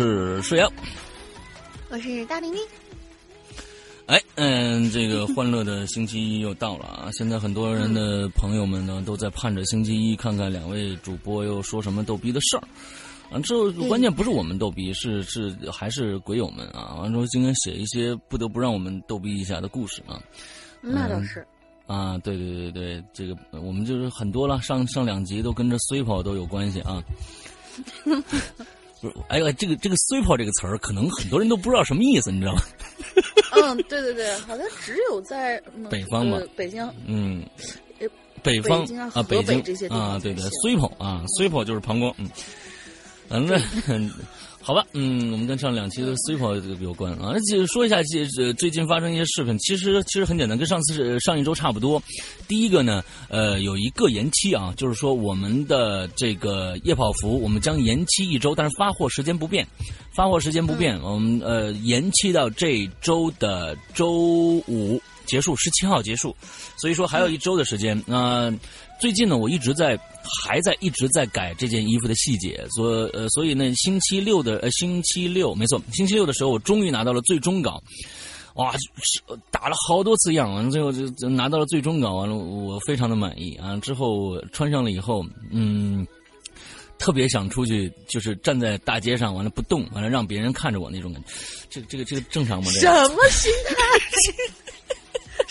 是睡阳，我是大玲玲。哎，嗯，这个欢乐的星期一又到了啊！现在很多人的朋友们呢，都在盼着星期一看看两位主播又说什么逗逼的事儿。啊，这关键不是我们逗逼，是是还是鬼友们啊！完之后今天写一些不得不让我们逗逼一下的故事啊。那倒是。啊，对对对对，这个我们就是很多了，上上两集都跟着 “super” 都有关系啊。不，哎呦，这个这个 “super” 这个词儿，可能很多人都不知道什么意思，你知道吗？嗯，对对对，好像只有在北方吧，北京，嗯，北方啊，北京啊，对对，“super” 啊，“super” 就是膀胱，嗯，反正。好吧，嗯，我们跟上两期的 super 有关啊。那就说一下，这这最近发生一些事情，其实其实很简单，跟上次上一周差不多。第一个呢，呃，有一个延期啊，就是说我们的这个夜跑服，我们将延期一周，但是发货时间不变，发货时间不变，我们呃延期到这周的周五结束，十七号结束，所以说还有一周的时间。那最近呢，我一直在。还在一直在改这件衣服的细节，所呃，所以呢，星期六的呃，星期六没错，星期六的时候，我终于拿到了最终稿，哇，打了好多次样，完了最后就拿到了最终稿，完了我非常的满意啊。之后穿上了以后，嗯，特别想出去，就是站在大街上，完了不动，完了让别人看着我那种感觉，这个这个这个正常吗？这什么心态？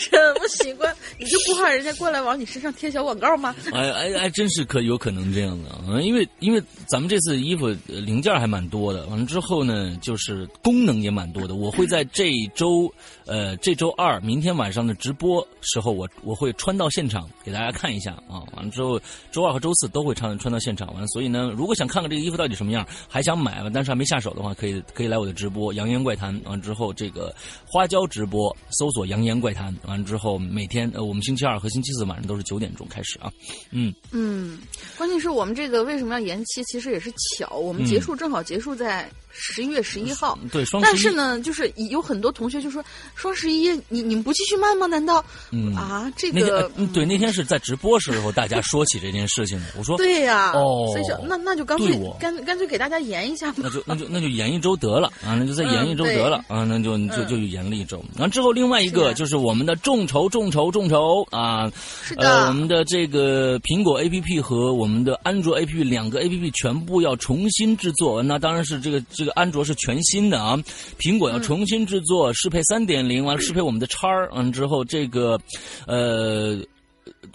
什么习惯？你就不怕人家过来往你身上贴小广告吗？哎哎哎，真是可有可能这样的啊！因为因为咱们这次衣服零件还蛮多的，完了之后呢，就是功能也蛮多的。我会在这一周呃这周二明天晚上的直播时候，我我会穿到现场给大家看一下啊。完了之后，周二和周四都会穿穿到现场。完了，所以呢，如果想看看这个衣服到底什么样，还想买但是还没下手的话，可以可以来我的直播《扬言怪谈》。完之后，这个花椒直播搜索《扬言怪谈》。完之后，每天呃，我们星期二和星期四晚上都是九点钟开始啊。嗯嗯，关键是我们这个为什么要延期？其实也是巧，我们结束正好结束在。十一月十一号，对，双但是呢，就是有很多同学就说双十一，你你们不继续卖吗？难道？嗯啊，这个对，那天是在直播时候大家说起这件事情的。我说对呀，哦，所以就那那就干脆干干脆给大家延一下吧。那就那就那就延一周得了啊，那就再延一周得了啊，那就就就延了一周。然后之后另外一个就是我们的众筹众筹众筹啊，是的，我们的这个苹果 APP 和我们的安卓 APP 两个 APP 全部要重新制作。那当然是这个这个安卓是全。新的啊，苹果要重新制作适配三点零，完了适配我们的叉儿，完之后这个，呃，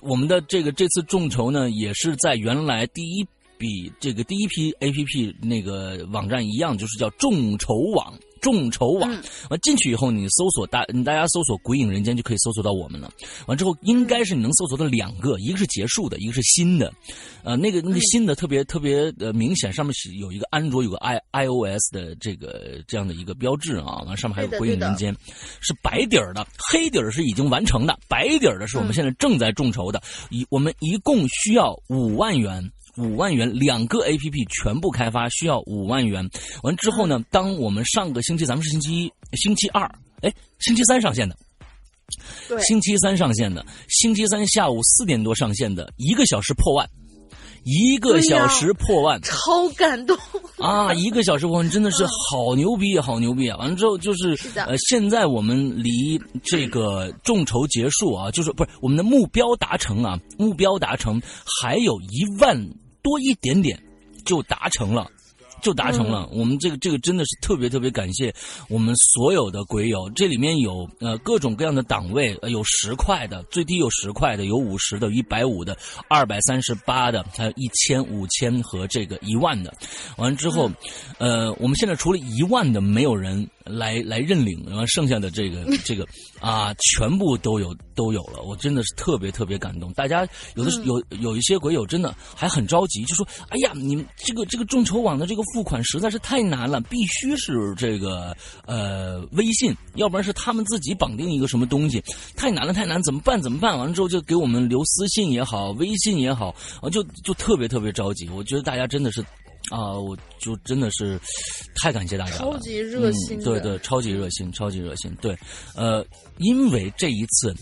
我们的这个这次众筹呢，也是在原来第一笔这个第一批 A P P 那个网站一样，就是叫众筹网。众筹网。完进去以后，你搜索大，大家搜索“鬼影人间”就可以搜索到我们了。完之后，应该是你能搜索到两个，一个是结束的，一个是新的。呃，那个那个新的特别特别呃明显，上面是有一个安卓有个 i iOS 的这个这样的一个标志啊。完上面还有“鬼影人间”，是白底儿的，黑底儿是已经完成的，白底儿的是我们现在正在众筹的。一我们一共需要五万元。五万元两个 A P P 全部开发需要五万元，完之后呢？当我们上个星期，咱们是星期一、星期二，哎，星期三上线的，对，星期三上线的，星期三下午四点多上线的，一个小时破万，一个小时破万，超感动啊！一个小时破万真的是好牛逼，好牛逼啊！完了之后就是呃，现在我们离这个众筹结束啊，就是不是我们的目标达成啊？目标达成还有一万。多一点点，就达成了，就达成了。我们这个这个真的是特别特别感谢我们所有的鬼友。这里面有呃各种各样的档位，有十块的，最低有十块的，有五十的，一百五的，二百三十八的，还有一千、五千和这个一万的。完了之后，呃，我们现在除了一万的，没有人。来来认领，然后剩下的这个这个啊，全部都有都有了，我真的是特别特别感动。大家有的有有一些鬼友真的还很着急，就说：“哎呀，你们这个这个众筹网的这个付款实在是太难了，必须是这个呃微信，要不然是他们自己绑定一个什么东西，太难了太难，怎么办怎么办？完了之后就给我们留私信也好，微信也好，啊就就特别特别着急。我觉得大家真的是。啊，我就真的是太感谢大家了，超级热心，对对，超级热心，超级热心，对，呃，因为这一次，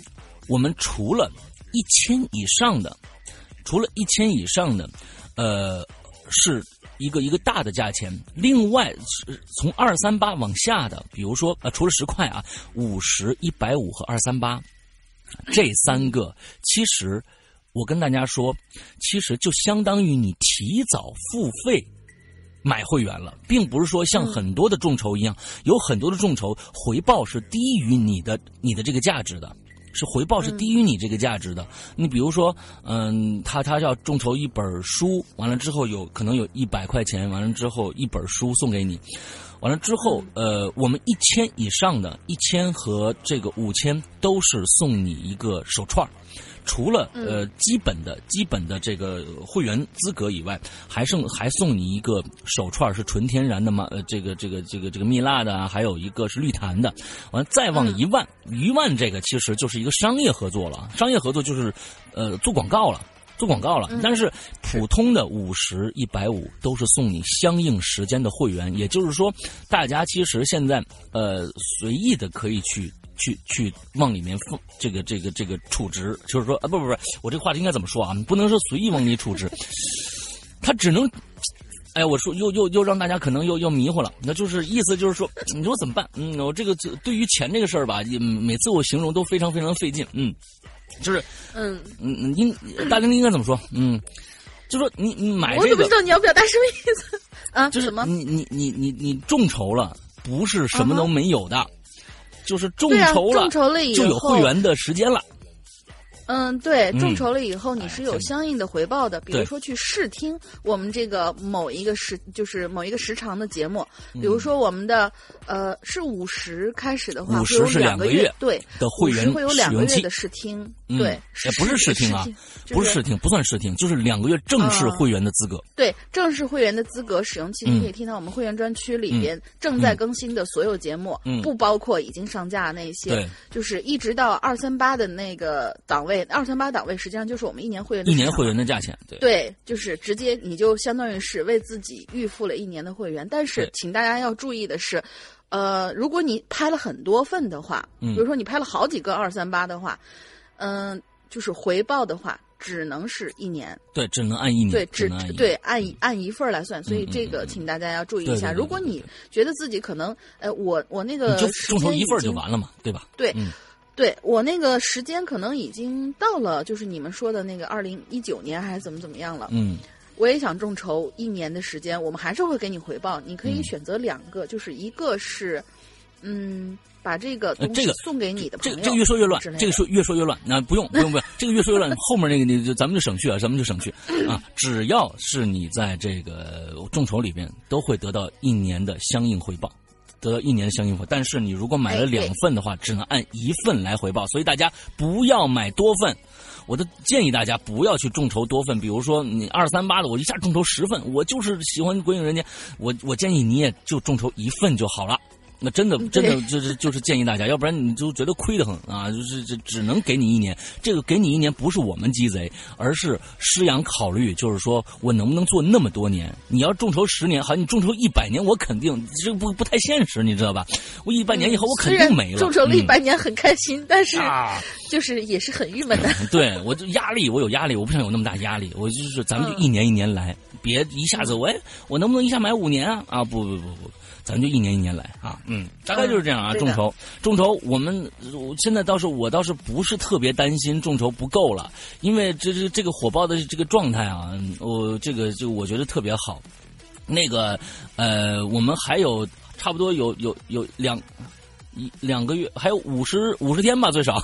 我们除了一千以上的，除了一千以上的，呃，是一个一个大的价钱，另外从二三八往下的，比如说呃，除了十块啊，五十一百五和二三八，这三个其实。我跟大家说，其实就相当于你提早付费买会员了，并不是说像很多的众筹一样，有很多的众筹回报是低于你的你的这个价值的，是回报是低于你这个价值的。你比如说，嗯，他他要众筹一本书，完了之后有可能有一百块钱，完了之后一本书送给你，完了之后，呃，我们一千以上的一千和这个五千都是送你一个手串除了呃基本的基本的这个会员资格以外，还剩还送你一个手串，是纯天然的嘛？呃，这个这个这个这个蜜蜡的，还有一个是绿檀的。完再往一万一万，这个其实就是一个商业合作了。商业合作就是呃做广告了，做广告了。但是普通的五十一百五都是送你相应时间的会员，也就是说，大家其实现在呃随意的可以去。去去往里面放这个这个这个储值，就是说啊不不不，我这个话题应该怎么说啊？你不能说随意往里储值，他只能，哎，我说又又又让大家可能又又迷糊了，那就是意思就是说，你说怎么办？嗯，我这个对于钱这个事儿吧，每次我形容都非常非常费劲。嗯，就是嗯嗯应大玲应该怎么说？嗯，就说你你买这个，我怎么知道你要表达什么意思啊？就是你你你你你众筹了，不是什么都没有的。就是众筹了，众筹了就有会员的时间了。嗯，对，众筹了以后你是有相应的回报的，比如说去试听我们这个某一个时，就是某一个时长的节目，比如说我们的呃是五十开始的话，五十是两个月，对的会员会有两个月的试听，对，也不是试听啊，不是试听，不算试听，就是两个月正式会员的资格。对，正式会员的资格使用期，你可以听到我们会员专区里边正在更新的所有节目，不包括已经上架那些，就是一直到二三八的那个档位。二三八档位实际上就是我们一年会员一年会员的价钱，对对，就是直接你就相当于是为自己预付了一年的会员。但是，请大家要注意的是，呃，如果你拍了很多份的话，比如说你拍了好几个二三八的话，嗯，就是回报的话，只能是一年，对，只能按一年，对，只对按按一份来算。所以这个，请大家要注意一下。如果你觉得自己可能，呃，我我那个就众筹一份就完了嘛，对吧？对。对我那个时间可能已经到了，就是你们说的那个二零一九年还是怎么怎么样了？嗯，我也想众筹一年的时间，我们还是会给你回报。你可以选择两个，就是一个是，嗯，把这个这个送给你的朋友。这个越说越乱，这个说越说越乱。那不用不用不用，这个越说越乱，后面那个你就咱们就省去啊，咱们就省去啊。只要是你在这个众筹里边，都会得到一年的相应回报。得到一年的相应福。但是你如果买了两份的话，只能按一份来回报。所以大家不要买多份。我的建议大家不要去众筹多份，比如说你二三八的，我一下众筹十份，我就是喜欢鬼影人间，我我建议你也就众筹一份就好了。那真的真的就是就是建议大家，要不然你就觉得亏得很啊！就是这只能给你一年，这个给你一年不是我们鸡贼，而是施阳考虑，就是说我能不能做那么多年？你要众筹十年，好，你众筹一百年，我肯定这个不不太现实，你知道吧？我一百年以后我肯定没了。众筹了一百年很开心，但是就是也是很郁闷的。对，我就压力，我有压力，我不想有那么大压力。我就是咱们就一年一年来，别一下子我我能不能一下买五年啊？啊不不不不。咱就一年一年来啊，嗯，大概就是这样啊。众筹，众筹，我们现在倒是我倒是不是特别担心众筹不够了，因为这这这个火爆的这个状态啊，我这个就我觉得特别好。那个呃，我们还有差不多有有有两一两个月，还有五十五十天吧，最少。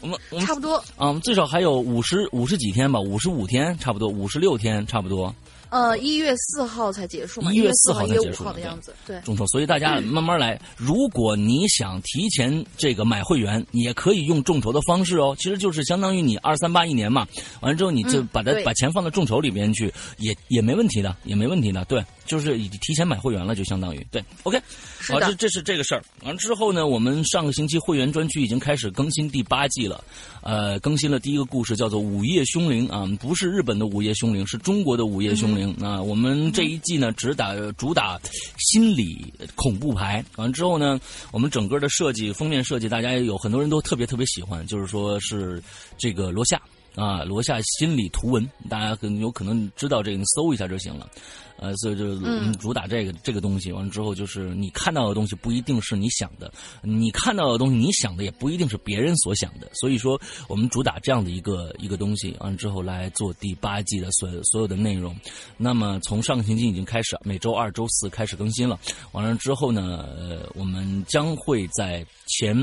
我们我们差不多啊，最少还有五十五十几天吧，五十五天差不多，五十六天差不多。呃，一月四号才结束嘛？一月四号才结束的样子，对。众筹，所以大家慢慢来。如果你想提前这个买会员，也可以用众筹的方式哦。其实就是相当于你二三八一年嘛，完了之后你就把它把钱放到众筹里边去，也也没问题的，也没问题的。对，就是已经提前买会员了，就相当于对。OK，好，这这是这个事儿。完了之后呢，我们上个星期会员专区已经开始更新第八季了。呃，更新了第一个故事，叫做《午夜凶铃》啊，不是日本的《午夜凶铃》，是中国的《午夜凶铃》啊。我们这一季呢，只打主打心理恐怖牌。完了之后呢，我们整个的设计，封面设计，大家有很多人都特别特别喜欢，就是说是这个罗夏啊，罗夏心理图文，大家可能有可能知道这个，你搜一下就行了。呃，所以就是主打这个这个东西，完了之后就是你看到的东西不一定是你想的，你看到的东西你想的也不一定是别人所想的，所以说我们主打这样的一个一个东西，完了之后来做第八季的所所有的内容。那么从上个星期已经开始，每周二、周四开始更新了。完了之后呢，呃，我们将会在前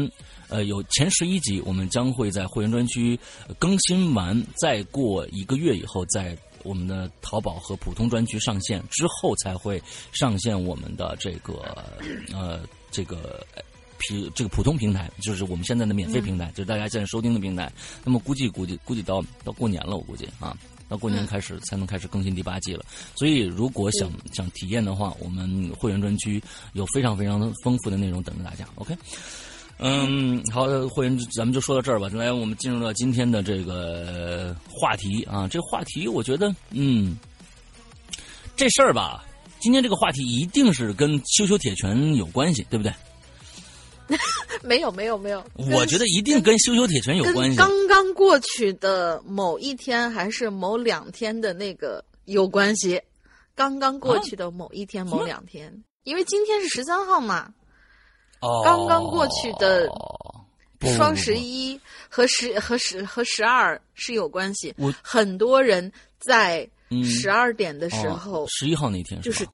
呃有前十一集，我们将会在会员专区更新完，再过一个月以后在。我们的淘宝和普通专区上线之后，才会上线我们的这个呃这个平这个普通平台，就是我们现在的免费平台，就是大家现在收听的平台。那么估计估计估计到到过年了，我估计啊，到过年开始才能开始更新第八季了。所以如果想想体验的话，我们会员专区有非常非常丰富的内容等着大家。OK。嗯，好，会员，咱们就说到这儿吧。来，我们进入到今天的这个话题啊。这个话题，我觉得，嗯，这事儿吧，今天这个话题一定是跟羞羞铁拳有关系，对不对？没有，没有，没有。我觉得一定跟羞羞铁拳有关系。刚刚过去的某一天，还是某两天的那个有关系。刚刚过去的某一天，某两天，因为今天是十三号嘛。刚刚过去的双十一和十和十和十二是有关系。我很多人在十二点的时候，十一号那天就是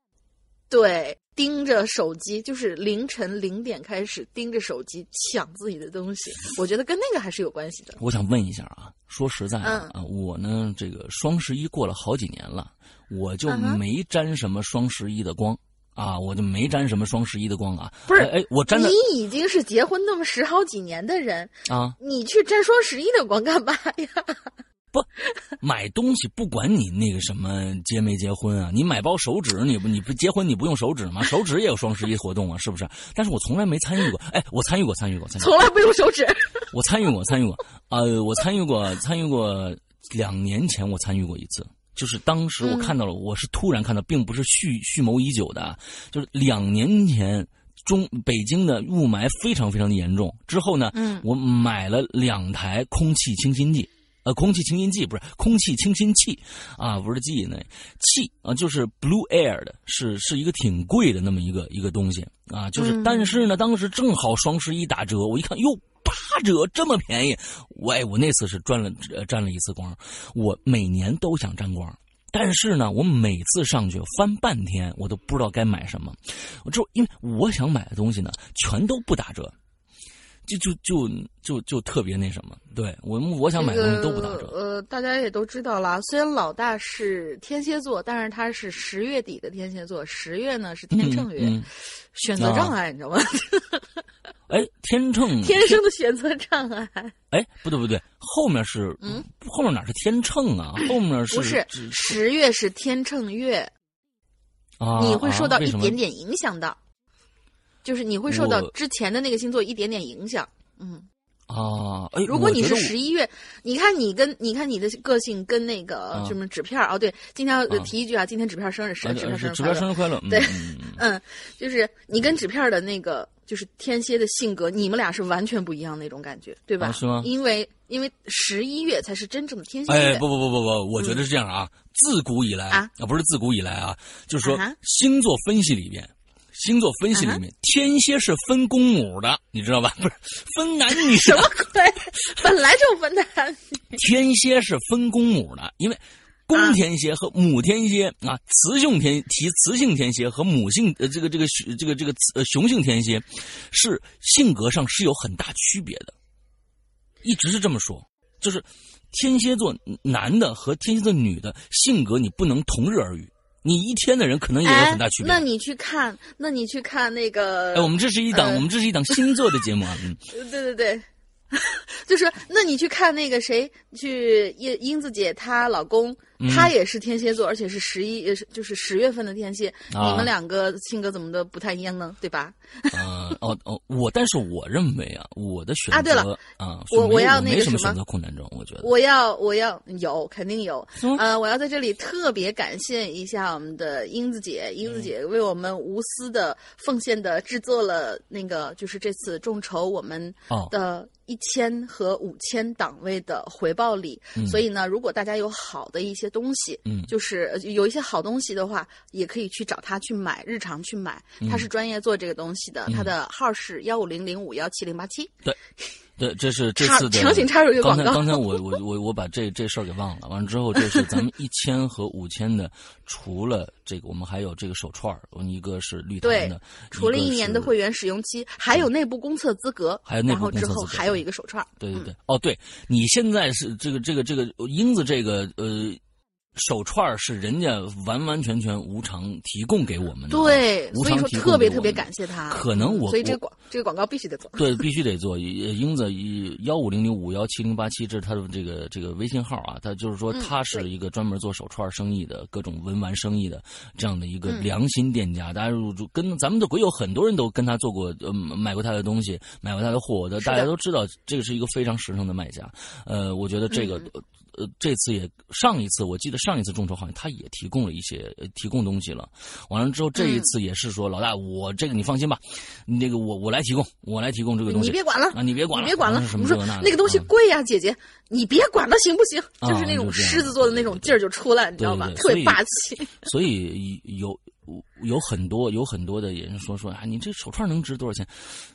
对盯着手机，就是凌晨零点开始盯着手机抢自己的东西。我觉得跟那个还是有关系的。我想问一下啊，说实在啊，我呢这个双十一过了好几年了，我就没沾什么双十一的光。啊，我就没沾什么双十一的光啊！不是，哎，我沾的。你已经是结婚那么十好几年的人啊，你去沾双十一的光干嘛呀？不，买东西不管你那个什么结没结婚啊，你买包手纸，你不你不结婚你不用手纸吗？手纸也有双十一活动啊，是不是？但是我从来没参与过。哎，我参与过，参与过，参与过。从来不用手纸。我参与过，参与过。呃，我参与过，参与过。两年前我参与过一次。就是当时我看到了，我是突然看到，并不是蓄蓄谋已久的。就是两年前，中北京的雾霾非常非常的严重。之后呢，嗯，我买了两台空气清新剂，呃，空气清新剂不是空气清新器，啊，不是剂呢气啊，就是 Blue Air 的，是是一个挺贵的那么一个一个东西啊。就是，但是呢，当时正好双十一打折，我一看，哟。八折这么便宜，我哎，我那次是赚了沾了一次光。我每年都想沾光，但是呢，我每次上去翻半天，我都不知道该买什么。我就因为我想买的东西呢，全都不打折。就就就就就特别那什么。对我我想买的东西都不打折。呃，大家也都知道了，虽然老大是天蝎座，但是他是十月底的天蝎座，十月呢是天秤月，选择障碍，你知道吗？哎，天秤，天生的选择障碍。哎，不对不对，后面是，嗯，后面哪是天秤啊？后面是不是十月是天秤月？啊，你会受到一点点影响的，就是你会受到之前的那个星座一点点影响，嗯。啊，哎，如果你是十一月，你看你跟你看你的个性跟那个什么纸片哦，对，今天要提一句啊，今天纸片生日，是纸片生日纸片生日快乐，对，嗯，就是你跟纸片的那个就是天蝎的性格，你们俩是完全不一样那种感觉，对吧？是吗？因为因为十一月才是真正的天蝎月。哎，不不不不不，我觉得是这样啊，自古以来啊，不是自古以来啊，就是说星座分析里边。星座分析里面，天蝎是分公母的，你知道吧？不是分男女。什么鬼？本来就分男女。天蝎是分公母的，因为公天蝎和母天蝎啊，雌性天提雌性天蝎和母性呃这个这个这个这个呃雄性天蝎是性格上是有很大区别的，一直是这么说，就是天蝎座男的和天蝎座女的性格你不能同日而语。你一天的人可能也有很大区别。那你去看，那你去看那个。哎，我们这是一档，我们这是一档星座的节目啊。嗯，对 对对，就是那你去看那个谁，去英英子姐她老公。他也是天蝎座，而且是十一，也是就是十月份的天蝎。你们两个性格怎么的不太一样呢？对吧？嗯，哦哦，我但是我认为啊，我的选择啊，对了啊，我我要那个什么选择困难症，我觉得我要我要有肯定有。呃，我要在这里特别感谢一下我们的英子姐，英子姐为我们无私的奉献的制作了那个就是这次众筹我们的一千和五千档位的回报礼。所以呢，如果大家有好的一些。东西，嗯，就是有一些好东西的话，也可以去找他去买，日常去买。他是专业做这个东西的，他的号是幺五零零五幺七零八七。对，对，这是这次的强行插入一个广告。刚才我我我我把这这事儿给忘了。完了之后，这是咱们 一千和五千的，除了这个，我们还有这个手串儿，一个是绿檀的，除了一年的会员使用期，还有内部公测资格，还有内部公测资格，之后还有一个手串儿。对对对，哦，对你现在是这个这个这个英子这个呃。手串是人家完完全全无偿提供给我们的，对，所以说特别特别感谢他。可能我所以这个广这个广告必须得做，对，必须得做。英子幺五零零五幺七零八七，这是他的这个这个微信号啊。他就是说他是一个专门做手串生意的，各种文玩生意的这样的一个良心店家。大家入住跟咱们的鬼友很多人都跟他做过，呃，买过他的东西，买过他的货的，大家都知道这个是一个非常实诚的卖家。呃，我觉得这个。呃，这次也上一次，我记得上一次众筹好像他也提供了一些提供东西了。完了之后，这一次也是说，老大，我这个你放心吧，那个我我来提供，我来提供这个东西，你别管了啊，你别管了，你别管了。什么说那个东西贵呀，姐姐，你别管了，行不行？就是那种狮子座的那种劲儿就出来，你知道吧？特别霸气。所以有有很多有很多的人说说啊，你这手串能值多少钱？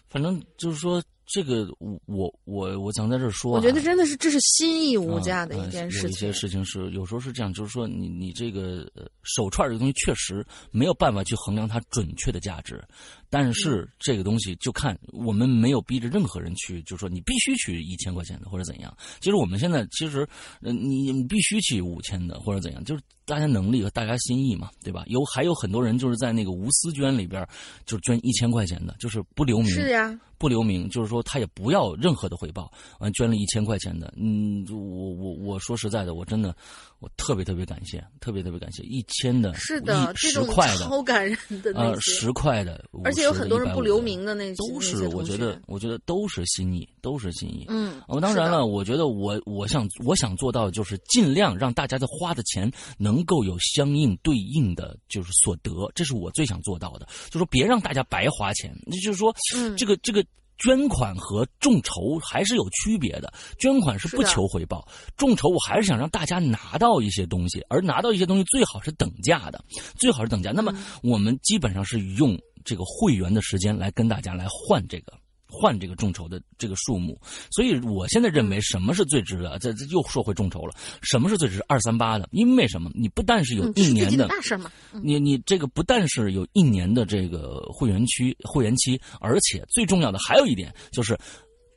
反正就是说。这个我我我我想在这说，我觉得真的是这是心意无价的一件事情。有一些事情是有时候是这样，就是说你你这个手串这个东西确实没有办法去衡量它准确的价值，但是这个东西就看我们没有逼着任何人去，就是说你必须取一千块钱的或者怎样。其实我们现在其实你你必须取五千的或者怎样，就是大家能力和大家心意嘛，对吧？有还有很多人就是在那个无私捐里边，就是捐一千块钱的，就是不留名。是呀。不留名，就是说他也不要任何的回报，完捐了一千块钱的，嗯，我我我说实在的，我真的。我特别特别感谢，特别特别感谢一千的，是的，十块的，超感人的呃，十块的，而且有很多人不留名的那些，都是我觉得，我觉得都是心意，都是心意。嗯，我当然了，我觉得我我想我想做到就是尽量让大家的花的钱能够有相应对应的就是所得，这是我最想做到的，就说别让大家白花钱，那就是说，这个这个。捐款和众筹还是有区别的，捐款是不求回报，众筹我还是想让大家拿到一些东西，而拿到一些东西最好是等价的，最好是等价。那么我们基本上是用这个会员的时间来跟大家来换这个。换这个众筹的这个数目，所以我现在认为什么是最值的？这这又说回众筹了，什么是最值？二三八的，因为什么？你不但是有一年的大事嘛，你你这个不但是有一年的这个会员区会员期，而且最重要的还有一点就是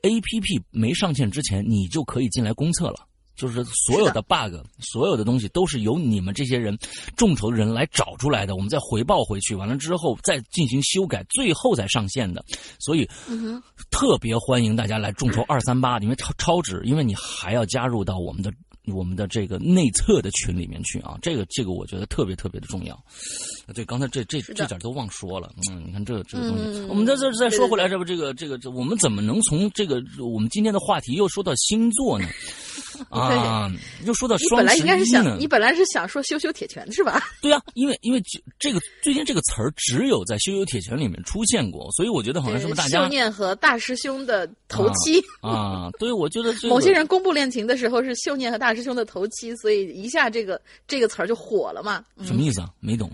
，A P P 没上线之前，你就可以进来公测了。就是所有的 bug，所有的东西都是由你们这些人众筹的人来找出来的，我们再回报回去，完了之后再进行修改，最后再上线的。所以，特别欢迎大家来众筹二三八，因为超超值，因为你还要加入到我们的我们的这个内测的群里面去啊。这个这个我觉得特别特别的重要。对，刚才这这这点都忘说了。嗯，你看这这个东西，我们在这再说回来，这不这个这个这，我们怎么能从这个我们今天的话题又说到星座呢？啊，又说到双十一呢。你本来是想说“羞羞铁拳”是吧？对啊，因为因为这个最近这个词儿只有在“羞羞铁拳”里面出现过，所以我觉得好像是不是大家秀念和大师兄的头七啊？对，我觉得 某些人公布恋情的时候是秀念和大师兄的头七，所以一下这个这个词儿就火了嘛。什么意思啊？没懂。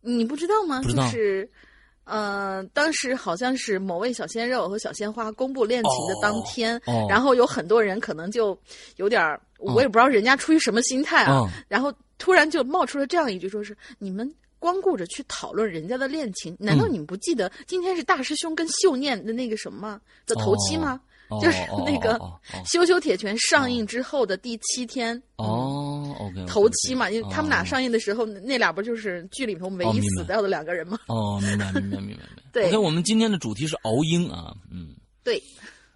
你不知道吗？不知道。是。呃，当时好像是某位小鲜肉和小鲜花公布恋情的当天，然后有很多人可能就有点儿，我也不知道人家出于什么心态啊，然后突然就冒出了这样一句，说是你们光顾着去讨论人家的恋情，难道你们不记得今天是大师兄跟秀念的那个什么的头七吗？就是那个《羞羞铁拳》上映之后的第七天。哦，OK，头七嘛，因为他们俩上映的时候，那俩不就是剧里头唯一死掉的两个人吗？哦，明白，明白，明白，明白。对，OK，我们今天的主题是熬鹰啊，嗯，对，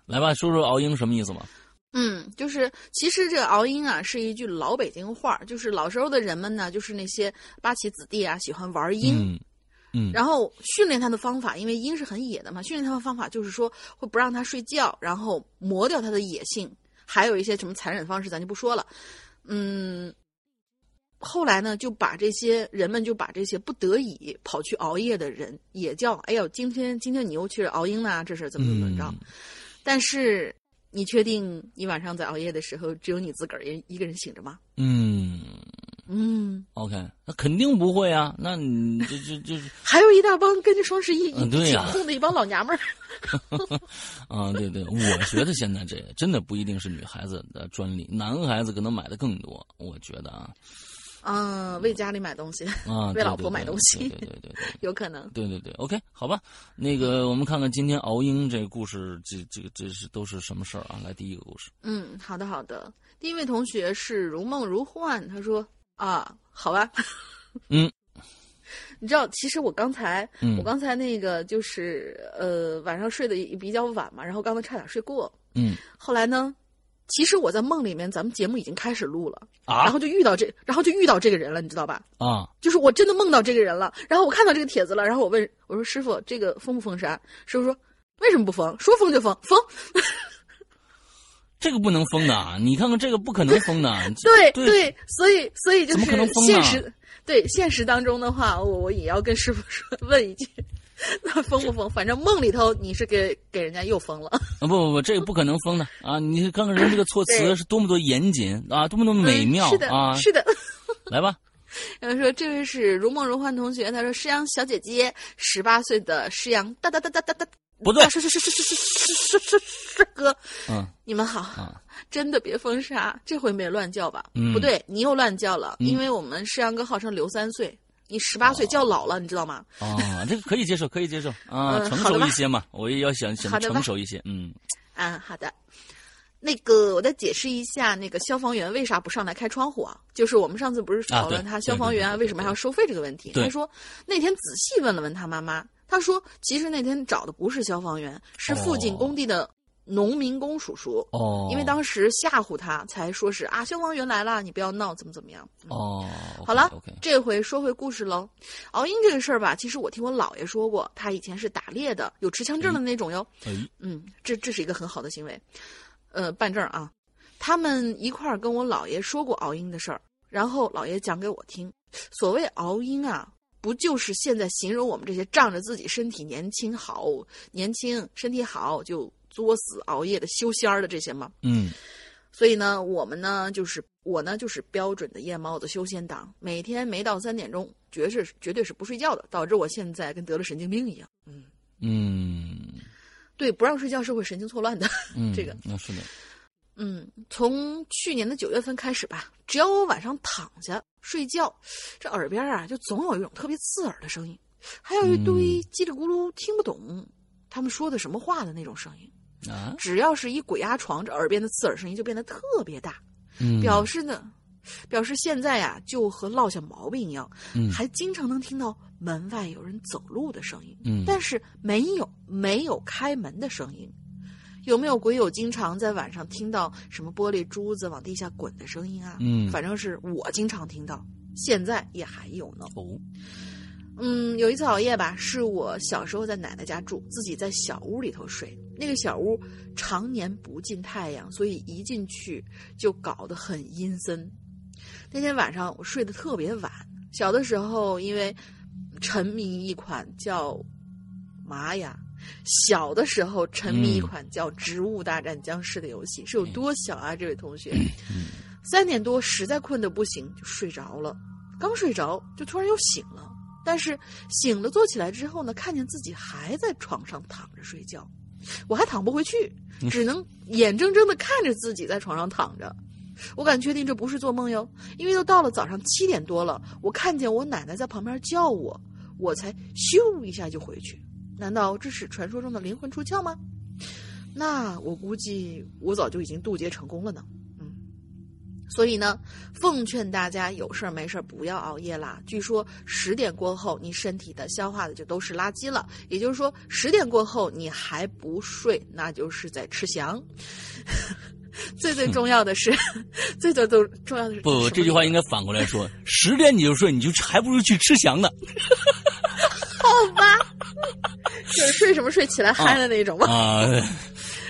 来吧，说说熬鹰什么意思吧。嗯，就是其实这个熬鹰啊是一句老北京话，就是老时候的人们呢，就是那些八旗子弟啊，喜欢玩鹰。嗯，然后训练它的方法，因为鹰是很野的嘛，训练它的方法就是说会不让它睡觉，然后磨掉它的野性，还有一些什么残忍方式，咱就不说了。嗯，后来呢，就把这些人们就把这些不得已跑去熬夜的人也叫，哎呦，今天今天你又去熬鹰呢，这事怎么怎么着？但是你确定你晚上在熬夜的时候，只有你自个儿一一个人醒着吗？嗯。嗯，OK，那肯定不会啊。那你这这这 还有一大帮跟着双十一一起哄的一帮老娘们儿。啊，对对，我觉得现在这真的不一定是女孩子的专利，男孩子可能买的更多。我觉得啊，嗯，为家里买东西啊，为老婆买东西，对对对对，有可能。对对对，OK，好吧。那个，我们看看今天熬鹰这个故事，这这个这是都是什么事儿啊？来，第一个故事。嗯，好的好的。第一位同学是如梦如幻，他说。啊，好吧，嗯，你知道，其实我刚才，我刚才那个就是呃，晚上睡得比较晚嘛，然后刚才差点睡过，嗯，后来呢，其实我在梦里面，咱们节目已经开始录了，啊，然后就遇到这，然后就遇到这个人了，你知道吧？啊，就是我真的梦到这个人了，然后我看到这个帖子了，然后我问我说师傅，这个封不封杀？师傅说为什么不封？说封就封，封。这个不能封的，你看看这个不可能封的。对对，所以所以就是现实，对现实当中的话，我我也要跟师傅说问一句，那封不封？反正梦里头你是给给人家又封了。啊不不不，这个不可能封的啊！你看看人这个措辞是多么多严谨啊，多么多么美妙啊！是的，来吧。然后说这位是如梦如幻同学，他说诗阳小姐姐，十八岁的诗阳，哒哒哒哒哒哒。不对，是是是是是是是是是哥，嗯，你们好，真的别封杀，这回没乱叫吧？嗯，不对，你又乱叫了，因为我们世阳哥号称刘三岁，你十八岁叫老了，你知道吗？啊，这个可以接受，可以接受啊，成熟一些嘛，我也要想想成熟一些，嗯，啊，好的，那个我再解释一下，那个消防员为啥不上来开窗户啊？就是我们上次不是讨论他消防员为什么还要收费这个问题？他说那天仔细问了问他妈妈。他说：“其实那天找的不是消防员，是附近工地的农民工叔叔。哦，因为当时吓唬他，才说是啊，消防员来了，你不要闹，怎么怎么样。哦，好了，这回说回故事喽。熬鹰这个事儿吧，其实我听我姥爷说过，他以前是打猎的，有持枪证的那种哟。嗯，这这是一个很好的行为。呃，办证啊，他们一块儿跟我姥爷说过熬鹰的事儿，然后姥爷讲给我听。所谓熬鹰啊。”不就是现在形容我们这些仗着自己身体年轻好、年轻身体好就作死熬夜的修仙儿的这些吗？嗯，所以呢，我们呢就是我呢就是标准的夜猫子修仙党，每天没到三点钟，绝是绝对是不睡觉的，导致我现在跟得了神经病一样。嗯嗯，对，不让睡觉是会神经错乱的。嗯，这个那是的。嗯，从去年的九月份开始吧，只要我晚上躺下睡觉，这耳边啊就总有一种特别刺耳的声音，还有一堆叽里咕噜听不懂他们说的什么话的那种声音。啊，只要是一鬼压床，这耳边的刺耳声音就变得特别大，嗯，表示呢，表示现在呀就和落下毛病一样，嗯还经常能听到门外有人走路的声音，嗯但是没有没有开门的声音。有没有鬼友经常在晚上听到什么玻璃珠子往地下滚的声音啊？嗯反正是我经常听到，现在也还有呢。哦，嗯，有一次熬夜吧，是我小时候在奶奶家住，自己在小屋里头睡。那个小屋常年不进太阳，所以一进去就搞得很阴森。那天晚上我睡得特别晚，小的时候因为沉迷一款叫妈呀，小的时候沉迷一款叫《植物大战僵尸》的游戏，是有多小啊？这位同学，三点多实在困得不行，就睡着了。刚睡着，就突然又醒了。但是醒了，坐起来之后呢，看见自己还在床上躺着睡觉，我还躺不回去，只能眼睁睁的看着自己在床上躺着。我敢确定这不是做梦哟，因为都到了早上七点多了，我看见我奶奶在旁边叫我，我才咻一下就回去。难道这是传说中的灵魂出窍吗？那我估计我早就已经渡劫成功了呢。嗯，所以呢，奉劝大家有事儿没事儿不要熬夜啦。据说十点过后，你身体的消化的就都是垃圾了。也就是说，十点过后你还不睡，那就是在吃翔。最最重要的是，最最最重要的是不这句话应该反过来说：十点你就睡，你就还不如去吃翔呢。好吧？就是睡什么睡起来嗨的那种吧。啊，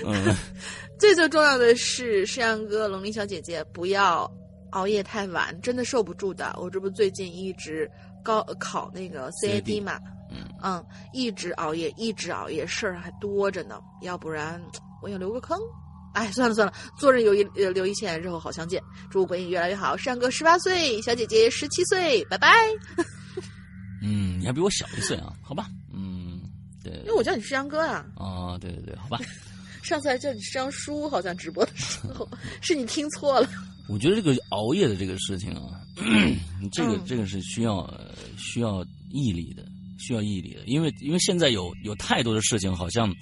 嗯，最最重要的是，山羊哥、龙鳞小姐姐不要熬夜太晚，真的受不住的。我这不最近一直高考那个 CAD 嘛，嗯一直熬夜，一直熬夜，事儿还多着呢。要不然我想留个坑。哎，算了算了，做人有一呃留一线，日后好相见。祝鬼影越来越好。山羊哥十八岁，小姐姐十七岁，拜拜。嗯，你还比我小一岁啊？好吧，嗯，对因为我叫你师阳哥啊，哦，对对对，好吧。上次还叫你师阳叔，好像直播的时候 是你听错了。我觉得这个熬夜的这个事情啊，这个嗯这个是需要呃需要毅力的，需要毅力的，因为因为现在有有太多的事情好像。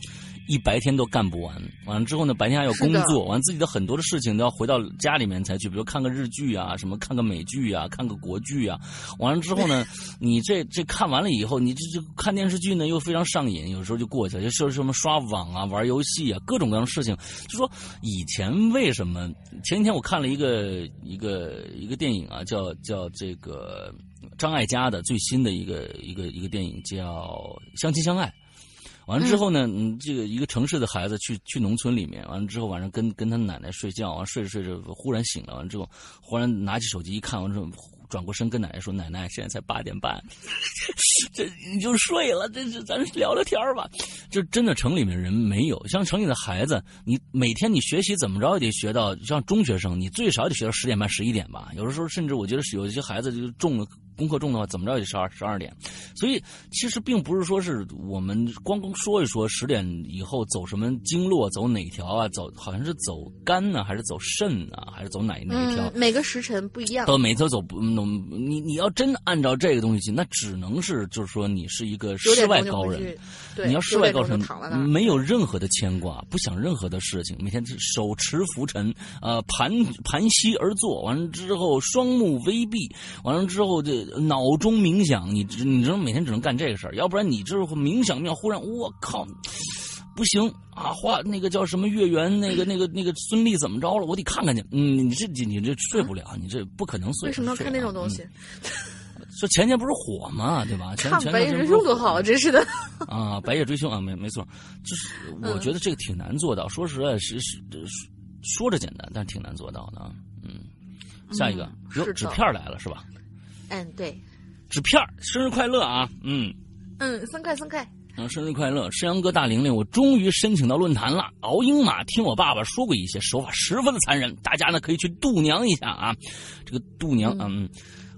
一白天都干不完，完了之后呢，白天还要工作，完了自己的很多的事情都要回到家里面才去，比如看个日剧啊，什么看个美剧啊，看个国剧啊，完了之后呢，你这这看完了以后，你这这看电视剧呢又非常上瘾，有时候就过去了，就说什么刷网啊、玩游戏啊，各种各样的事情。就说以前为什么前几天我看了一个一个一个电影啊，叫叫这个张艾嘉的最新的一个一个一个电影叫《相亲相爱》。完了之后呢，嗯，这个一个城市的孩子去去农村里面，完了之后晚上跟跟他奶奶睡觉，完睡着睡着忽然醒了，完了之后忽然拿起手机一看，完之后转过身跟奶奶说：“奶奶，现在才八点半，这你就睡了，这是咱聊聊天吧。”这真的城里面人没有，像城里的孩子，你每天你学习怎么着也得学到，像中学生，你最少也得学到十点半、十一点吧。有的时候甚至我觉得是有一些孩子就中了。功课重的话，怎么着也得十二十二点，所以其实并不是说是我们光光说一说十点以后走什么经络，走哪条啊，走好像是走肝呢，还是走肾呢，还是走哪哪一条？嗯，每个时辰不一样。都每次走不，嗯你你要真按照这个东西去，那只能是就是说你是一个世外高人，对，你要世外高人，没有任何的牵挂，不想任何的事情，每天是手持拂尘，呃，盘盘膝而坐，完了之后双目微闭，完了之后这脑中冥想，你只你知道每天只能干这个事儿，要不然你这冥想妙，忽然我靠，不行啊！画那个叫什么月圆，那个那个那个孙俪怎么着了？我得看看去。嗯，你这你这睡不了，你这不可能睡。为什么要看那种东西？说前天不是火嘛，对吧？前看白夜追凶多好，真是的。啊，白夜追凶啊，没没错，就是我觉得这个挺难做到。说实在，是是说着简单，但是挺难做到的。嗯，下一个纸片来了是吧？嗯，对。纸片生日快乐啊！嗯嗯，生快生快。啊，生日快乐！山羊哥大玲玲，我终于申请到论坛了。熬鹰马听我爸爸说过一些手法十分的残忍，大家呢可以去度娘一下啊。这个度娘，嗯，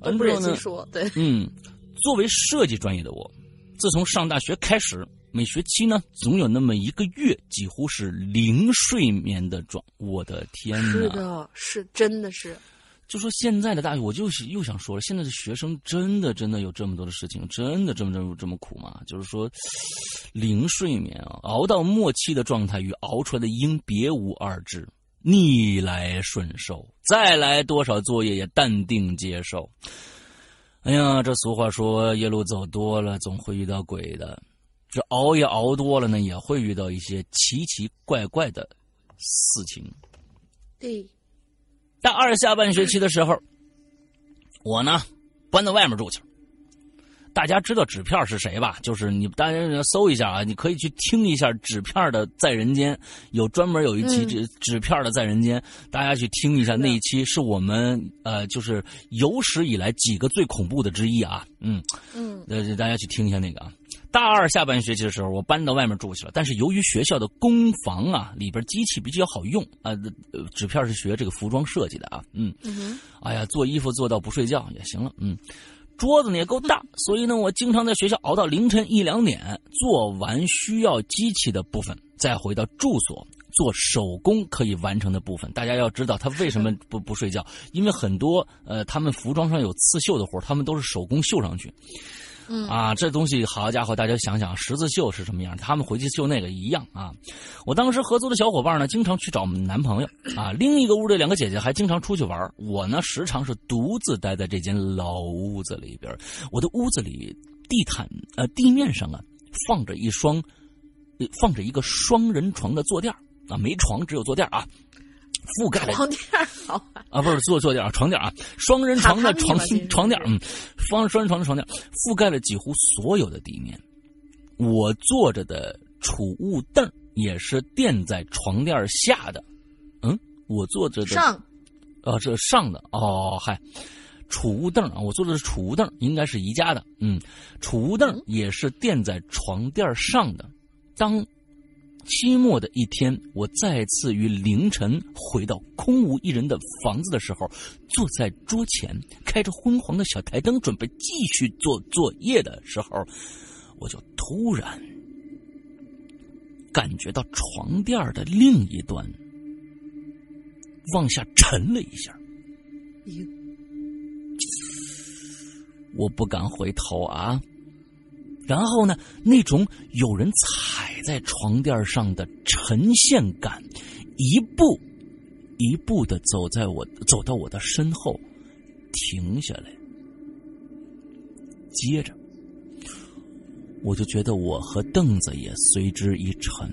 嗯不忍心说，对，嗯，作为设计专业的我，自从上大学开始，每学期呢总有那么一个月几乎是零睡眠的状。我的天哪！是的，是真的是。就说现在的大学，我就是又想说了，现在的学生真的真的有这么多的事情，真的这么这么这么苦吗？就是说，零睡眠啊，熬到末期的状态与熬出来的鹰别无二致，逆来顺受，再来多少作业也淡定接受。哎呀，这俗话说，夜路走多了，总会遇到鬼的。这熬夜熬多了呢，也会遇到一些奇奇怪怪的事情。对，大二下半学期的时候，我呢搬到外面住去了。大家知道纸片是谁吧？就是你，大家搜一下啊，你可以去听一下纸片的《在人间》，有专门有一期纸纸片的《在人间》，大家去听一下那一期，是我们呃，就是有史以来几个最恐怖的之一啊。嗯嗯，呃，大家去听一下那个啊。大二下半学期的时候，我搬到外面住去了，但是由于学校的工房啊里边机器比较好用啊，纸片是学这个服装设计的啊。嗯嗯，哎呀，做衣服做到不睡觉也行了。嗯。桌子呢也够大，所以呢，我经常在学校熬到凌晨一两点，做完需要机器的部分，再回到住所做手工可以完成的部分。大家要知道，他为什么 不不睡觉？因为很多呃，他们服装上有刺绣的活，他们都是手工绣上去。嗯啊，这东西好家伙，大家想想十字绣是什么样，他们回去绣那个一样啊。我当时合租的小伙伴呢，经常去找我们男朋友啊，另一个屋的两个姐姐还经常出去玩。我呢，时常是独自待在这间老屋子里边。我的屋子里地毯呃地面上啊，放着一双，放着一个双人床的坐垫啊，没床只有坐垫啊。覆盖。床垫好啊，不是坐坐垫啊，床垫啊，双人床的床床垫，嗯，双双人床的床垫覆盖了几乎所有的地面。我坐着的储物凳也是垫在床垫下的，嗯，我坐着的上，啊，这上的。哦，嗨，储物凳啊，我坐的是储物凳，应该是宜家的，嗯，储物凳也是垫在床垫上的。当期末的一天，我再次于凌晨回到空无一人的房子的时候，坐在桌前，开着昏黄的小台灯，准备继续做作业的时候，我就突然感觉到床垫的另一端往下沉了一下。我不敢回头啊。然后呢，那种有人踩在床垫上的沉陷感，一步一步的走在我走到我的身后，停下来。接着，我就觉得我和凳子也随之一沉，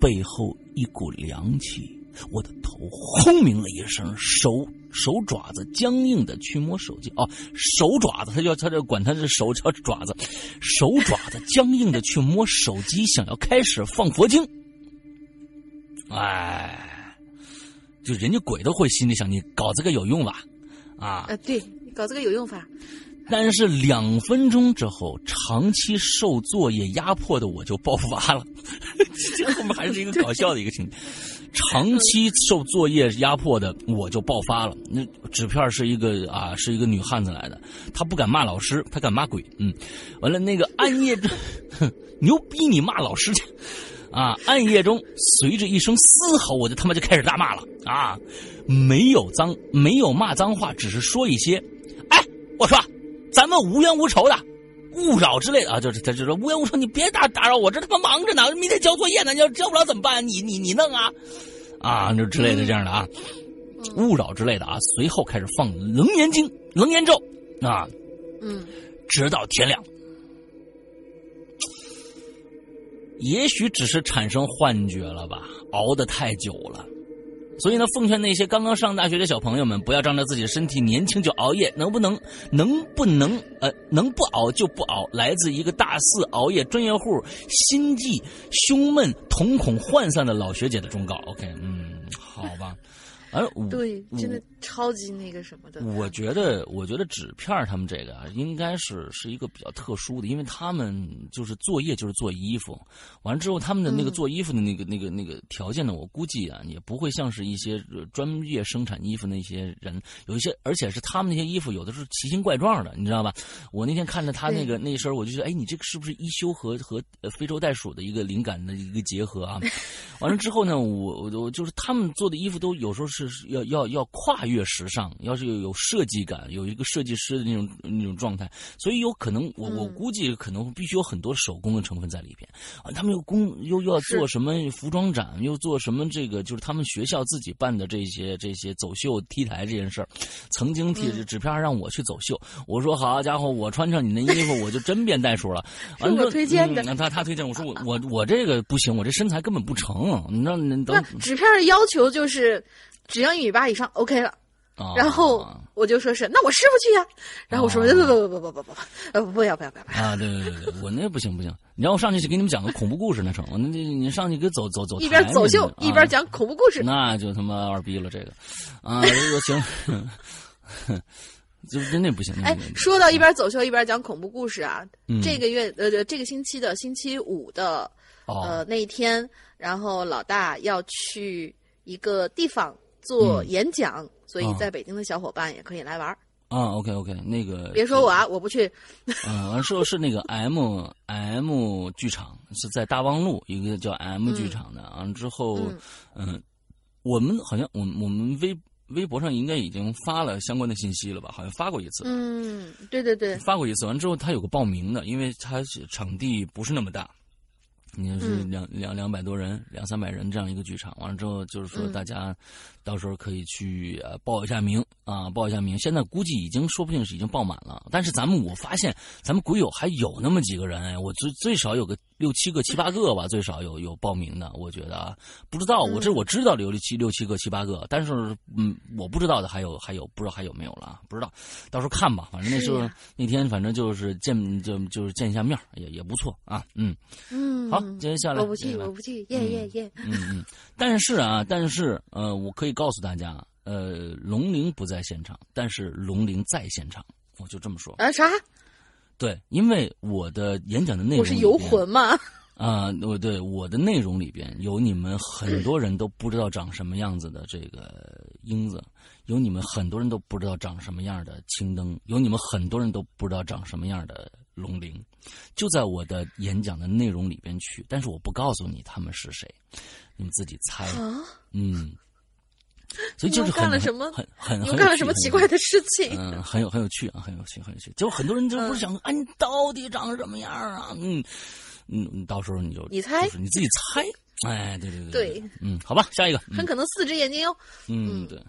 背后一股凉气。我的头轰鸣了一声，手手爪子僵硬的去摸手机。哦，手爪子，他叫他这管他是手叫爪子，手爪子僵硬的去摸手机，想要开始放佛经。哎，就人家鬼都会心里想，你搞这个有用吧？啊，呃，对，搞这个有用法。但是两分钟之后，长期受作业压迫的我就爆发了。这后面还是一个搞笑的一个情节。长期受作业压迫的我就爆发了。那纸片是一个啊，是一个女汉子来的，她不敢骂老师，她敢骂鬼。嗯，完了那个暗夜中，牛逼你骂老师去啊！暗夜中随着一声嘶吼，我就他妈就开始大骂了啊！没有脏，没有骂脏话，只是说一些，哎，我说。咱们无冤无仇的，勿扰之类的啊，就是他就说无缘无仇，你别打打扰我，这他妈忙着呢，明天交作业呢，你要交不了怎么办？你你你弄啊，啊，就之类的这样的啊，勿扰之类的啊，随后开始放楞严经、楞严咒啊，嗯，直到天亮。也许只是产生幻觉了吧，熬得太久了。所以呢，奉劝那些刚刚上大学的小朋友们，不要仗着自己身体年轻就熬夜，能不能，能不能，呃，能不熬就不熬。来自一个大四熬夜专业户、心悸、胸闷、瞳孔涣散的老学姐的忠告。OK，嗯，好吧。而对，真的超级那个什么的。我觉得，我觉得纸片他们这个啊，应该是是一个比较特殊的，因为他们就是作业就是做衣服，完了之后他们的那个做衣服的那个那个那个条件呢，我估计啊，也不会像是一些专业生产衣服那些人，有一些，而且是他们那些衣服有的是奇形怪状的，你知道吧？我那天看着他那个那一身，我就觉得，哎，你这个是不是一休和和非洲袋鼠的一个灵感的一个结合啊？完了之后呢，我我我就是他们做的衣服都有时候是要要要跨越时尚，要是有有设计感，有一个设计师的那种那种状态，所以有可能我我估计可能必须有很多手工的成分在里边啊。他们又工又又要做什么服装展，又做什么这个就是他们学校自己办的这些这些走秀 T 台这件事儿，曾经贴纸片让我去走秀，我说好家伙，我穿上你那衣服我就真变袋鼠了。是我推荐的，他他推荐我说我我我这个不行，我这身材根本不成，你知道你等纸片的要求就是只要一米八以上 OK 了。然后我就说是，那我师傅去呀。然后我说不不不不不不不，呃不要不要不要不要啊！对对对对，我那不行不行，你让我上去去给你们讲个恐怖故事那成？那你你上去给走走走，一边走秀一边讲恐怖故事，那就他妈二逼了这个啊！我行，就真的不行。哎，说到一边走秀一边讲恐怖故事啊，这个月呃这个星期的星期五的呃那一天，然后老大要去一个地方做演讲。所以在北京的小伙伴也可以来玩啊，OK OK，那个别说我啊，我不去。嗯，完说是那个 M M 剧场是在大望路一个叫 M 剧场的啊。之后，嗯，我们好像我我们微微博上应该已经发了相关的信息了吧？好像发过一次。嗯，对对对，发过一次。完之后，他有个报名的，因为他场地不是那么大。你是两两两百多人，两三百人这样一个剧场，完了之后就是说大家到时候可以去呃报一下名啊，报一下名。现在估计已经说不定是已经报满了，但是咱们我发现咱们鬼友还有那么几个人，我最最少有个六七个七八个吧，最少有有报名的。我觉得啊，不知道我这我知道有六七六七个七八个，但是嗯，我不知道的还有还有不知道还有没有了，不知道，到时候看吧。反正那时候那天反正就是见就就是见一下面也也不错啊，嗯嗯好。接下来，我不去，我不去，耶耶耶！嗯嗯，但是啊，但是呃，我可以告诉大家，呃，龙鳞不在现场，但是龙鳞在现场，我就这么说。啊啥？对，因为我的演讲的内容，我是游魂嘛？啊，我对我的内容里边有你们很多人都不知道长什么样子的这个英子，有你们很多人都不知道长什么样的青灯，有你们很多人都不知道长什么样的。龙鳞就在我的演讲的内容里边去，但是我不告诉你他们是谁，你们自己猜。嗯，所以就是干了什么？很很很干了什么奇怪的事情？嗯，很有很有趣啊，很有趣，很有趣。就很多人就不是想，啊，你到底长什么样啊？嗯嗯，到时候你就你猜，你自己猜。哎，对对对对，嗯，好吧，下一个，很可能四只眼睛哟。嗯，对。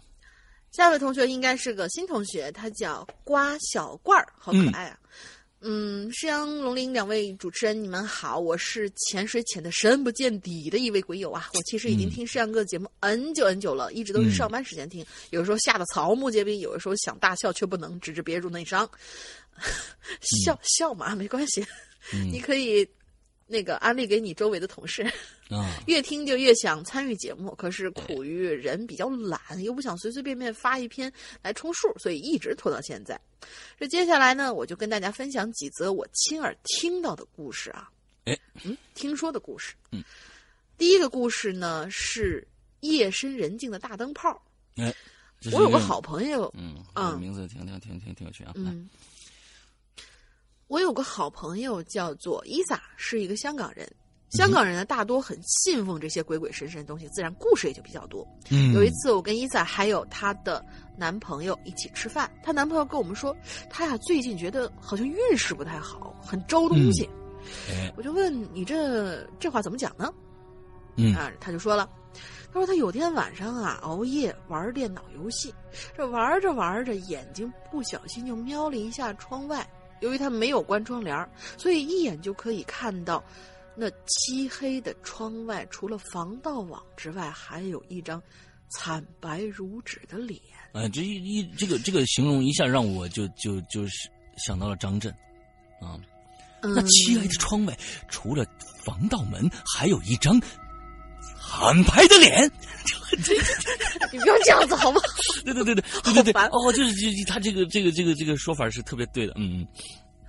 下一位同学应该是个新同学，他叫瓜小罐儿，好可爱啊。嗯，诗阳、龙鳞两位主持人，你们好，我是潜水潜的深不见底的一位鬼友啊。我其实已经听诗阳哥的节目很久很久了，一直都是上班时间听，有时候吓得草木皆兵，有的时候想大笑却不能，直至憋住内伤。笑笑嘛，没关系，你可以。那个安利给你周围的同事，啊，越听就越想参与节目，可是苦于人比较懒，又不想随随便便发一篇来充数，所以一直拖到现在。这接下来呢，我就跟大家分享几则我亲耳听到的故事啊，哎，嗯，听说的故事，嗯，第一个故事呢是夜深人静的大灯泡，哎，我有个好朋友，嗯，啊，名字挺挺挺挺挺有趣啊，嗯。我有个好朋友叫做伊萨，是一个香港人。香港人呢，大多很信奉这些鬼鬼神神的东西，自然故事也就比较多。有一次，我跟伊萨还有她的男朋友一起吃饭，她男朋友跟我们说，他呀最近觉得好像运势不太好，很招东西。我就问你这这话怎么讲呢？嗯啊，他就说了，他说他有天晚上啊熬夜玩电脑游戏，这玩着玩着眼睛不小心就瞄了一下窗外。由于他没有关窗帘所以一眼就可以看到，那漆黑的窗外，除了防盗网之外，还有一张惨白如纸的脸。哎，这一一这个这个形容一下，让我就就就是想到了张震，啊，那漆黑的窗外，除了防盗门，还有一张惨白的脸。你不要这样子好吗？对对对对对对对，哦，就是就他这个这个这个这个说法是特别对的，嗯嗯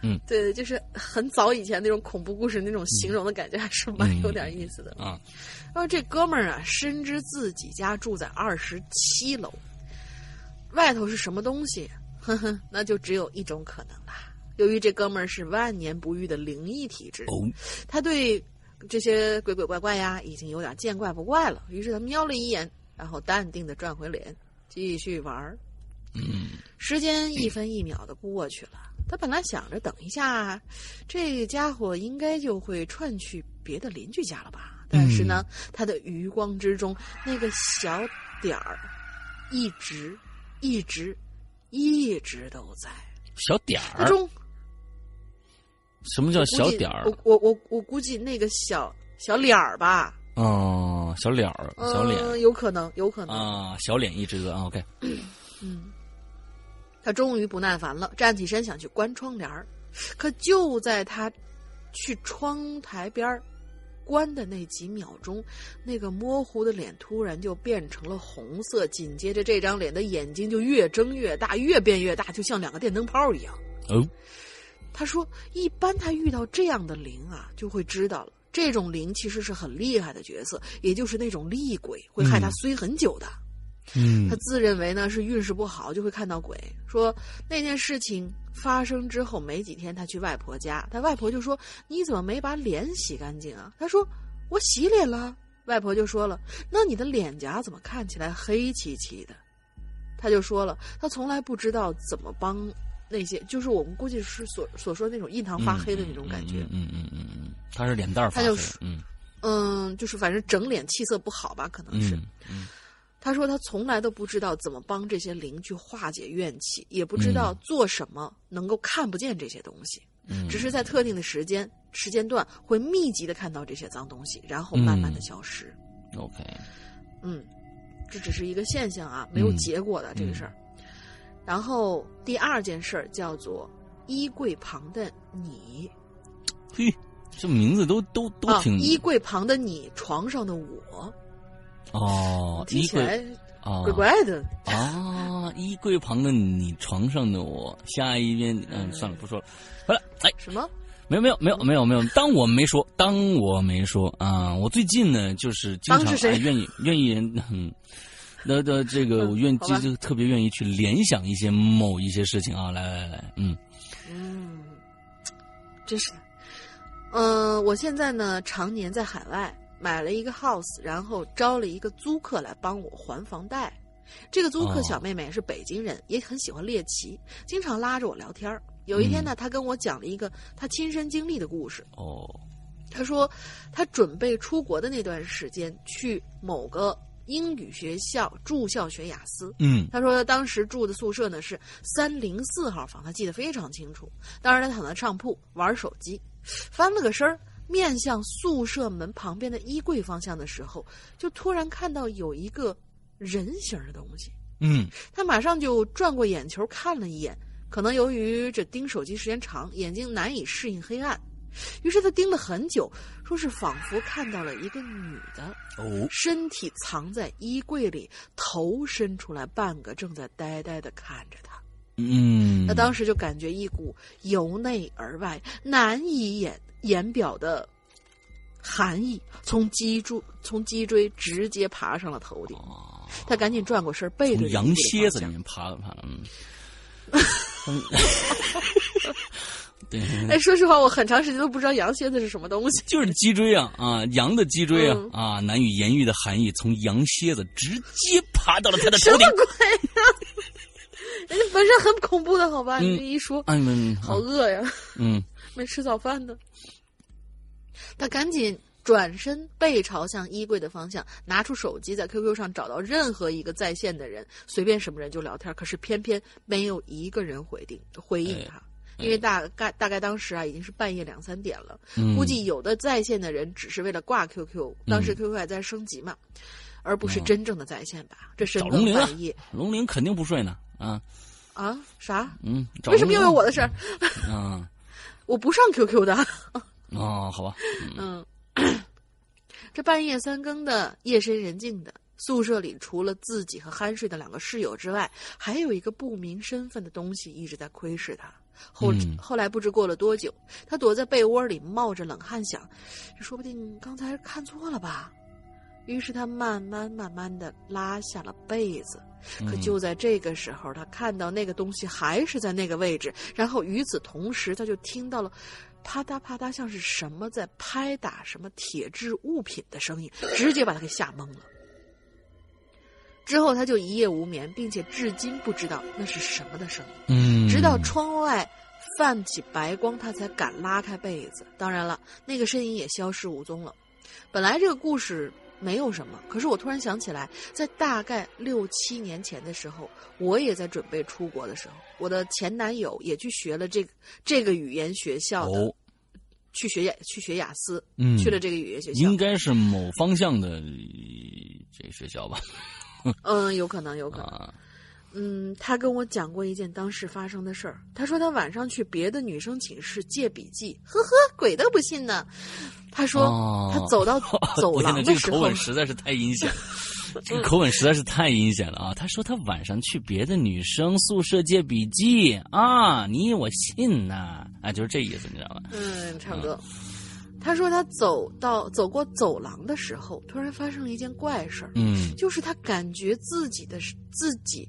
嗯，对，就是很早以前那种恐怖故事那种形容的感觉，还是蛮有点意思的啊。然后这哥们儿啊，深知自己家住在二十七楼，外头是什么东西？哼哼，那就只有一种可能啦。由于这哥们儿是万年不遇的灵异体质，他对这些鬼鬼怪怪呀，已经有点见怪不怪了。于是他瞄了一眼，然后淡定的转回脸，继续玩儿。嗯，时间一分一秒的过去了。他本来想着等一下，这家伙应该就会串去别的邻居家了吧？但是呢，他的余光之中那个小点儿，一直、一直、一直都在。小点儿。中。什么叫小点儿？我我我我估计那个小小脸儿吧。哦，小脸儿，小脸，有可能，有可能啊，小脸一只啊，OK。嗯。他终于不耐烦了，站起身想去关窗帘儿，可就在他去窗台边儿关的那几秒钟，那个模糊的脸突然就变成了红色，紧接着这张脸的眼睛就越睁越大，越变越大，就像两个电灯泡一样。哦，他说：“一般他遇到这样的灵啊，就会知道了，这种灵其实是很厉害的角色，也就是那种厉鬼，会害他衰很久的。”嗯，他自认为呢是运势不好就会看到鬼。说那件事情发生之后没几天，他去外婆家，他外婆就说：“你怎么没把脸洗干净啊？”他说：“我洗脸了。”外婆就说了：“那你的脸颊怎么看起来黑漆漆的？”他就说了：“他从来不知道怎么帮那些，就是我们估计是所所说的那种印堂发黑的那种感觉。”嗯嗯嗯嗯，他是脸蛋儿发黑。嗯嗯，就是反正整脸气色不好吧，可能是。嗯。他说：“他从来都不知道怎么帮这些灵去化解怨气，也不知道做什么能够看不见这些东西。嗯，只是在特定的时间时间段会密集的看到这些脏东西，然后慢慢的消失。OK，嗯，这只是一个现象啊，没有结果的这个事儿。然后第二件事儿叫做衣柜旁的你。嘿，这名字都都都挺……衣柜旁的你，床上的我。”哦，衣柜，怪怪的啊！衣柜旁的你，床上的我，下一遍，嗯，算了，不说了。好了，哎，什么？没有，没有，没有，没有，没有。当我没说，当我没说啊！我最近呢，就是经常愿意愿意，嗯，那那这个，我愿就就特别愿意去联想一些某一些事情啊！来来来，嗯嗯，真是，嗯，我现在呢，常年在海外。买了一个 house，然后招了一个租客来帮我还房贷。这个租客小妹妹是北京人，也很喜欢猎奇，经常拉着我聊天有一天呢，她跟我讲了一个她亲身经历的故事。哦，她说她准备出国的那段时间，去某个英语学校住校学雅思。嗯，他说当时住的宿舍呢是三零四号房，他记得非常清楚。当时他躺在上铺玩手机，翻了个身儿。面向宿舍门旁边的衣柜方向的时候，就突然看到有一个人形的东西。嗯，他马上就转过眼球看了一眼，可能由于这盯手机时间长，眼睛难以适应黑暗，于是他盯了很久，说是仿佛看到了一个女的，哦，身体藏在衣柜里，头伸出来半个，正在呆呆的看着他。嗯，他当时就感觉一股由内而外难以言。言表的寒意从脊柱从脊椎直接爬上了头顶，他赶紧转过身，背对羊蝎子里面爬了爬了。嗯，对。哎，说实话，我很长时间都不知道羊蝎子是什么东西。就是脊椎啊啊，羊的脊椎啊啊，难以言喻的含义从羊蝎子直接爬到了他的头顶。什么鬼呀？人 家本身很恐怖的好吧？你这一说，哎们好饿呀。嗯。没吃早饭呢，他赶紧转身背朝向衣柜的方向，拿出手机在 QQ 上找到任何一个在线的人，随便什么人就聊天。可是偏偏没有一个人回应回应他，因为大概大概当时啊已经是半夜两三点了，估计有的在线的人只是为了挂 QQ，当时 QQ 还在升级嘛，而不是真正的在线吧？这深更半夜，龙鳞肯定不睡呢啊啊啥？嗯，为什么又有我的事儿？啊。我不上 QQ 的 哦，好吧，嗯，这半夜三更的，夜深人静的宿舍里，除了自己和酣睡的两个室友之外，还有一个不明身份的东西一直在窥视他。后后来不知过了多久，他躲在被窝里冒着冷汗，想，这说不定刚才看错了吧。于是他慢慢慢慢的拉下了被子，可就在这个时候，他看到那个东西还是在那个位置，然后与此同时，他就听到了，啪嗒啪嗒，像是什么在拍打什么铁质物品的声音，直接把他给吓懵了。之后他就一夜无眠，并且至今不知道那是什么的声音。嗯，直到窗外泛起白光，他才敢拉开被子。当然了，那个身影也消失无踪了。本来这个故事没有什么，可是我突然想起来，在大概六七年前的时候，我也在准备出国的时候，我的前男友也去学了这个这个语言学校的，哦去学雅去学雅思，嗯去了这个语言学校，应该是某方向的这学校吧？嗯，有可能，有可能。啊，嗯，他跟我讲过一件当时发生的事儿。他说他晚上去别的女生寝室借笔记，呵呵，鬼都不信呢。他说哦他走到 走廊的时候这个口吻，实在是太阴险了，这个口吻实在是太阴险了啊！他说他晚上去别的女生宿舍借笔记啊，你以我信呐？啊，就是这意思，你知道吧？嗯，差不多。他说他走到走过走廊的时候，突然发生了一件怪事儿，嗯，就是他感觉自己的自己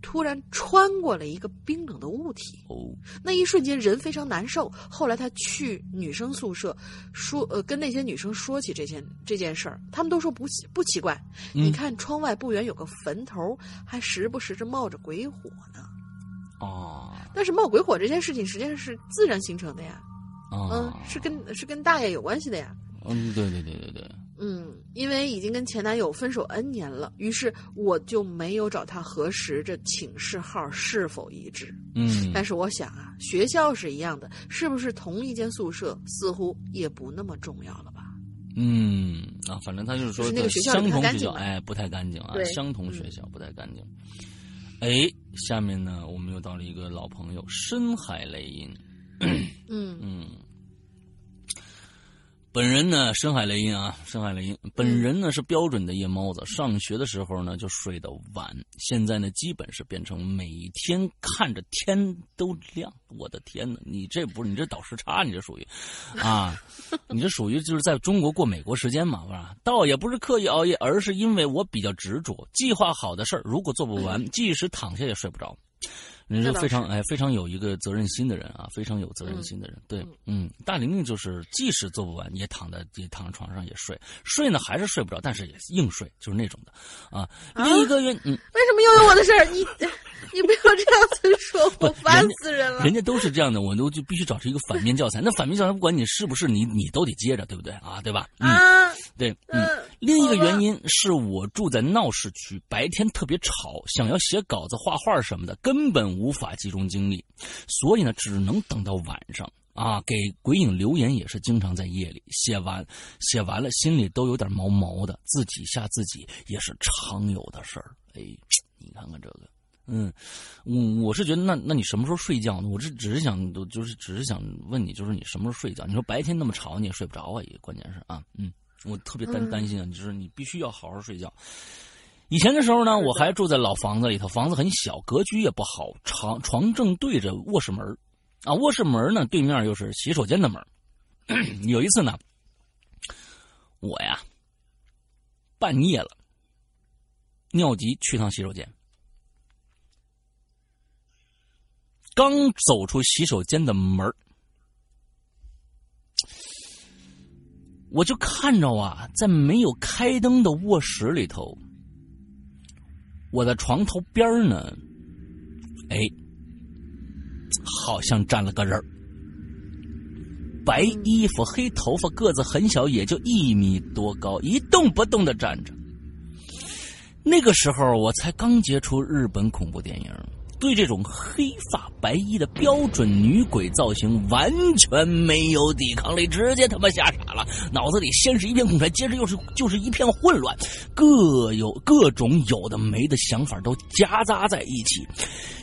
突然穿过了一个冰冷的物体。哦，那一瞬间人非常难受。后来他去女生宿舍，说呃跟那些女生说起这件这件事儿，他们都说不奇不奇怪。嗯你看窗外不远有个坟头，还时不时的冒着鬼火呢。哦，但是冒鬼火这件事情实际上是自然形成的呀，嗯哦，，是跟是跟大爷有关系的呀。嗯，对对对对对，嗯，因为已经跟前男友分手 N 年了，于是我就没有找他核实这寝室号是否一致。嗯，但是我想啊，学校是一样的，是不是同一间宿舍，似乎也不那么重要了吧？嗯啊，反正他就是说是那个学校相不太同学校，干净哎，不太干净啊，相同学校不太干净。哎，下面呢，我们又到了一个老朋友深海雷音。嗯嗯，本人呢，深海雷音啊，深海雷音。本人呢是标准的夜猫子，上学的时候呢就睡得晚，现在呢基本是变成每天看着天都亮。我的天哪，你这不是你这倒时差，你这属于 啊，你这属于就是在中国过美国时间嘛，是吧？倒也不是刻意熬夜，而是因为我比较执着，计划好的事儿如果做不完，即使躺下也睡不着。你是非常哎非常有一个责任心的人啊，非常有责任心的人。对，嗯，大玲玲就是即使做不完，也躺在也躺在床上也睡，睡呢还是睡不着，但是也硬睡，就是那种的啊。另一个原嗯，为什么又有我的事儿？你 你不要这样子说，我烦死人了。人家都是这样的，我都就必须找出一个反面教材。那反面教材不管你是不是你，你都得接着，对不对啊？对吧？嗯，啊，对，嗯。嗯，另一个原因是我住在闹市区，白天特别吵，想要写稿子、画画什么的，根本无法集中精力，所以呢，只能等到晚上啊。给鬼影留言也是经常在夜里写完，写完了心里都有点毛毛的，自己吓自己也是常有的事儿。哎，你看看这个。嗯，我我是觉得那那你什么时候睡觉呢？我这只是想，就是只是想问你，就是你什么时候睡觉？你说白天那么吵，你也睡不着啊，也关键是啊，嗯，我特别担嗯担心啊，就是你必须要好好睡觉。以前的时候呢，我还住在老房子里头，房子很小，格局也不好，床床正对着卧室门儿啊，卧室门呢对面又是洗手间的门儿 有一次呢，我呀半夜了，尿急去趟洗手间，刚走出洗手间的门我就看着啊，在没有开灯的卧室里头，我的床头边呢，哎，好像站了个人白衣服、黑头发，个子很小，也就一米多高，一动不动的站着。那个时候我才刚接触日本恐怖电影，对这种黑发白衣的标准女鬼造型完全没有抵抗力，直接他妈吓傻了。脑子里先是一片空白，接着又是就是一片混乱，各有各种有的没的想法都夹杂在一起。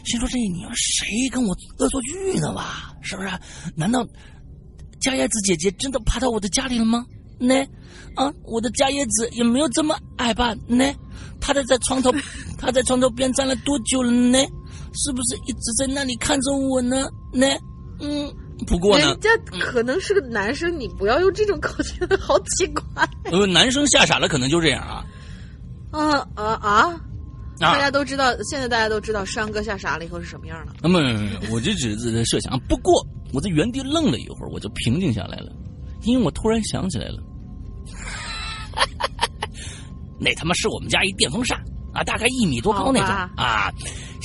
心说这你说谁跟我恶作剧呢吧？是不是？难道加叶子姐姐真的爬到我的家里了吗？呢？啊，我的加叶子也没有这么矮吧？呢？他在在床头，他在床头边站了多久了呢？是不是一直在那里看着我呢？呢？嗯，不过呢人，家可能是个男生，你不要用这种口气，好奇怪。呃，男生吓傻了，可能就这样啊啊啊啊！大啊家。都知道，现在大家都知道山哥吓傻了以后是什么样了。那么我就只是在设想，不过我在原地愣了一会儿，我就平静下来了，因为我突然想起来了，那他妈是我们家一电风扇啊，大概一米多高那种啊。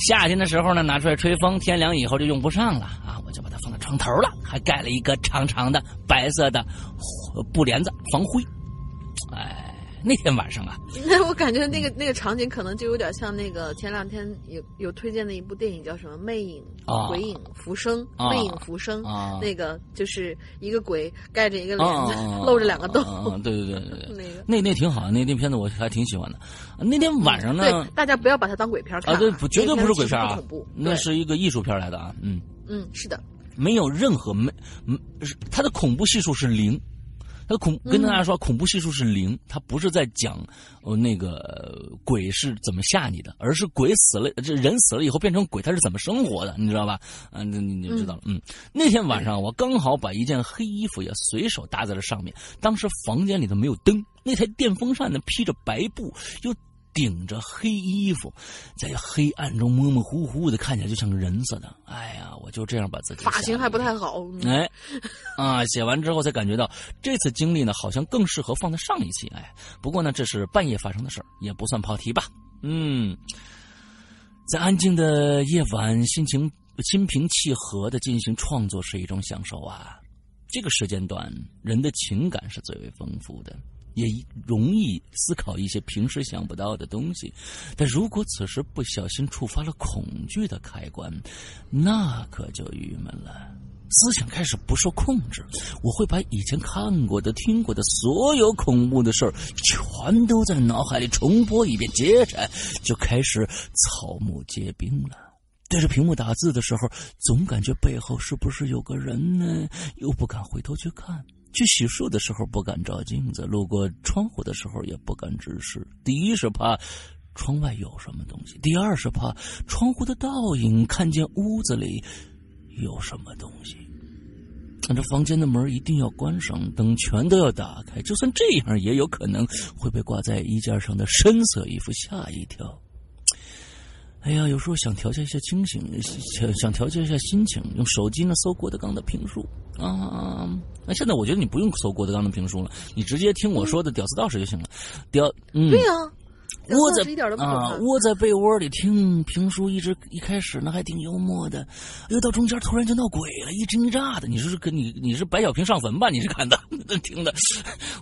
夏天的时候呢，拿出来吹风，天凉以后就用不上了啊，我就把它放在床头了，还盖了一个长长的白色的布帘子防灰。哎。那天晚上啊，那我感觉那个那个场景可能就有点像那个前两天有有推荐的一部电影，叫什么《魅影》《啊鬼影浮生》《魅影浮生》啊那个就是一个鬼盖着一个帘子，露着两个洞。对对对对对，那个那那挺好，那那片子我还挺喜欢的。那天晚上呢，对大家不要把它当鬼片看啊，对，绝对不是鬼片啊，恐怖，那是一个艺术片来的啊，嗯嗯，是的，没有任何没嗯，它的恐怖系数是零。他恐跟大家说，恐怖系数是零。他不是在讲，呃，那个鬼是怎么吓你的，而是鬼死了，这人死了以后变成鬼，他是怎么生活的，你知道吧？嗯，你你就知道了。嗯，那天晚上我刚好把一件黑衣服也随手搭在了上面。当时房间里头没有灯，那台电风扇呢披着白布，又。顶着黑衣服，在黑暗中模模糊糊的，看起来就像个人似的。哎呀，我就这样把自己发型还不太好。哎，啊，写完之后才感觉到这次经历呢，好像更适合放在上一期。哎，不过呢，这是半夜发生的事儿，也不算跑题吧。嗯，在安静的夜晚，心情心平气和的进行创作是一种享受啊。这个时间段，人的情感是最为丰富的。也容易思考一些平时想不到的东西，但如果此时不小心触发了恐惧的开关，那可就郁闷了。思想开始不受控制，我会把以前看过的、听过的所有恐怖的事儿，全都在脑海里重播一遍，接着就开始草木皆兵了。对着屏幕打字的时候，总感觉背后是不是有个人呢？又不敢回头去看。去洗漱的时候不敢照镜子，路过窗户的时候也不敢直视。第一是怕窗外有什么东西，第二是怕窗户的倒影看见屋子里有什么东西。这房间的门一定要关上，灯全都要打开，就算这样也有可能会被挂在衣架上的深色衣服吓一跳。哎呀，有时候想调节一下清醒，想想调节一下心情，用手机呢搜郭德纲的评书啊。那现在我觉得你不用搜郭德纲的评书了，你直接听我说的《屌丝道士》就行了。屌，嗯，对呀，窝在啊窝在被窝里听评书，一直一开始呢还挺幽默的，又到中间突然就闹鬼了，一惊一乍的。你说是跟你你是白小平上坟吧？你是看的 听的？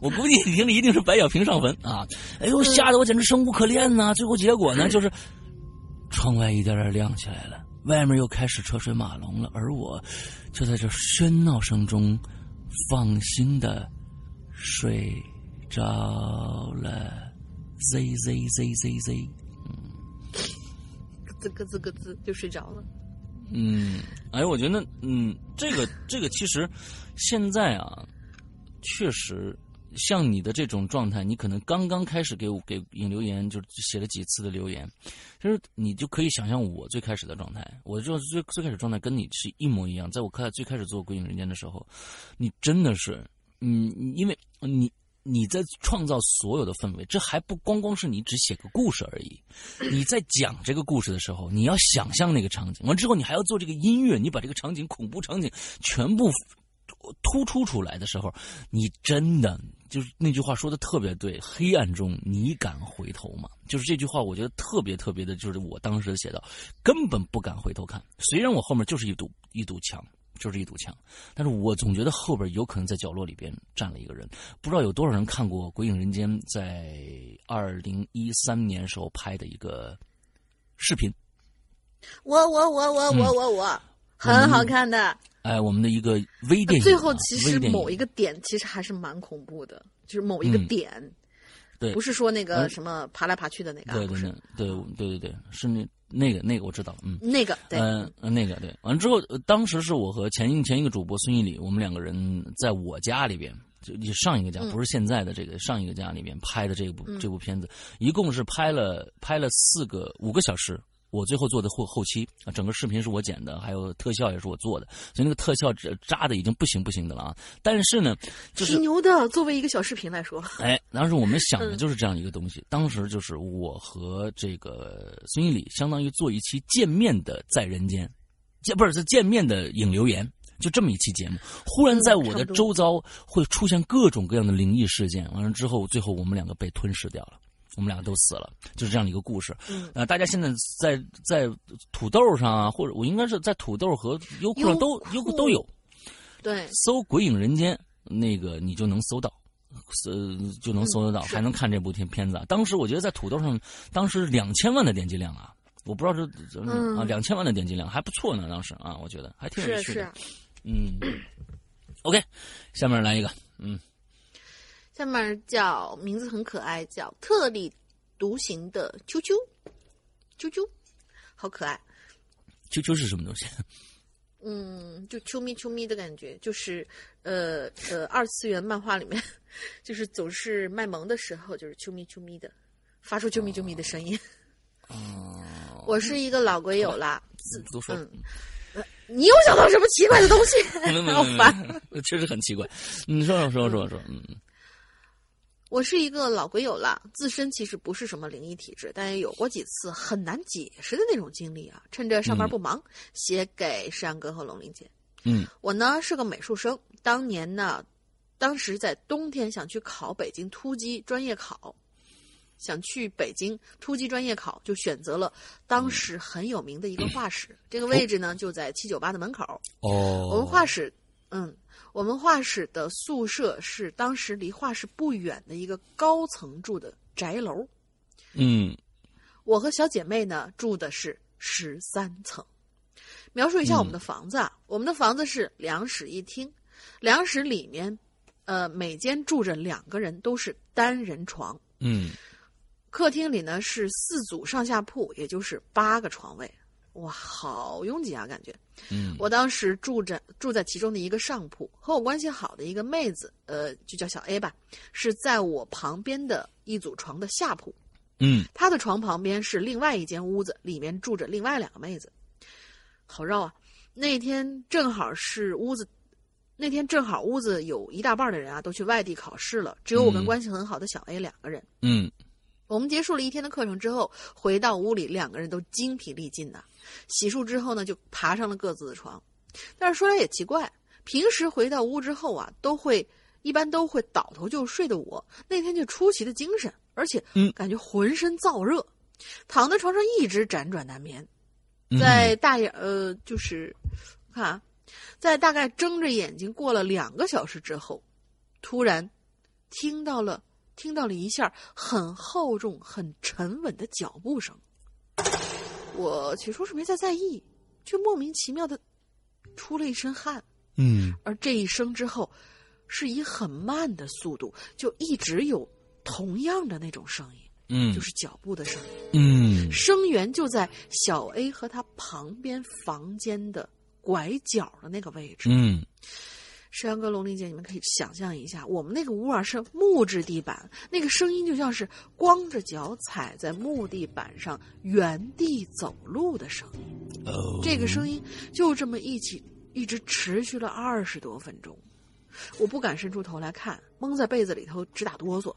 我估计你听的一定是白小平上坟啊！哎呦，吓得我简直生无可恋呐！最后结果呢，就是。窗外一点点亮起来了，外面又开始车水马龙了，而我就在这喧闹声中放心的睡着了。Z Z Z Z Z，嗯，咯吱咯吱咯吱就睡着了。嗯，哎，我觉得，嗯，这个这个其实现在啊，确实。像你的这种状态，你可能刚刚开始给我给引留言，就写了几次的留言，其实你就可以想象我最开始的状态。我就最最开始状态跟你是一模一样。在我开最开始做《鬼影人间》的时候，你真的是，嗯，因为你你在创造所有的氛围，这还不光光是你只写个故事而已。你在讲这个故事的时候，你要想象那个场景，完之后你还要做这个音乐，你把这个场景恐怖场景全部突出出来的时候，你真的。就是那句话说的特别对，黑暗中你敢回头吗？就是这句话，我觉得特别特别的，就是我当时写到，根本不敢回头看。虽然我后面就是一堵一堵墙，就是一堵墙，但是我总觉得后边有可能在角落里边站了一个人。不知道有多少人看过《鬼影人间》在二零一三年时候拍的一个视频。我我我我我我我，很好看的。哎，我们的一个微电影，最后其实某一个点其实还是蛮恐怖的，就是某一个点，对，不是说那个什么爬来爬去的那个，对对对对对对对，是那那个那个我知道，嗯，那个对，嗯那个对，完了之后，当时是我和前一前一个主播孙一礼，我们两个人在我家里边，就上一个家，不是现在的这个上一个家里边拍的这部这部片子，一共是拍了拍了四个五个小时。我最后做的后后期啊，整个视频是我剪的，还有特效也是我做的，所以那个特效扎的已经不行不行的了啊。但是呢，挺牛的，作为一个小视频来说。哎，当时我们想的就是这样一个东西。当时就是我和这个孙一礼，相当于做一期见面的在人间，见不是是见面的影留言，就这么一期节目，忽然在我的周遭会出现各种各样的灵异事件。完了之后，最后我们两个被吞噬掉了，我们两个都死了，就是这样的一个故事。嗯，呃，大家现在在在土豆上啊，或者我应该是在土豆和优酷上都优酷都有。对，搜《鬼影人间》那个你就能搜到，呃，就能搜得到，还能看这部片片子。当时我觉得在土豆上，当时两千万的点击量啊。我不知道这啊，两千万的点击量还不错呢，当时啊，我觉得还挺有趣的。嗯，OK，下面来一个，嗯，下面叫名字很可爱，叫特立独行的啾啾，啾啾，好可爱。啾啾是什么东西？嗯，就啾咪啾咪的感觉，就是呃呃，二次元漫画里面，就是总是卖萌的时候，就是啾咪啾咪的，发出啾咪啾咪的声音。哦。我是一个老鬼友啦，不多说。你又想到什么奇怪的东西？好烦，确实很奇怪。你说说说说说，嗯。我是一个老鬼友了，自身其实不是什么灵异体质，但也有过几次很难解释的那种经历啊。趁着上班不忙，写给山哥和龙玲姐。嗯，我呢是个美术生，当年呢，当时在冬天想去考北京突击专业考。想去北京突击专业考，就选择了当时很有名的一个画室。这个位置呢，就在七九八的门口。哦，我们画室，嗯，我们画室的宿舍是当时离画室不远的一个高层住的宅楼。嗯，我和小姐妹呢住的是十三层。描述一下我们的房子啊，我们的房子是两室一厅，两室里面，呃，每间住着两个人，都是单人床。嗯。客厅里呢是四组上下铺，也就是八个床位，哇，好拥挤啊，感觉。嗯，我当时住着住在其中的一个上铺，和我关系好的一个妹子，呃，就叫小 A 吧，是在我旁边的一组床的下铺。嗯，她的床旁边是另外一间屋子，里面住着另外两个妹子。好绕啊！那天正好是屋子，那天正好屋子有一大半的人啊都去外地考试了，只有我跟关系很好的小 A 两个人。嗯。我们结束了一天的课程之后，回到屋里，两个人都精疲力尽的。洗漱之后呢，就爬上了各自的床。但是说来也奇怪，平时回到屋之后啊，都会一般都会倒头就睡的我，那天就出奇的精神，而且感觉浑身燥热，躺在床上一直辗转难眠。在大眼呃，就是看啊，在大概睁着眼睛过了两个小时之后，突然听到了。听到了一下很厚重、很沉稳的脚步声，我起初是没太在意，却莫名其妙的出了一身汗。嗯，而这一声之后，是以很慢的速度，就一直有同样的那种声音。嗯，就是脚步的声音。嗯，声源就在小 A 和他旁边房间的拐角的那个位置。嗯。山哥、龙玲姐，你们可以想象一下，我们那个屋啊是木质地板，那个声音就像是光着脚踩在木地板上原地走路的声音。这个声音就这么一起一直持续了二十多分钟，我不敢伸出头来看，蒙在被子里头直打哆嗦。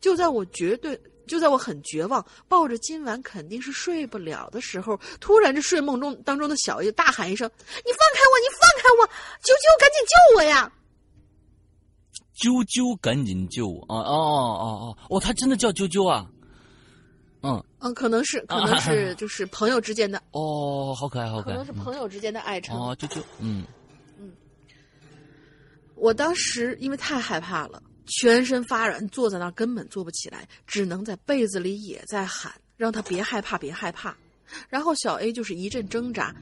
就在我绝对。就在我很绝望，抱着今晚肯定是睡不了的时候，突然这睡梦中当中的小叶大喊一声：“你放开我！你放开我！啾啾，赶紧救我呀！”啾啾，赶紧救我！啊哦哦哦哦，他真的叫啾啾啊！嗯嗯，可能是，可能是，就是朋友之间的哦，好可爱，好可爱，可能是朋友之间的爱称哦，啾啾，嗯嗯。我当时因为太害怕了。全身发软，坐在那儿根本坐不起来，只能在被子里也在喊，让他别害怕，别害怕。然后小 A 就是一阵挣扎，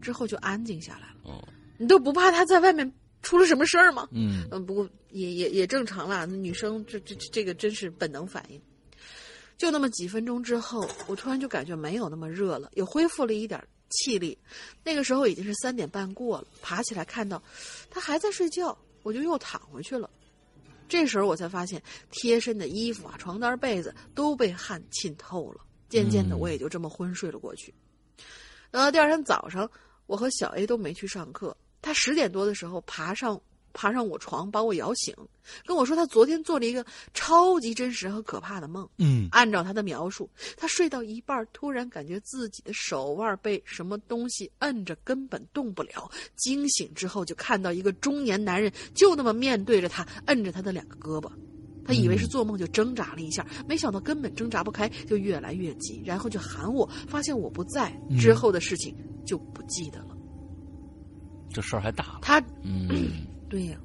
之后就安静下来了。哦，你都不怕他在外面出了什么事儿吗？嗯嗯，不过也也也正常啦，女生这这这个真是本能反应。就那么几分钟之后，我突然就感觉没有那么热了，也恢复了一点气力。那个时候已经是三点半过了，爬起来看到他还在睡觉，我就又躺回去了。这时候我才发现，贴身的衣服啊、床单、被子都被汗浸透了。渐渐的，我也就这么昏睡了过去。等到第二天早上，我和小 A 都没去上课。他十点多的时候爬上爬上我床，把我摇醒，跟我说他昨天做了一个超级真实和可怕的梦。嗯，按照他的描述，他睡到一半，突然感觉自己的手腕被什么东西摁着，根本动不了。惊醒之后，就看到一个中年男人就那么面对着他，摁着他的两个胳膊。他以为是做梦，就挣扎了一下，没想到根本挣扎不开，就越来越急，然后就喊我，发现我不在，之后的事情就不记得了。这事儿还大了。他，嗯，对呀，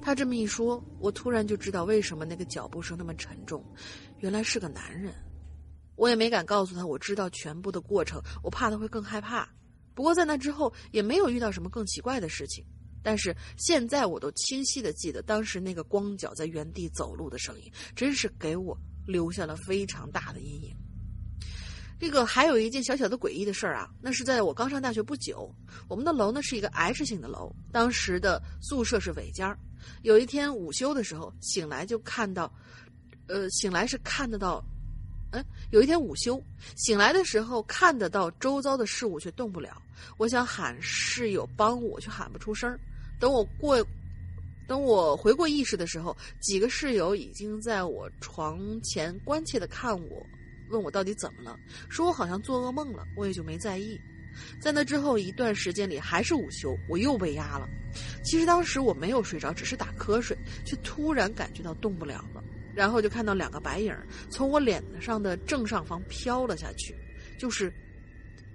他这么一说，我突然就知道为什么那个脚步声那么沉重，原来是个男人。我也没敢告诉他我知道全部的过程，我怕他会更害怕。不过在那之后也没有遇到什么更奇怪的事情。但是现在我都清晰的记得当时那个光脚在原地走路的声音，真是给我留下了非常大的阴影。这个还有一件小小的诡异的事儿啊，那是在我刚上大学不久，我们的楼呢是一个 H 型的楼，当时的宿舍是尾间儿。有一天午休的时候醒来就看到，呃，醒来是看得到，哎，有一天午休醒来的时候看得到周遭的事物却动不了，我想喊室友帮我，却喊不出声。等我过，等我回过意识的时候，几个室友已经在我床前关切的看我，问我到底怎么了，说我好像做噩梦了，我也就没在意。在那之后一段时间里，还是午休，我又被压了。其实当时我没有睡着，只是打瞌睡，却突然感觉到动不了了，然后就看到两个白影从我脸上的正上方飘了下去，就是。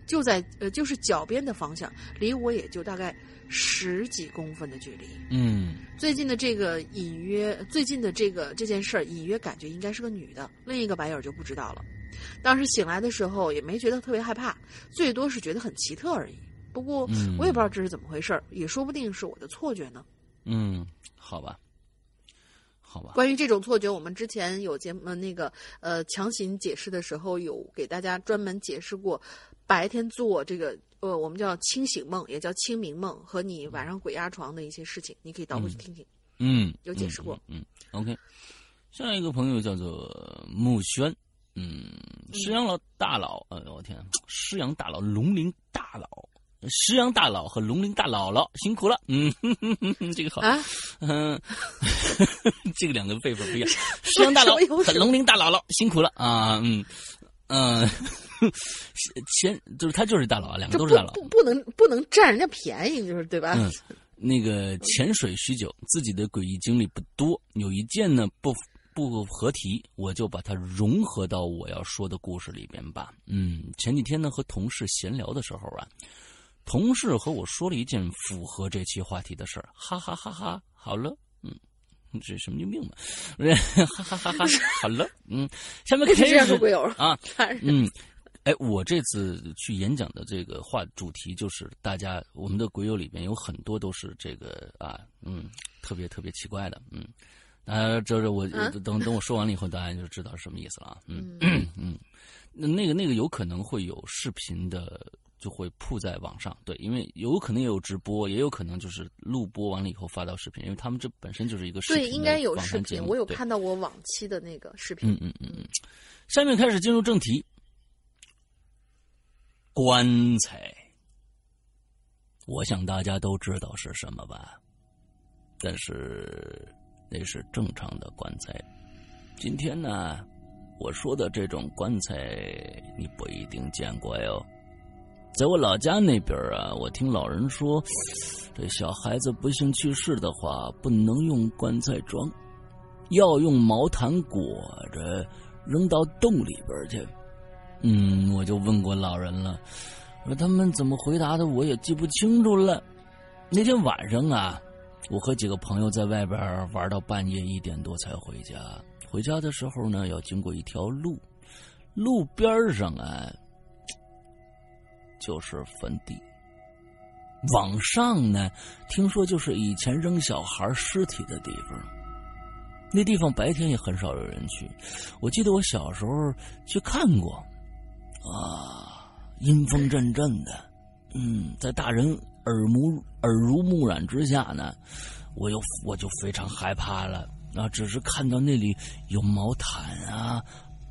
就在呃，就是脚边的方向，离我也就大概十几公分的距离。嗯，最近的这个隐约，最近的这个这件事儿，隐约感觉应该是个女的，另一个白影就不知道了。当时醒来的时候也没觉得特别害怕，最多是觉得很奇特而已。不过我也不知道这是怎么回事儿，也说不定是我的错觉呢。嗯，好吧，好吧。关于这种错觉，我们之前有节目那个呃强行解释的时候，有给大家专门解释过。白天做这个呃，我们叫清醒梦，也叫清明梦，和你晚上鬼压床的一些事情，你可以倒回去听听。嗯，有解释过。嗯，OK。下一个朋友叫做木轩，嗯，石阳老大佬，哎呦我天，石阳大佬，龙鳞大佬，石阳大佬和龙鳞大姥姥辛苦了。嗯，这个好啊，嗯，这个两个辈分不一样。石阳大佬和龙鳞大姥姥辛苦了啊，嗯。嗯，先就是他就是大佬，两个都是大佬，不不能不能占人家便宜，就是对吧？嗯，那个潜水许久，自己的诡异经历不多，有一件呢不不合题，我就把它融合到我要说的故事里边吧。嗯，前几天呢和同事闲聊的时候啊，同事和我说了一件符合这期话题的事儿，哈哈哈哈！好了，嗯。这神经病嘛？哈哈哈哈！好了，嗯，下面开始鬼友啊，嗯，哎，我这次去演讲的这个话主题就是大家我们的鬼友里边有很多都是这个啊，嗯，特别特别奇怪的，嗯，啊，这这我等等我说完了以后，大家就知道是什么意思了，嗯嗯，那那个那个有可能会有视频的。就会铺在网上，对，因为有可能有直播，也有可能就是录播完了以后发到视频，因为他们这本身就是一个视频对，应该有视频，我有看到我往期的那个视频。嗯嗯嗯嗯。下面开始进入正题，棺材，我想大家都知道是什么吧？但是那是正常的棺材。今天呢，我说的这种棺材你不一定见过哟。在我老家那边啊，我听老人说，这小孩子不幸去世的话，不能用棺材装，要用毛毯裹着扔到洞里边去。嗯，我就问过老人了，说他们怎么回答的，我也记不清楚了。那天晚上啊，我和几个朋友在外边玩到半夜一点多才回家。回家的时候呢，要经过一条路，路边上啊。就是坟地，往上呢，听说就是以前扔小孩尸体的地方。那地方白天也很少有人去。我记得我小时候去看过，啊，阴风阵阵的，嗯，在大人耳目耳濡目染之下呢，我又我就非常害怕了。啊，只是看到那里有毛毯啊、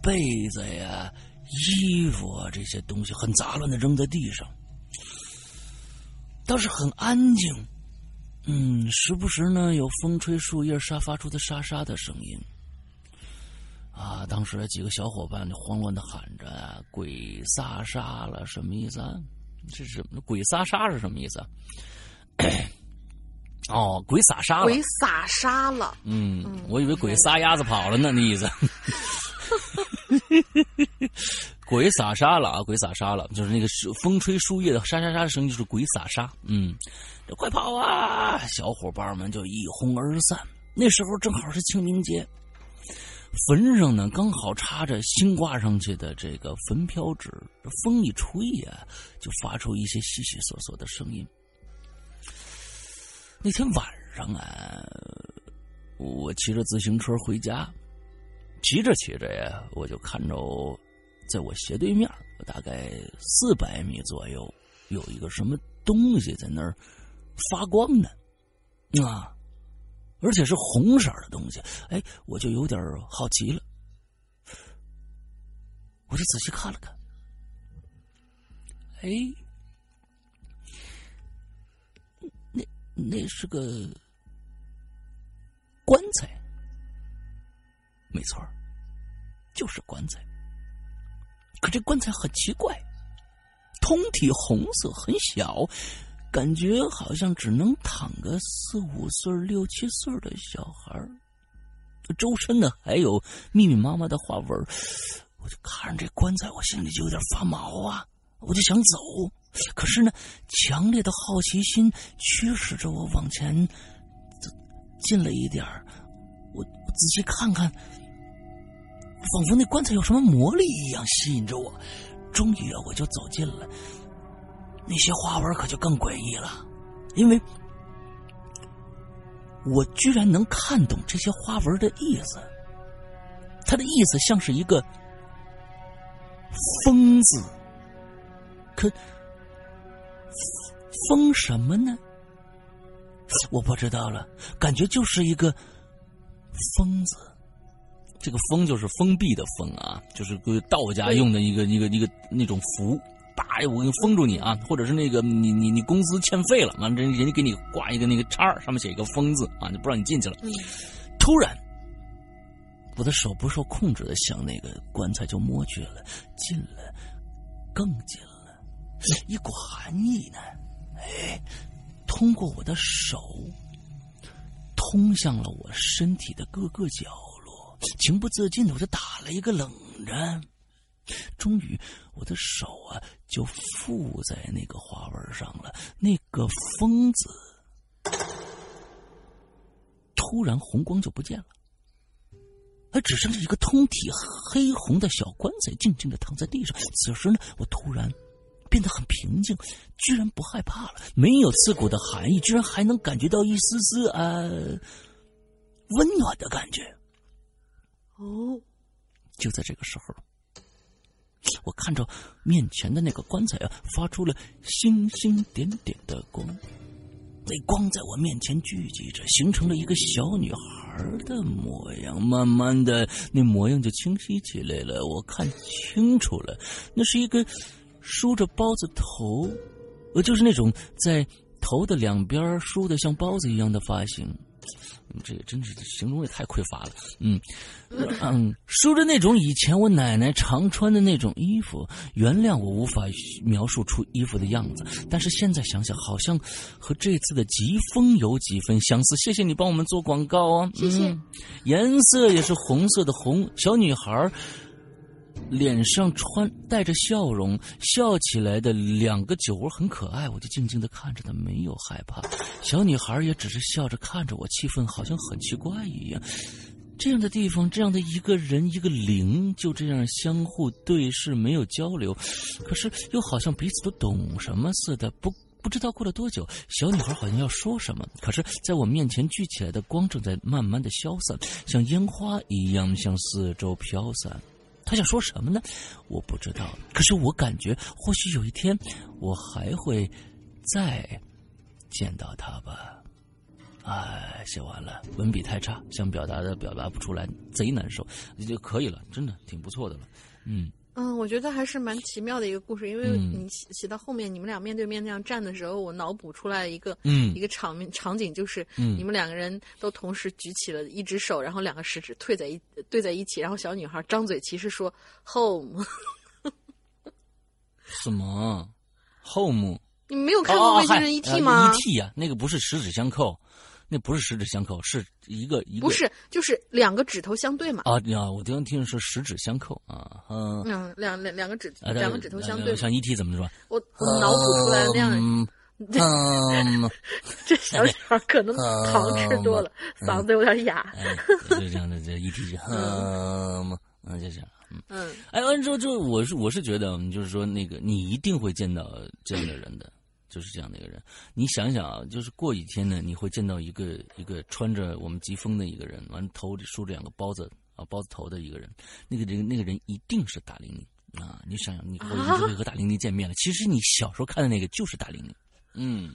被子呀。衣服啊，这些东西很杂乱的扔在地上，倒是很安静。嗯，时不时呢有风吹树叶沙发出的沙沙的声音。啊，当时几个小伙伴就慌乱的喊着：“鬼撒沙了，什么意思啊？这是鬼撒沙是什么意思啊？” 哦，鬼撒沙了，鬼撒沙了。嗯，我以为鬼撒鸭子跑了呢，那意思。鬼撒沙了啊！鬼撒沙了，就是那个风吹树叶的沙沙沙的声音，就是鬼撒沙。嗯，这快跑啊！小伙伴们就一哄而散。那时候正好是清明节，坟上呢刚好插着新挂上去的这个坟飘纸，风一吹呀，就发出一些悉悉索索的声音。那天晚上啊，我骑着自行车回家，骑着骑着呀，我就看着。在我斜对面，大概四百米左右，有一个什么东西在那儿发光呢，啊，而且是红色的东西。哎，我就有点好奇了，我就仔细看了看，哎，那那是个棺材，没错，就是棺材。可这棺材很奇怪，通体红色，很小，感觉好像只能躺个四五岁、六七岁的小孩周身呢还有密密麻麻的花纹我就看着这棺材，我心里就有点发毛啊！我就想走，可是呢，强烈的好奇心驱使着我往前进了一点我我仔细看看。仿佛那棺材有什么魔力一样吸引着我，终于啊，我就走近了。那些花纹可就更诡异了，因为我居然能看懂这些花纹的意思。它的意思像是一个“风”字，可“风”什么呢？我不知道了，感觉就是一个“风”字。这个封就是封闭的封啊，就是个道家用的一个一个一个那种符，叭，我给你封住你啊，或者是那个你你你公司欠费了，完了人人家给你挂一个那个叉，上面写一个封字啊，就不让你进去了。突然，我的手不受控制的向那个棺材就摸去了，近了，更近了，一股寒意呢，哎，通过我的手，通向了我身体的各个角落。情不自禁的，我就打了一个冷战。终于，我的手啊，就附在那个花纹上了。那个“疯”子，突然红光就不见了，还只剩下一个通体黑红的小棺材，静静的躺在地上。此时呢，我突然变得很平静，居然不害怕了，没有刺骨的寒意，居然还能感觉到一丝丝啊温暖的感觉。哦，就在这个时候，我看着面前的那个棺材啊，发出了星星点点的光。那光在我面前聚集着，形成了一个小女孩的模样。慢慢的，那模样就清晰起来了。我看清楚了，那是一个梳着包子头，呃，就是那种在头的两边梳的像包子一样的发型。这也真是形容也太匮乏了，嗯嗯，梳着那种以前我奶奶常穿的那种衣服，原谅我无法描述出衣服的样子，但是现在想想，好像和这次的疾风有几分相似。谢谢你帮我们做广告哦，谢谢。颜色也是红色的红，小女孩。脸上穿带着笑容，笑起来的两个酒窝很可爱，我就静静的看着她，没有害怕。小女孩也只是笑着看着我，气氛好像很奇怪一样。这样的地方，这样的一个人，一个灵，就这样相互对视，没有交流，可是又好像彼此都懂什么似的。不不知道过了多久，小女孩好像要说什么，可是在我面前聚起来的光正在慢慢的消散，像烟花一样向四周飘散。他想说什么呢？我不知道。可是我感觉，或许有一天，我还会再见到他吧。哎，写完了，文笔太差，想表达的表达不出来，贼难受。就可以了，真的挺不错的了。嗯，嗯，我觉得还是蛮奇妙的一个故事，因为你写写到后面，你们俩面对面那样站的时候，我脑补出来一个嗯一个场面场景，就是你们两个人都同时举起了一只手，然后两个食指对在一对在一起，然后小女孩张嘴其实说 home。什么？home？你没有看过《外星人 E.T.》吗？E.T. 呀，那个不是十指相扣。那不是十指相扣，是一个一个不是，就是两个指头相对嘛。啊啊，我刚听说十指相扣啊，嗯，两两两两个指两个指头相对。像 E.T. 怎么说？我我脑补出来那样。嗯，这小女孩可能糖吃多了，嗓子有点哑。就这样的，这一提就 嗯嗯，就这样。嗯，哎，完之后就我是我是觉得，就是说那个你一定会见到这样的人的。就是这样的一个人，你想想啊，就是过几天呢，你会见到一个一个穿着我们疾风的一个人，完头里梳着两个包子啊包子头的一个人，那个人那个人一定是大玲玲啊！你想想，你或者就会和大玲玲见面了。其实你小时候看的那个就是大玲玲，嗯。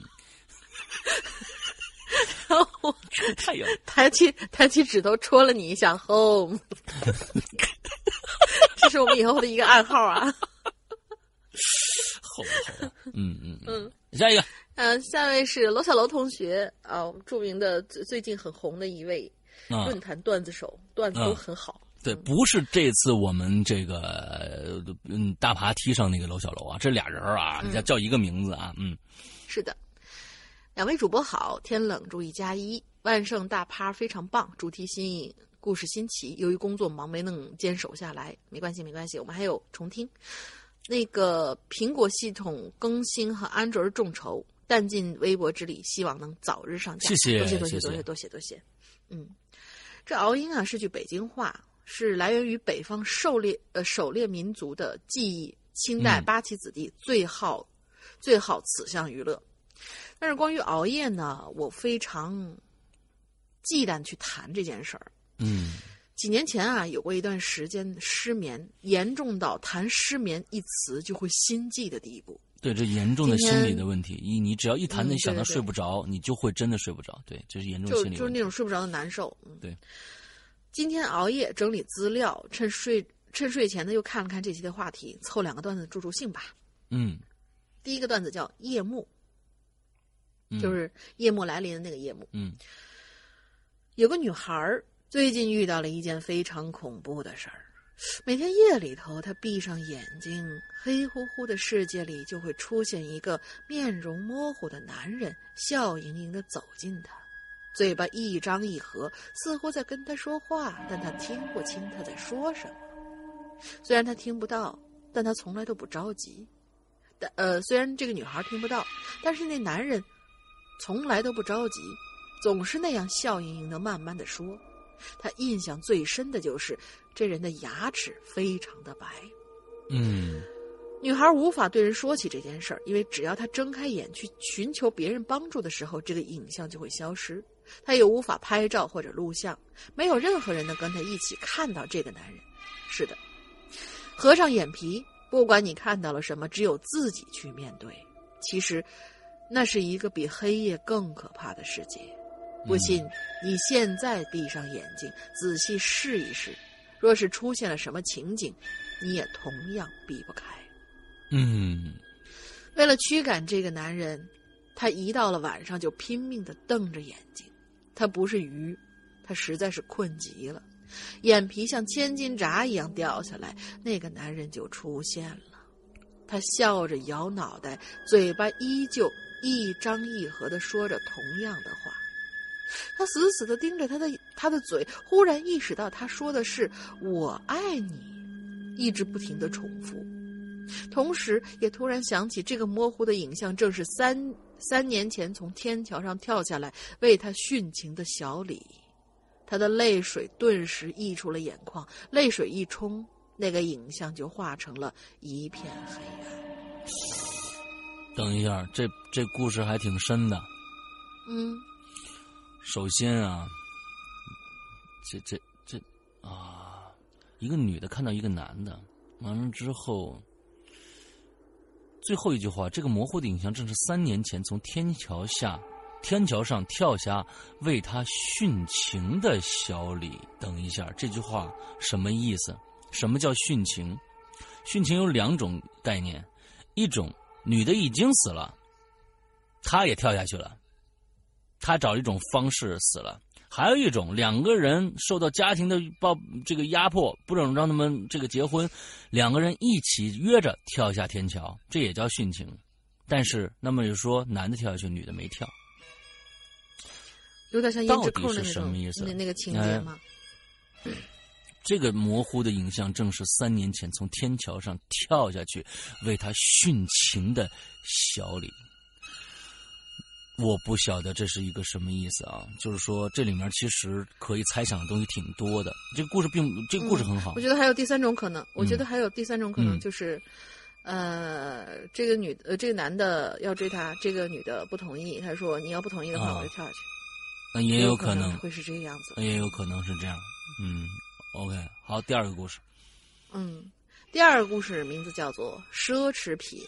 然后太阳抬起抬起指头戳了你一下，home，这是我们以后的一个暗号啊。好好，嗯嗯嗯，下一个，嗯，下位是罗小楼同学啊，著名的最最近很红的一位论坛段子手，段子都很好。对，不是这次我们这个嗯大爬梯上那个楼小楼啊，这俩人啊，叫叫一个名字啊，嗯，是的，两位主播好，天冷注意加衣，万圣大趴非常棒，主题新颖，故事新奇。由于工作忙没能坚守下来，没关系没关系，我们还有重听。那个苹果系统更新和安卓众筹，但尽微薄之力，希望能早日上架。谢谢，多谢多谢多谢多谢多谢。嗯，这熬鹰啊是句北京话，是来源于北方狩猎呃狩猎民族的记忆。清代八旗子弟最好、嗯、最好此项娱乐。但是关于熬夜呢，我非常忌惮去谈这件事儿。嗯。几年前啊，有过一段时间失眠，严重到谈失眠一词就会心悸的地步。对，这严重的心理的问题，你你只要一谈，你想到睡不着，你就会真的睡不着。对，这是严重心理。就就是那种睡不着的难受。嗯，对。今天熬夜整理资料，趁睡趁睡前呢又看了看这期的话题，凑两个段子助助兴吧。嗯。第一个段子叫夜幕，嗯、就是夜幕来临的那个夜幕。嗯。有个女孩儿。最近遇到了一件非常恐怖的事儿，每天夜里头，他闭上眼睛，黑乎乎的世界里就会出现一个面容模糊的男人，笑盈盈的走近他，嘴巴一张一合，似乎在跟他说话，但他听不清他在说什么。虽然他听不到，但他从来都不着急。但呃，虽然这个女孩听不到，但是那男人从来都不着急，总是那样笑盈盈的慢慢的说。他印象最深的就是这人的牙齿非常的白。嗯，女孩无法对人说起这件事儿，因为只要她睁开眼去寻求别人帮助的时候，这个影像就会消失。她也无法拍照或者录像，没有任何人能跟她一起看到这个男人。是的，合上眼皮，不管你看到了什么，只有自己去面对。其实，那是一个比黑夜更可怕的世界。不信，你现在闭上眼睛，仔细试一试。若是出现了什么情景，你也同样避不开。嗯，为了驱赶这个男人，他一到了晚上就拼命的瞪着眼睛。他不是鱼，他实在是困极了，眼皮像千斤闸一样掉下来，那个男人就出现了。他笑着摇脑袋，嘴巴依旧一张一合的说着同样的话。他死死的盯着他的他的嘴，忽然意识到他说的是“我爱你”，一直不停的重复，同时也突然想起这个模糊的影像正是三三年前从天桥上跳下来为他殉情的小李，他的泪水顿时溢出了眼眶，泪水一冲，那个影像就化成了一片黑暗。等一下，这这故事还挺深的。嗯。首先啊，这这这啊，一个女的看到一个男的，完了之后，最后一句话，这个模糊的影像正是三年前从天桥下、天桥上跳下为他殉情的小李。等一下，这句话什么意思？什么叫殉情？殉情有两种概念，一种女的已经死了，她也跳下去了，她找一种方式死了；还有一种，两个人受到家庭的抱这个压迫，不能让他们这个结婚，两个人一起约着跳下天桥，这也叫殉情。但是那么就说，男的跳下去，女的没跳，有点像胭脂扣那种那那个情节吗？这个模糊的影像正是三年前从天桥上跳下去为他殉情的小李。我不晓得这是一个什么意思啊？就是说这里面其实可以猜想的东西挺多的。这个故事并这个故事很好。我觉得还有第三种可能。我觉得还有第三种可能，就是呃，这个女呃这个男的要追她，这个女的不同意。他说：“你要不同意的话，我就跳下去。”那也有可能会是这个样子。也有可能是这样。嗯。OK，好，第二个故事。嗯，第二个故事名字叫做《奢侈品》，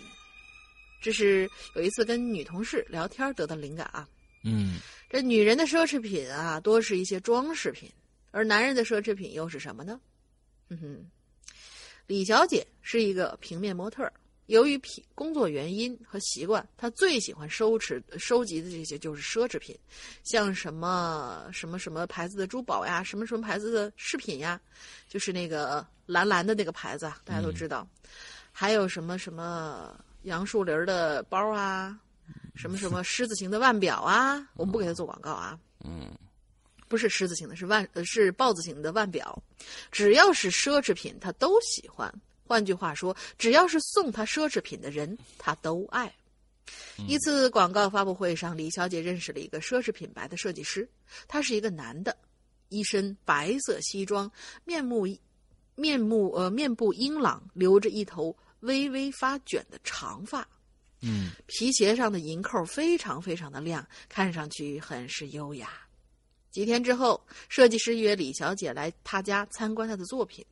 这是有一次跟女同事聊天得到灵感啊。嗯，这女人的奢侈品啊，多是一些装饰品，而男人的奢侈品又是什么呢？嗯哼，李小姐是一个平面模特儿。由于平工作原因和习惯，她最喜欢收持收集的这些就是奢侈品，像什么什么什么牌子的珠宝呀，什么什么牌子的饰品呀，就是那个蓝蓝的那个牌子，大家都知道。还有什么什么杨树林的包啊，什么什么 狮子型的腕表啊，我们不给他做广告啊。嗯，不是狮子型的，是腕呃是豹子型的腕表，只要是奢侈品，他都喜欢。换句话说，只要是送他奢侈品的人，他都爱。一次广告发布会上，李小姐认识了一个奢侈品牌的设计师，他是一个男的，一身白色西装，面目面目呃面部英朗，留着一头微微发卷的长发。嗯，皮鞋上的银扣非常非常的亮，看上去很是优雅。几天之后，设计师约李小姐来他家参观他的作品。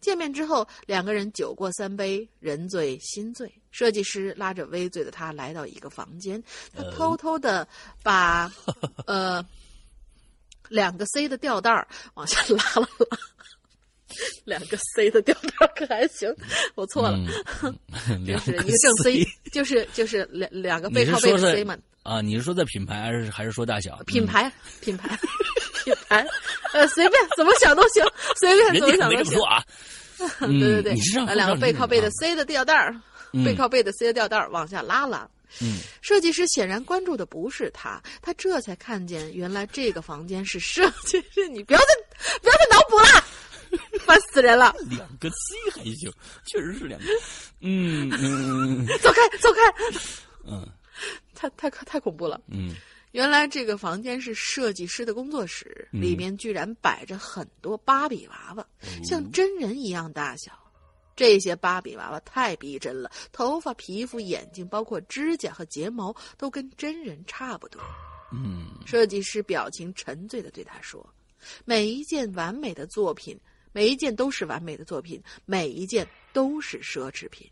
见面之后，两个人酒过三杯，人醉心醉。设计师拉着微醉的他来到一个房间，他偷偷的把 呃两个 C 的吊带儿往下拉了拉。两个 C 的吊带可还行？我错了，就是一个正 C，就是就是两两个背靠背的 C 嘛。啊，你是说在品牌还是还是说大小？品牌，品牌。品牌，呃，随便怎么想都行，随便怎么想都行啊。对对对，两个背靠背的 C 的吊带儿，背靠背的 C 的吊带儿往下拉拉。嗯，设计师显然关注的不是他，他这才看见原来这个房间是设计师。你不要再不要再脑补了，烦死人了。两个 C 还行，确实是两个。嗯嗯，走开走开。嗯，太太太恐怖了。嗯。原来这个房间是设计师的工作室，里面居然摆着很多芭比娃娃，像真人一样大小。这些芭比娃娃太逼真了，头发、皮肤、眼睛，包括指甲和睫毛，都跟真人差不多。嗯，设计师表情沉醉的对他说：“每一件完美的作品，每一件都是完美的作品，每一件都是奢侈品。”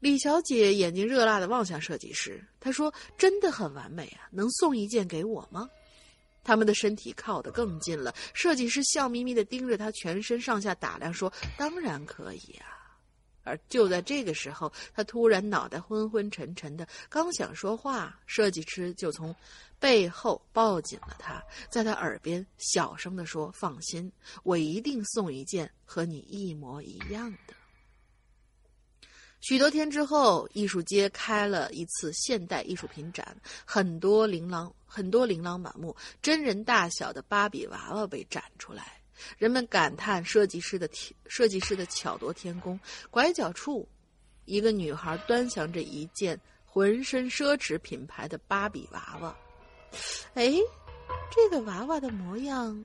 李小姐眼睛热辣的望向设计师，她说：“真的很完美啊，能送一件给我吗？”他们的身体靠得更近了，设计师笑眯眯的盯着她全身上下打量，说：“当然可以啊。”而就在这个时候，他突然脑袋昏昏沉沉的，刚想说话，设计师就从背后抱紧了他，在他耳边小声的说：“放心，我一定送一件和你一模一样的。”许多天之后，艺术街开了一次现代艺术品展，很多琳琅很多琳琅满目、真人大小的芭比娃娃被展出来，人们感叹设计师的设计师的巧夺天工。拐角处，一个女孩端详着一件浑身奢侈品牌的芭比娃娃。哎，这个娃娃的模样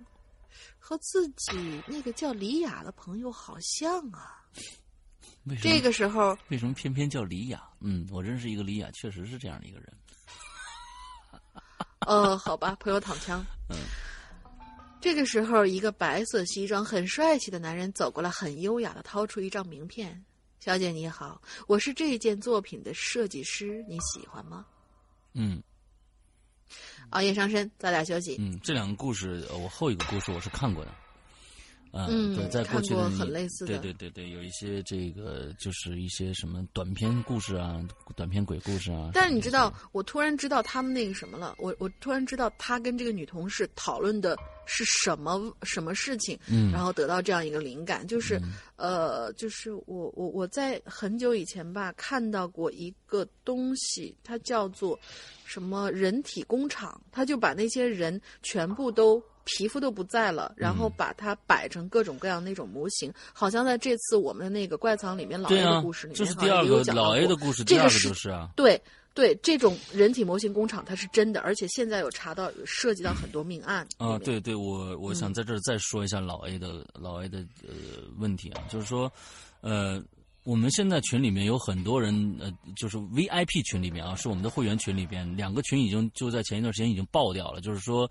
和自己那个叫李雅的朋友好像啊。这个时候，为什么偏偏叫李雅？嗯，我认识一个李雅，确实是这样的一个人。呃，好吧，朋友躺枪。嗯。这个时候，一个白色西装、很帅气的男人走过来，很优雅的掏出一张名片：“小姐你好，我是这件作品的设计师，你喜欢吗？”嗯。熬夜伤身，早点休息。嗯，这两个故事，我后一个故事我是看过的。嗯，对，在过去的很类似的，对对对对，有一些这个就是一些什么短篇故事啊，短篇鬼故事啊。但是你知道，我突然知道他们那个什么了，我我突然知道他跟这个女同事讨论的是什么什么事情，嗯，然后得到这样一个灵感，就是呃，就是我我我在很久以前吧看到过一个东西，它叫做什么人体工厂，他就把那些人全部都。皮肤都不在了，然后把它摆成各种各样那种模型，好像在这次我们的那个怪藏里面老 A 的故事里面，就是第二个老 A 的故事，第二个就是啊，对对，这种人体模型工厂它是真的，而且现在有查到涉及到很多命案啊。对对，我我想在这儿再说一下老 A 的老 A 的呃问题啊，就是说呃。我们现在群里面有很多人，呃，就是 VIP 群里面啊，是我们的会员群里边，两个群已经就在前一段时间已经爆掉了。就是说，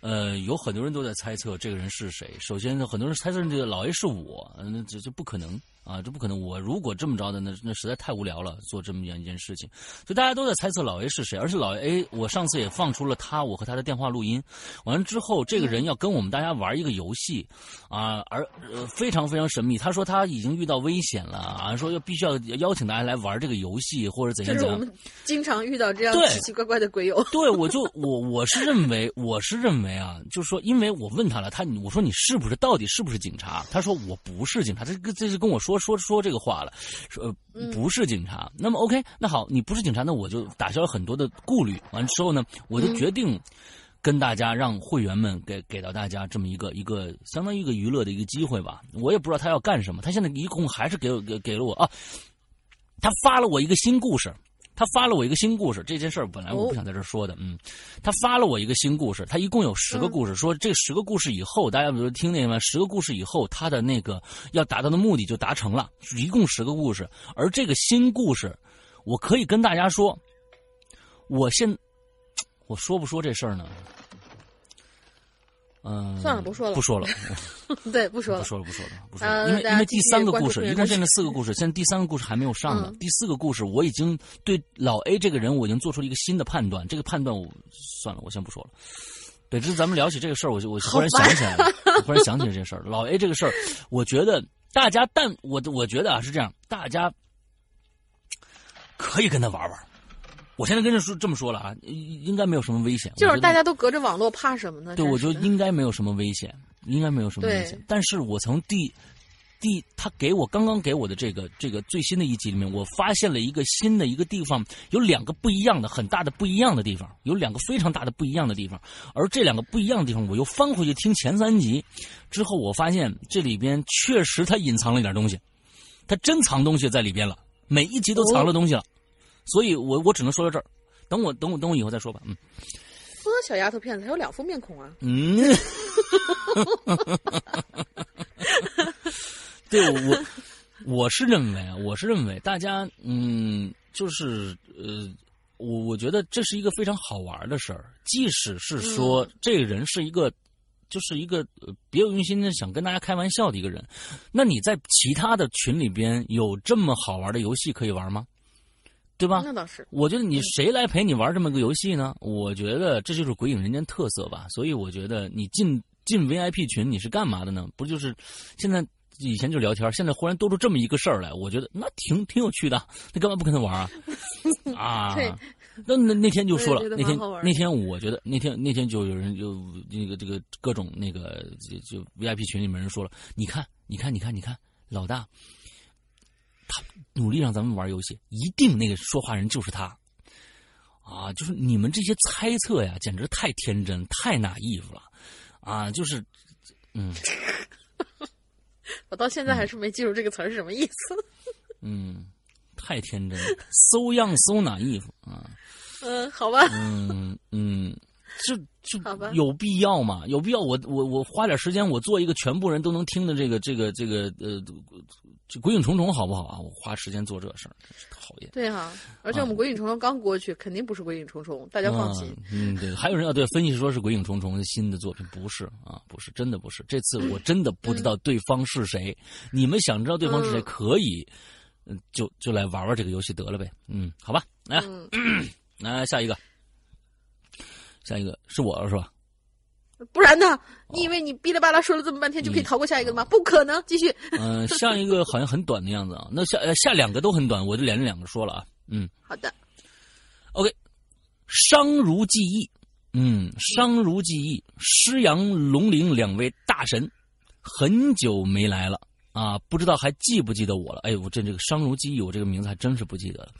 呃，有很多人都在猜测这个人是谁。首先，很多人猜测这个老 A 是我，那这这不可能。啊，这不可能！我如果这么着的，那那实在太无聊了，做这么样一件事情。所以大家都在猜测老 A 是谁，而且老 A，我上次也放出了他，我和他的电话录音。完了之后，这个人要跟我们大家玩一个游戏，啊，而呃非常非常神秘。他说他已经遇到危险了，啊，说要必须要邀请大家来玩这个游戏或者怎样怎样。就是我们经常遇到这样奇奇怪怪的鬼友。对，我就我我是认为我是认为啊，就是说，因为我问他了，他我说你是不是到底是不是警察？他说我不是警察，这个这是跟我说。说说这个话了，说不是警察。那么 OK，那好，你不是警察，那我就打消了很多的顾虑。完之后呢，我就决定跟大家让会员们给给到大家这么一个一个相当于一个娱乐的一个机会吧。我也不知道他要干什么，他现在一共还是给我给给了我啊，他发了我一个新故事。他发了我一个新故事，这件事儿本来我不想在这说的，嗯，他发了我一个新故事，他一共有十个故事，说这十个故事以后，大家比如听那个十个故事以后，他的那个要达到的目的就达成了，一共十个故事，而这个新故事，我可以跟大家说，我现我说不说这事儿呢？嗯，算了，不说了，不说了。对，不说了，不说了，不说了，不说了。因为因为第三个故事，一共现在四个故事，现在第三个故事还没有上呢。第四个故事，我已经对老 A 这个人，我已经做出了一个新的判断。这个判断，我算了，我先不说了。对，这咱们聊起这个事儿，我就我忽然想起来了，忽然想起来这事儿。老 A 这个事儿，我觉得大家，但我我觉得啊是这样，大家可以跟他玩玩。我现在跟你说这么说了啊，应该没有什么危险。就是大家都隔着网络，怕什么呢？对，我觉得应该没有什么危险，应该没有什么危险。但是我从第第他给我刚刚给我的这个这个最新的一集里面，我发现了一个新的一个地方，有两个不一样的很大的不一样的地方，有两个非常大的不一样的地方。而这两个不一样的地方，我又翻回去听前三集之后，我发现这里边确实他隐藏了一点东西，他真藏东西在里边了，每一集都藏了东西了。所以，我我只能说到这儿，等我等我等我以后再说吧。嗯，呵，小丫头片子还有两副面孔啊。嗯，对我我是认为啊，我是认为大家嗯，就是呃，我我觉得这是一个非常好玩的事儿。即使是说这个人是一个，就是一个别有用心的想跟大家开玩笑的一个人，那你在其他的群里边有这么好玩的游戏可以玩吗？对吧？那倒是。我觉得你谁来陪你玩这么个游戏呢？我觉得这就是鬼影人间特色吧。所以我觉得你进进 VIP 群你是干嘛的呢？不就是现在以前就聊天，现在忽然多出这么一个事儿来，我觉得那挺挺有趣的。你干嘛不跟他玩啊？啊，那那那天就说了，那天那天我觉得那天那天就有人就那个这个各种那个就就 VIP 群里面人说了，你看你看你看你看老大。他努力让咱们玩游戏，一定那个说话人就是他，啊，就是你们这些猜测呀，简直太天真、太拿衣服了，啊，就是，嗯，我到现在还是没记住这个词儿是什么意思。嗯，太天真，so young so 拿衣服啊。嗯，好吧。嗯嗯。就就有必要吗？有必要？我我我花点时间，我做一个全部人都能听的这个这个这个呃，这鬼影重重好不好啊？我花时间做这事儿，真是讨厌。对哈，而且我们鬼影重重刚过去，肯定不是鬼影重重，大家放心。嗯，对，还有人要对分析说是鬼影重重新的作品，不是啊，不是，真的不是。这次我真的不知道对方是谁，你们想知道对方是谁，可以，嗯，就就来玩玩这个游戏得了呗。嗯，好吧，来，来下一个。下一个是我了是吧？不然呢？你以为你哔哩吧啦说了这么半天就可以逃过下一个吗？不可能！继续。嗯，下一个好像很短的样子啊。那下下两个都很短，我就连着两个说了啊。嗯，好的。OK，商如记忆。嗯，商如记忆，师阳龙陵两位大神很久没来了啊，不知道还记不记得我了？哎，我这这个商如记忆，我这个名字还真是不记得了。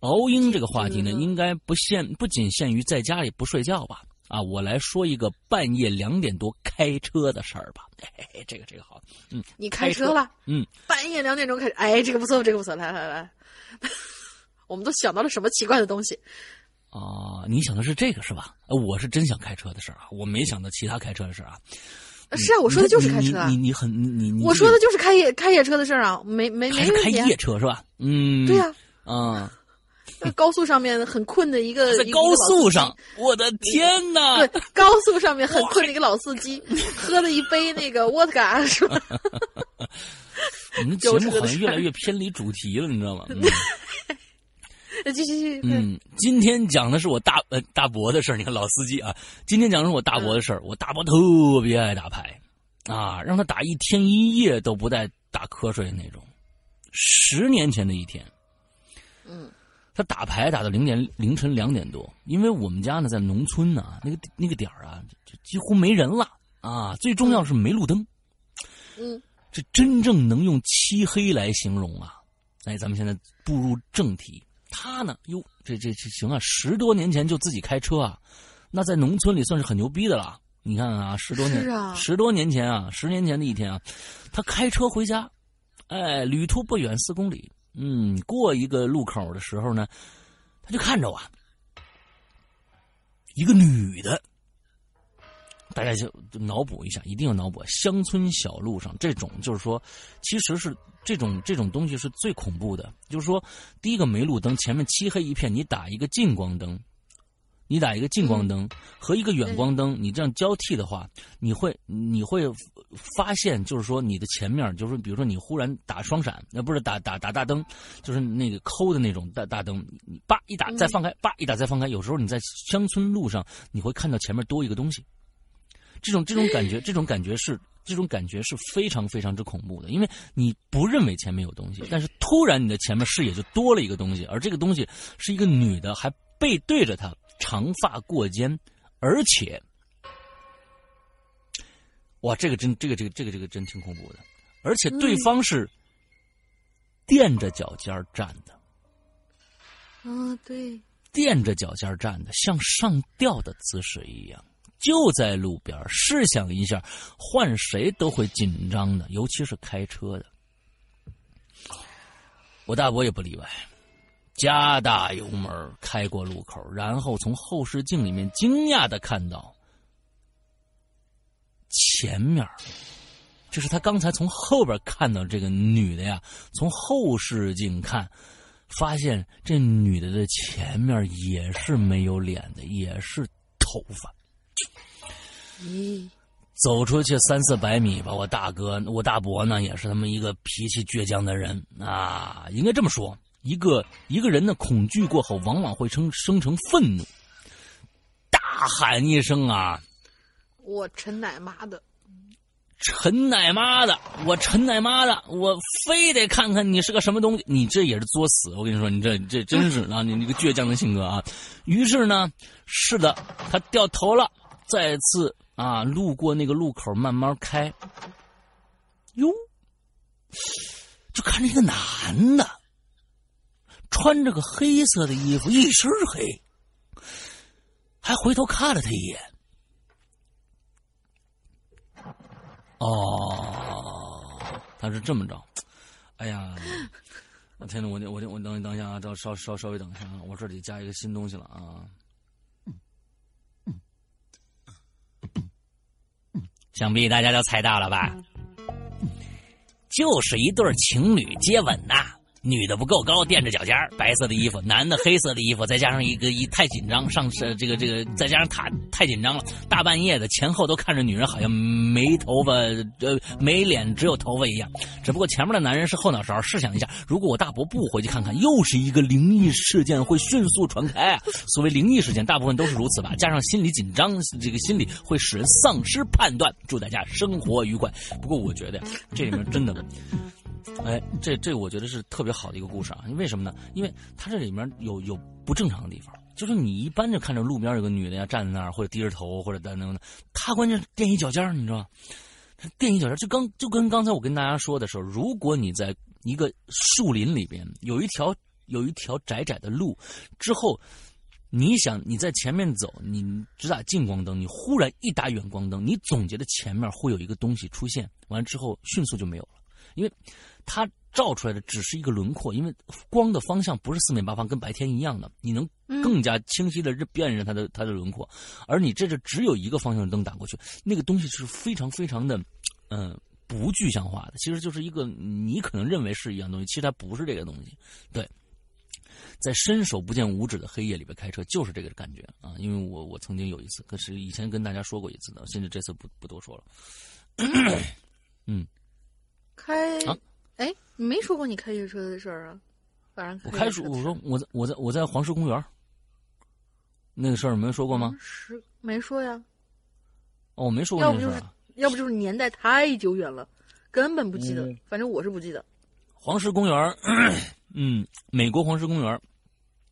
熬鹰这个话题呢，应该不限不仅限于在家里不睡觉吧？啊，我来说一个半夜两点多开车的事儿吧。哎，这个这个好，嗯，你开车了？嗯，半夜两点钟开，哎，这个不错，这个不错，来来来，我们都想到了什么奇怪的东西？啊，你想的是这个是吧？我是真想开车的事儿啊，我没想到其他开车的事儿啊。是啊，我说的就是开车啊。你你很你你，我说的就是开夜开夜车的事儿啊，没没没开夜车是吧？嗯，对呀，啊，在高速上面很困的一个，在高速上，我的天哪！对，高速上面很困的一个老司机，喝了一杯那个沃特嘎，是吧？我们节目好像越来越偏离主题了，你知道吗？继续继续。嗯，今天讲的是我大呃大伯的事儿。你看老司机啊，今天讲的是我大伯的事儿。我大伯特别爱打牌，啊，让他打一天一夜都不带打瞌睡的那种。十年前的一天，嗯，他打牌打到零点凌晨两点多，因为我们家呢在农村呢，那个那个点儿啊，就几乎没人了啊。最重要是没路灯，嗯，这真正能用漆黑来形容啊。哎，咱们现在步入正题。他呢？哟，这这这行啊！十多年前就自己开车啊，那在农村里算是很牛逼的了。你看啊，十多年，啊，十多年前啊，十年前的一天啊，他开车回家，哎，旅途不远，四公里。嗯，过一个路口的时候呢，他就看着我，一个女的。大家就脑补一下，一定要脑补。乡村小路上，这种就是说，其实是这种这种东西是最恐怖的。就是说，第一个没路灯，前面漆黑一片，你打一个近光灯，你打一个近光灯和一个远光灯，你这样交替的话，你会你会发现，就是说你的前面，就是比如说你忽然打双闪，那不是打打打大灯，就是那个抠的那种大大灯，你叭一打再放开，叭一打再放开，有时候你在乡村路上，你会看到前面多一个东西。这种这种感觉，这种感觉是这种感觉是非常非常之恐怖的，因为你不认为前面有东西，但是突然你的前面视野就多了一个东西，而这个东西是一个女的，还背对着他，长发过肩，而且，哇，这个真这个这个这个这个真挺恐怖的，而且对方是垫着脚尖站的，啊，对，垫着脚尖站的，像上吊的姿势一样。就在路边，试想一下，换谁都会紧张的，尤其是开车的。我大伯也不例外，加大油门开过路口，然后从后视镜里面惊讶的看到，前面就是他刚才从后边看到这个女的呀，从后视镜看，发现这女的的前面也是没有脸的，也是头发。嗯，走出去三四百米吧，我大哥，我大伯呢，也是他们一个脾气倔强的人啊。应该这么说，一个一个人的恐惧过后，往往会生生成愤怒，大喊一声啊！我陈奶妈的，陈奶妈的，我陈奶妈的，我非得看看你是个什么东西！你这也是作死！我跟你说，你这这真是啊，你那个倔强的性格啊。于是呢，是的，他掉头了，再次。啊，路过那个路口，慢慢开。哟，就看着一个男的，穿着个黑色的衣服，一身黑，还回头看了他一眼。哦，他是这么着。哎呀，我天呐，我我我等一等一下啊，稍稍稍微等一下啊，我这里加一个新东西了啊。想必大家都猜到了吧？就是一对情侣接吻呐，女的不够高，垫着脚尖白色的衣服；男的黑色的衣服，再加上一个一太紧张，上身这个这个，再加上他太紧张了，大半夜的前后都看着女人，好像没头发，呃，没脸只有头发一样。只不过前面的男人是后脑勺。试想一下，如果我大伯不回去看看，又是一个灵异事件，会迅速传开啊！所谓灵异事件，大部分都是如此吧？加上心理紧张，这个心理会使人丧失判断。祝大家生活愉快。不过我觉得这里面真的。哎，这这我觉得是特别好的一个故事啊！为什么呢？因为它这里面有有不正常的地方，就是你一般就看着路边有个女的呀站在那儿，或者低着头，或者等等等，她关键垫一脚尖你知道吗？垫一脚尖就刚就跟刚才我跟大家说的时候，如果你在一个树林里边有一条有一条窄窄的路，之后你想你在前面走，你只打近光灯，你忽然一打远光灯，你总觉得前面会有一个东西出现，完了之后迅速就没有了，因为。它照出来的只是一个轮廓，因为光的方向不是四面八方，跟白天一样的，你能更加清晰的辨认它的它的轮廓。而你这是只有一个方向灯打过去，那个东西是非常非常的，嗯，不具象化的。其实就是一个你可能认为是一样东西，其实它不是这个东西。对，在伸手不见五指的黑夜里边开车，就是这个感觉啊！因为我我曾经有一次，可是以前跟大家说过一次的，现在这次不不多说了。嗯，开。哎，你没说过你开夜车的事儿啊？晚上我开说，我说我在我在我在黄石公园，那个事儿没说过吗？是没说呀。哦，我没说过。要不就是要不就是年代太久远了，根本不记得。反正我是不记得。黄石公园，嗯，美国黄石公园。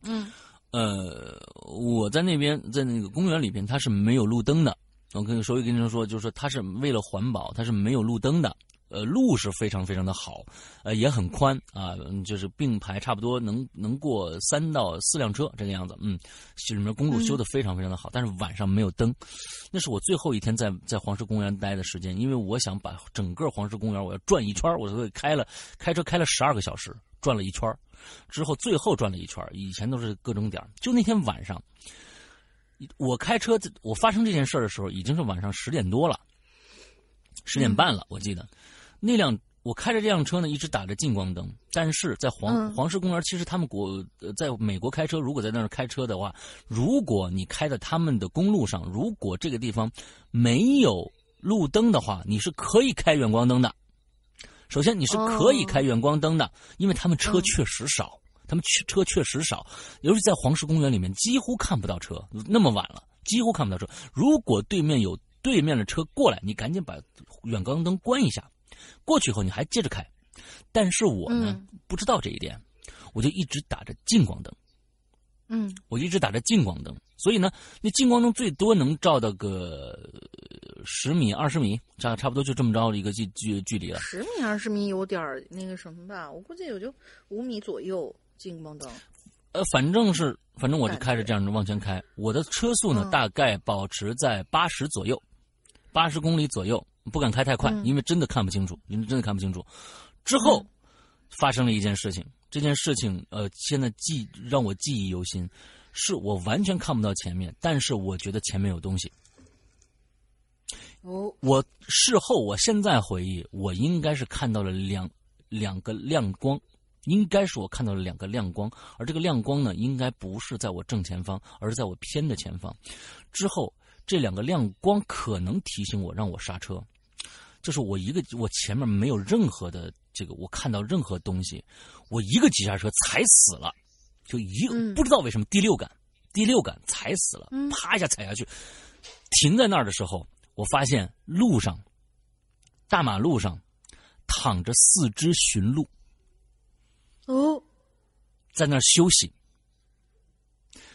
嗯。呃，我在那边，在那个公园里边，它是没有路灯的。我跟所以跟您说，就是说，它是为了环保，它是没有路灯的。呃，路是非常非常的好，呃，也很宽啊，就是并排差不多能能过三到四辆车这个样子，嗯，里面公路修的非常非常的好，但是晚上没有灯，那是我最后一天在在黄石公园待的时间，因为我想把整个黄石公园我要转一圈，我所以开了开车开了十二个小时，转了一圈，之后最后转了一圈，以前都是各种点就那天晚上，我开车我发生这件事的时候已经是晚上十点多了，十点半了，我记得。那辆我开着这辆车呢，一直打着近光灯。但是在黄黄石公园，其实他们国在美国开车，如果在那儿开车的话，如果你开在他们的公路上，如果这个地方没有路灯的话，你是可以开远光灯的。首先你是可以开远光灯的，因为他们车确实少，他们车确实少，尤其在黄石公园里面几乎看不到车。那么晚了，几乎看不到车。如果对面有对面的车过来，你赶紧把远光灯关一下。过去以后你还接着开，但是我呢不知道这一点，我就一直打着近光灯。嗯，我一直打着近光灯，所以呢，那近光灯最多能照到个十米、二十米，差差不多就这么着的一个距距距离了。十米、二十米有点那个什么吧，我估计也就五米左右近光灯。呃，反正是，反正我就开着这样往前开，我的车速呢大概保持在八十左右，八十公里左右。不敢开太快，因为真的看不清楚，因为真的看不清楚。之后发生了一件事情，这件事情呃，现在记让我记忆犹新，是我完全看不到前面，但是我觉得前面有东西。哦，我事后我现在回忆，我应该是看到了两两个亮光，应该是我看到了两个亮光，而这个亮光呢，应该不是在我正前方，而是在我偏的前方。之后这两个亮光可能提醒我，让我刹车。就是我一个，我前面没有任何的这个，我看到任何东西，我一个急刹车踩死了，就一个不知道为什么第六感，第六感踩死了，啪一下踩下去，停在那儿的时候，我发现路上，大马路上躺着四只驯鹿，哦，在那儿休息。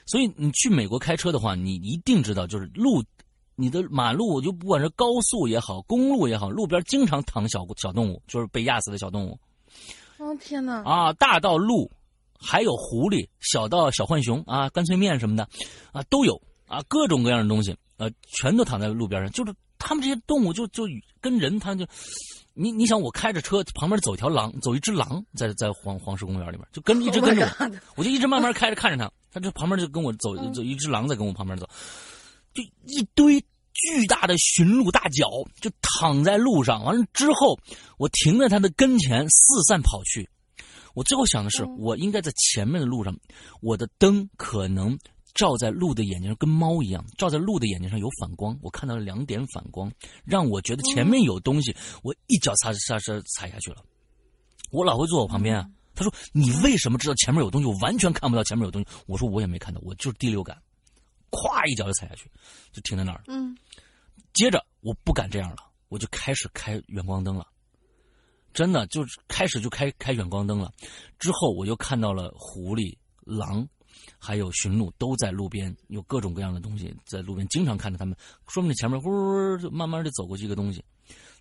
所以你去美国开车的话，你一定知道，就是路。你的马路就不管是高速也好，公路也好，路边经常躺小小动物，就是被压死的小动物。哦天哪！啊，大到鹿，还有狐狸，小到小浣熊啊，干脆面什么的，啊都有啊，各种各样的东西，呃，全都躺在路边上。就是他们这些动物，就就跟人，他就，你你想，我开着车旁边走条狼，走一只狼，在在黄黄石公园里面，就跟一直 跟着我，我就一直慢慢开着看着他，他就旁边就跟我走走一只狼在跟我旁边走。就一堆巨大的驯鹿大脚就躺在路上，完了之后，我停在他的跟前四散跑去，我最后想的是，我应该在前面的路上，我的灯可能照在鹿的眼睛上，跟猫一样，照在鹿的眼睛上有反光。我看到了两点反光，让我觉得前面有东西。我一脚刹刹车踩下去了。我老婆坐我旁边啊，她说：“你为什么知道前面有东西？我完全看不到前面有东西。”我说：“我也没看到，我就是第六感。”咵一脚就踩下去，就停在那儿。嗯，接着我不敢这样了，我就开始开远光灯了。真的就是开始就开开远光灯了，之后我就看到了狐狸、狼，还有驯鹿都在路边，有各种各样的东西在路边，经常看着他们。说明你前面呼就慢慢的走过去一个东西，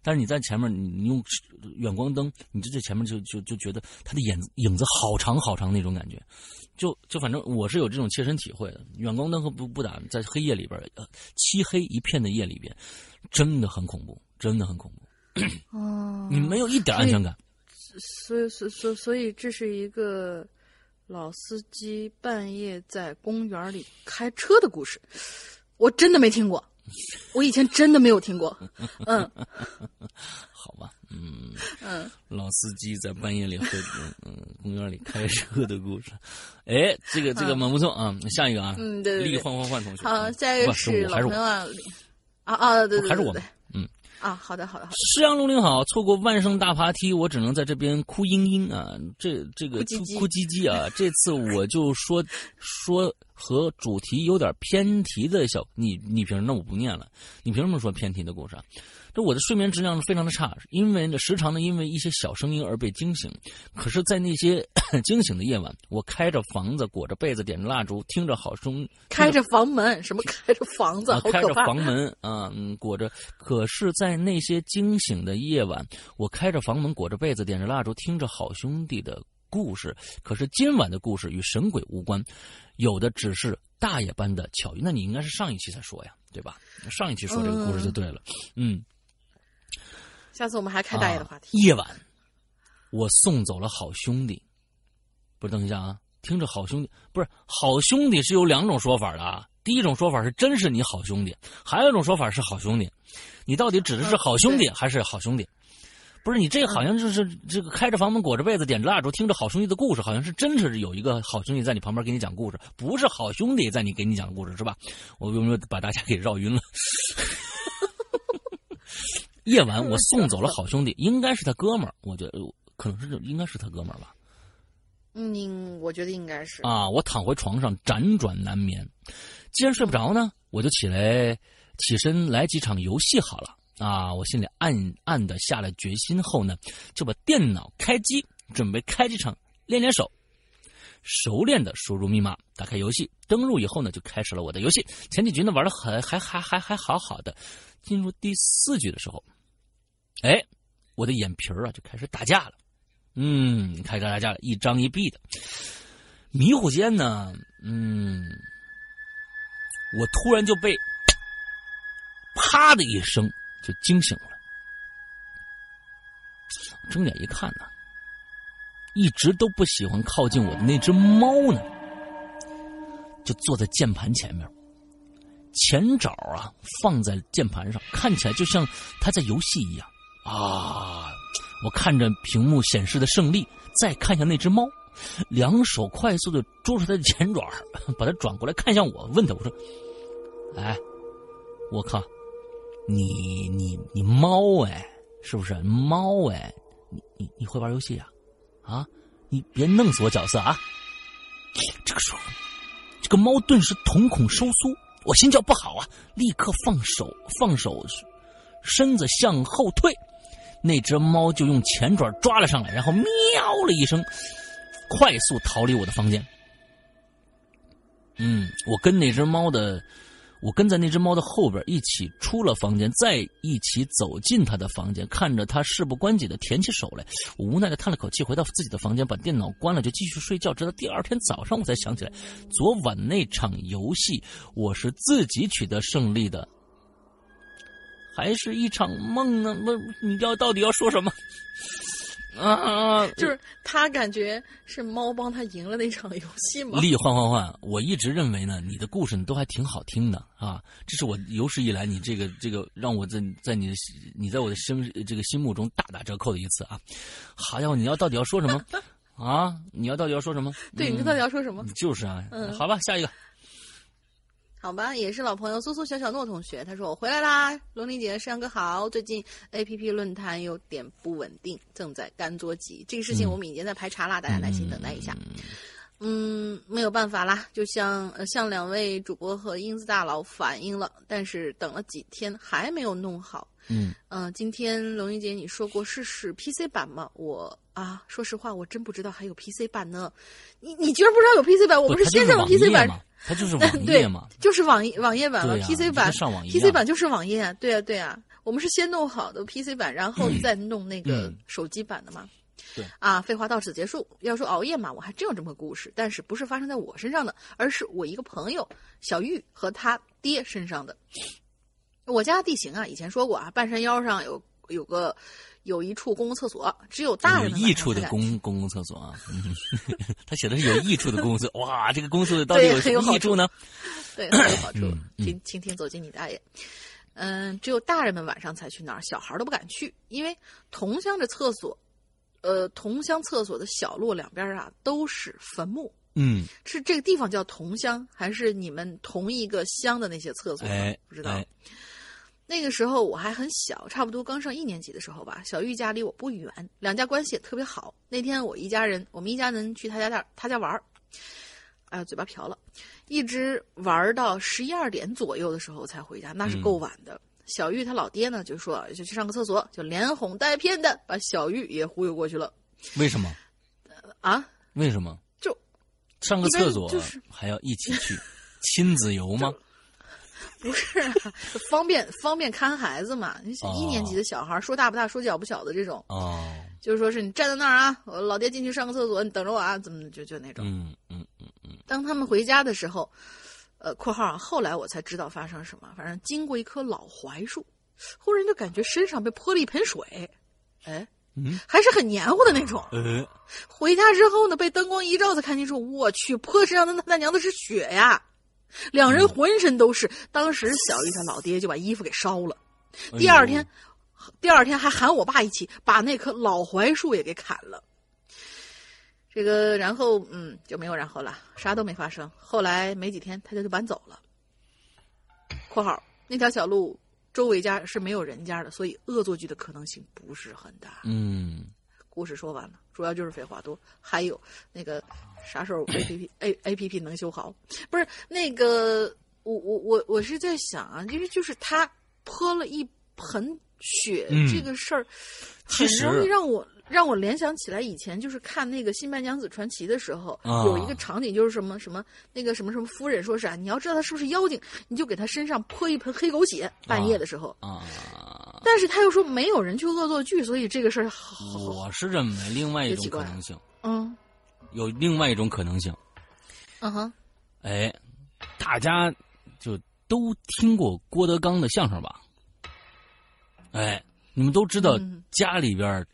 但是你在前面，你你用远光灯，你就在前面就就就觉得他的影影子好长好长那种感觉，就就反正我是有这种切身体会的。远光灯和不不打，在黑夜里边，漆黑一片的夜里边，真的很恐怖，真的很恐怖。哦，你没有一点安全感，所以，所，所，所以这是一个老司机半夜在公园里开车的故事，我真的没听过，我以前真的没有听过，嗯，好吧，嗯。嗯，老司机在半夜里会嗯公园里开车的故事，哎，这个这个蛮不错啊，下一个啊，嗯对对，力换换换同学，好，下一个是老朋友啊，啊啊对对，还是我们。啊，好的，好的，好的。石阳龙鳞好，错过万圣大爬梯，我只能在这边哭嘤嘤啊！这这个哭哭唧唧啊！这次我就说说和主题有点偏题的小，你你凭什么？那我不念了，你凭什么说偏题的故事啊？这我的睡眠质量非常的差，因为呢时常呢因为一些小声音而被惊醒。可是，在那些 惊醒的夜晚，我开着房子，裹着被子，点着蜡烛，听着好声。开着房门？什么开着房子？开着房门啊，嗯，裹着。可是，在那些惊醒的夜晚，我开着房门，裹着被子，点着蜡烛，听着好兄弟的故事。可是今晚的故事与神鬼无关，有的只是大爷般的巧遇。那你应该是上一期才说呀，对吧？上一期说这个故事就对了，嗯。下次我们还开大爷的话题。夜晚，我送走了好兄弟。不是，等一下啊，听着好兄弟，不是好兄弟是有两种说法的啊。第一种说法是真是你好兄弟，还有一种说法是好兄弟。你到底指的是好兄弟还是好兄弟？不是你这好像就是这个开着房门裹着被子点着蜡烛听着好兄弟的故事，好像是真是有一个好兄弟在你旁边给你讲故事，不是好兄弟在你给你讲故事是吧？我有没有把大家给绕晕了？夜晚，我送走了好兄弟，应该是他哥们儿，我觉得可能是应该是他哥们儿吧。嗯，我觉得应该是啊。我躺回床上，辗转难眠。既然睡不着呢，我就起来，起身来几场游戏好了啊。我心里暗暗的下了决心后呢，就把电脑开机，准备开几场练练手，熟练的输入密码，打开游戏，登录以后呢，就开始了我的游戏。前几局呢玩的很还还还还好好的，进入第四局的时候。哎，我的眼皮儿啊就开始打架了，嗯，开始打架了，一张一闭的，迷糊间呢，嗯，我突然就被啪的一声就惊醒了，睁眼一看呢，一直都不喜欢靠近我的那只猫呢，就坐在键盘前面，前爪啊放在键盘上，看起来就像他在游戏一样。啊！我看着屏幕显示的胜利，再看向那只猫，两手快速的捉住它的前爪，把它转过来看向我，问他：“我说，哎，我靠，你你你猫哎，是不是猫哎？你你你会玩游戏呀？啊，你别弄死我角色啊！”这个时候，这个猫顿时瞳孔收缩，我心叫不好啊，立刻放手放手，身子向后退。那只猫就用前爪抓了上来，然后喵了一声，快速逃离我的房间。嗯，我跟那只猫的，我跟在那只猫的后边一起出了房间，再一起走进它的房间，看着它事不关己的舔起手来，我无奈的叹了口气，回到自己的房间，把电脑关了，就继续睡觉。直到第二天早上，我才想起来，昨晚那场游戏我是自己取得胜利的。还是一场梦呢？那你要到底要说什么？啊，就是他感觉是猫帮他赢了那场游戏吗？力换换换！我一直认为呢，你的故事都还挺好听的啊。这是我有史以来你这个这个让我在在你的你在我的心这个心目中大打折扣的一次啊。好家伙，你要到底要说什么啊，你要到底要说什么？对，你到底要说什么？就是啊，嗯，好吧，下一个。好吧，也是老朋友苏苏小小诺同学，他说我回来啦，龙玲姐、山哥好。最近 A P P 论坛有点不稳定，正在干捉急。这个事情我们已经在排查了，大家耐心等待一下。嗯，没有办法啦，就像呃向两位主播和英子大佬反映了，但是等了几天还没有弄好。嗯嗯，今天龙玲姐你说过试试 P C 版吗？我啊，说实话我真不知道还有 P C 版呢。你你居然不知道有 P C 版？我不是先上的 P C 版。它就是 网页嘛，就是网网页版了。PC 版上网，PC 版就是网页。对啊，对啊，我们是先弄好的 PC 版，然后再弄那个手机版的嘛。对啊，废话到此结束。要说熬夜嘛，我还真有这么个故事，但是不是发生在我身上的，而是我一个朋友小玉和他爹身上的。我家地形啊，以前说过啊，半山腰上有有个。有一处公共厕所，只有大人有益处的公公共厕所啊。他写的是有益处的公共厕，哇，这个公厕到底有什么益处呢？对，很有好处。听，倾听，走进你大爷。嗯，只有大人们晚上才去那儿，小孩都不敢去，因为同乡的厕所，呃，同乡厕所的小路两边啊都是坟墓。嗯，是这个地方叫同乡，还是你们同一个乡的那些厕所？不知道。那个时候我还很小，差不多刚上一年级的时候吧。小玉家离我不远，两家关系也特别好。那天我一家人，我们一家人去他家那他家玩儿，哎呀，嘴巴瓢了，一直玩到十一二点左右的时候才回家，那是够晚的。小玉他老爹呢就说就去上个厕所，就连哄带骗的把小玉也忽悠过去了。为什么？啊？为什么？就上个厕所就是还要一起去亲子游吗？不是方便方便看孩子嘛？你一年级的小孩说大不大，说小不小的这种，哦，就是说是你站在那儿啊，我老爹进去上个厕所，你等着我啊，怎么就就那种？嗯嗯嗯嗯。当他们回家的时候，呃，括号后来我才知道发生什么，反正经过一棵老槐树，忽然就感觉身上被泼了一盆水，哎，嗯，还是很黏糊的那种。呃，回家之后呢，被灯光一照才看清楚，我去，泼身上的那他娘的是血呀！两人浑身都是，当时小玉他老爹就把衣服给烧了。第二天，第二天还喊我爸一起把那棵老槐树也给砍了。这个，然后嗯就没有然后了，啥都没发生。后来没几天，他就就搬走了。（括号那条小路周围家是没有人家的，所以恶作剧的可能性不是很大。）嗯，故事说完了，主要就是废话多，还有那个。啥时候 A P P A A P P 能修好？不是那个，我我我我是在想啊，因为就是他泼了一盆血这个事儿，很容易让我让我联想起来以前就是看那个《新白娘子传奇》的时候，有一个场景就是什么什么那个什么什么夫人说是，你要知道他是不是妖精，你就给他身上泼一盆黑狗血，半夜的时候啊。但是他又说没有人去恶作剧，所以这个事儿，我是认为另外一种可能性，嗯。有另外一种可能性，嗯哼，哎，大家就都听过郭德纲的相声吧？哎，你们都知道家里边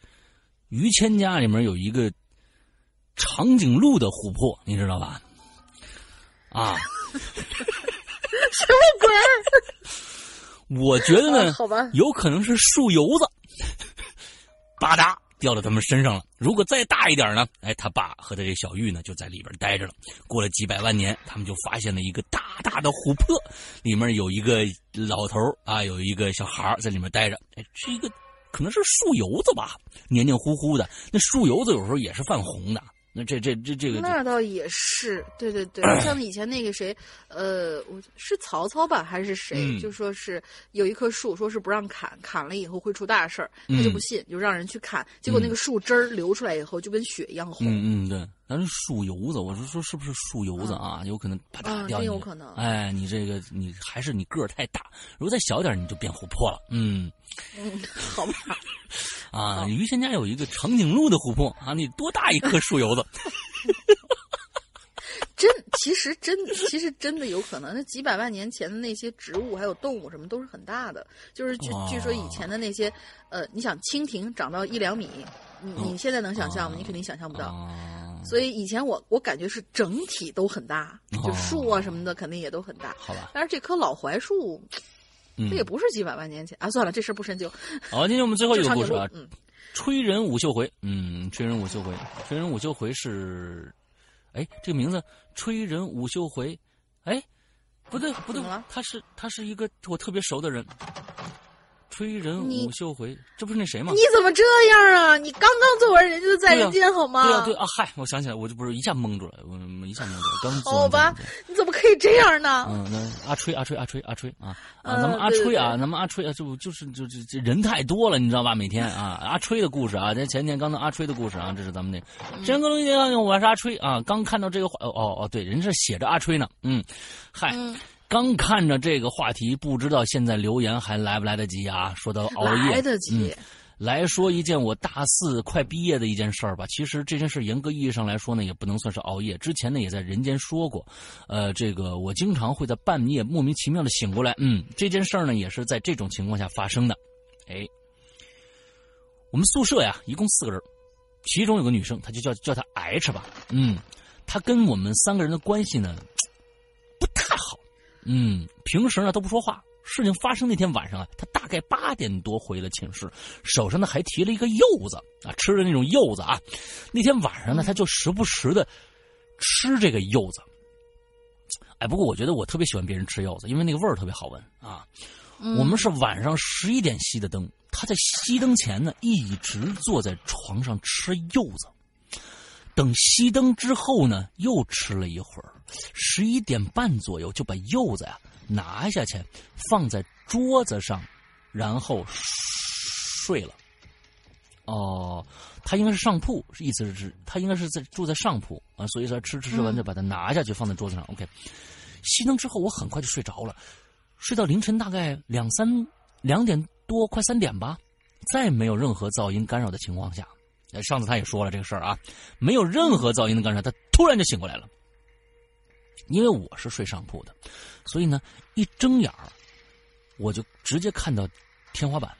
于谦家里面有一个长颈鹿的琥珀，你知道吧？啊，什么鬼？我觉得呢，好吧，有可能是树油子，吧嗒。掉到他们身上了。如果再大一点呢？哎，他爸和他这小玉呢，就在里边待着了。过了几百万年，他们就发现了一个大大的琥珀，里面有一个老头啊，有一个小孩在里面待着。哎，是一个，可能是树油子吧，黏黏糊糊的。那树油子有时候也是泛红的。那这这这这个那倒也是，对对对，像以前那个谁，呃，我是曹操吧，还是谁，就说是有一棵树，说是不让砍，砍了以后会出大事儿，他就不信，就让人去砍，结果那个树枝儿流出来以后就跟血一样红。嗯嗯，对，咱是树油子，我是说是不是树油子啊？有可能啪嗒掉。有可能。哎，你这个你还是你个儿太大，如果再小点你就变琥珀了。嗯嗯，好吧。啊，于谦家有一个长颈鹿的琥珀啊，你多大一棵树油子？真，其实真，其实真的有可能。那几百万年前的那些植物还有动物什么都是很大的，就是据据说以前的那些，呃，你想蜻蜓长到一两米，你你现在能想象吗？你肯定想象不到。所以以前我我感觉是整体都很大，就树啊什么的肯定也都很大。好吧。但是这棵老槐树。这也不是几百万年前啊！算了，这事不深究。好，今天我们最后一个故事啊，嗯吹人武秀回，嗯，吹人武秀回，吹人武秀回是，哎，这个名字吹人武秀回，哎，不对不对，他是他是一个我特别熟的人。吹人武秀回，这不是那谁吗？你怎么这样啊？你刚刚做完人家的在人间好吗？对啊对啊，嗨，我想起来，我就不是一下蒙住了，我一下蒙住了。刚好吧，你怎么可以这样呢？嗯，那阿吹阿吹阿吹阿吹啊啊，咱们阿吹啊，咱们阿吹啊，就就是就这这人太多了，你知道吧？每天啊，阿吹的故事啊，在前天刚才阿吹的故事啊，这是咱们那真哥龙姐，我是阿吹啊，刚看到这个话，哦哦哦，对，人是写着阿吹呢，嗯，嗨。刚看着这个话题，不知道现在留言还来不来得及啊？说到熬夜，来得及。来说一件我大四快毕业的一件事儿吧。其实这件事严格意义上来说呢，也不能算是熬夜。之前呢，也在人间说过。呃，这个我经常会在半夜莫名其妙的醒过来。嗯，这件事儿呢，也是在这种情况下发生的。哎，我们宿舍呀，一共四个人，其中有个女生，她就叫叫她 H 吧。嗯，她跟我们三个人的关系呢。嗯，平时呢都不说话。事情发生那天晚上啊，他大概八点多回了寝室，手上呢还提了一个柚子啊，吃的那种柚子啊。那天晚上呢，他就时不时的吃这个柚子。哎，不过我觉得我特别喜欢别人吃柚子，因为那个味儿特别好闻啊。我们是晚上十一点熄的灯，他在熄灯前呢一直坐在床上吃柚子。等熄灯之后呢，又吃了一会儿，十一点半左右就把柚子呀拿下去，放在桌子上，然后睡了。哦，他应该是上铺，意思是他应该是在住在上铺啊，所以说吃吃吃完就把它拿下去放在桌子上。OK，熄灯之后我很快就睡着了，睡到凌晨大概两三两点多，快三点吧，在没有任何噪音干扰的情况下。上次他也说了这个事儿啊，没有任何噪音的干扰，他突然就醒过来了。因为我是睡上铺的，所以呢，一睁眼儿，我就直接看到天花板。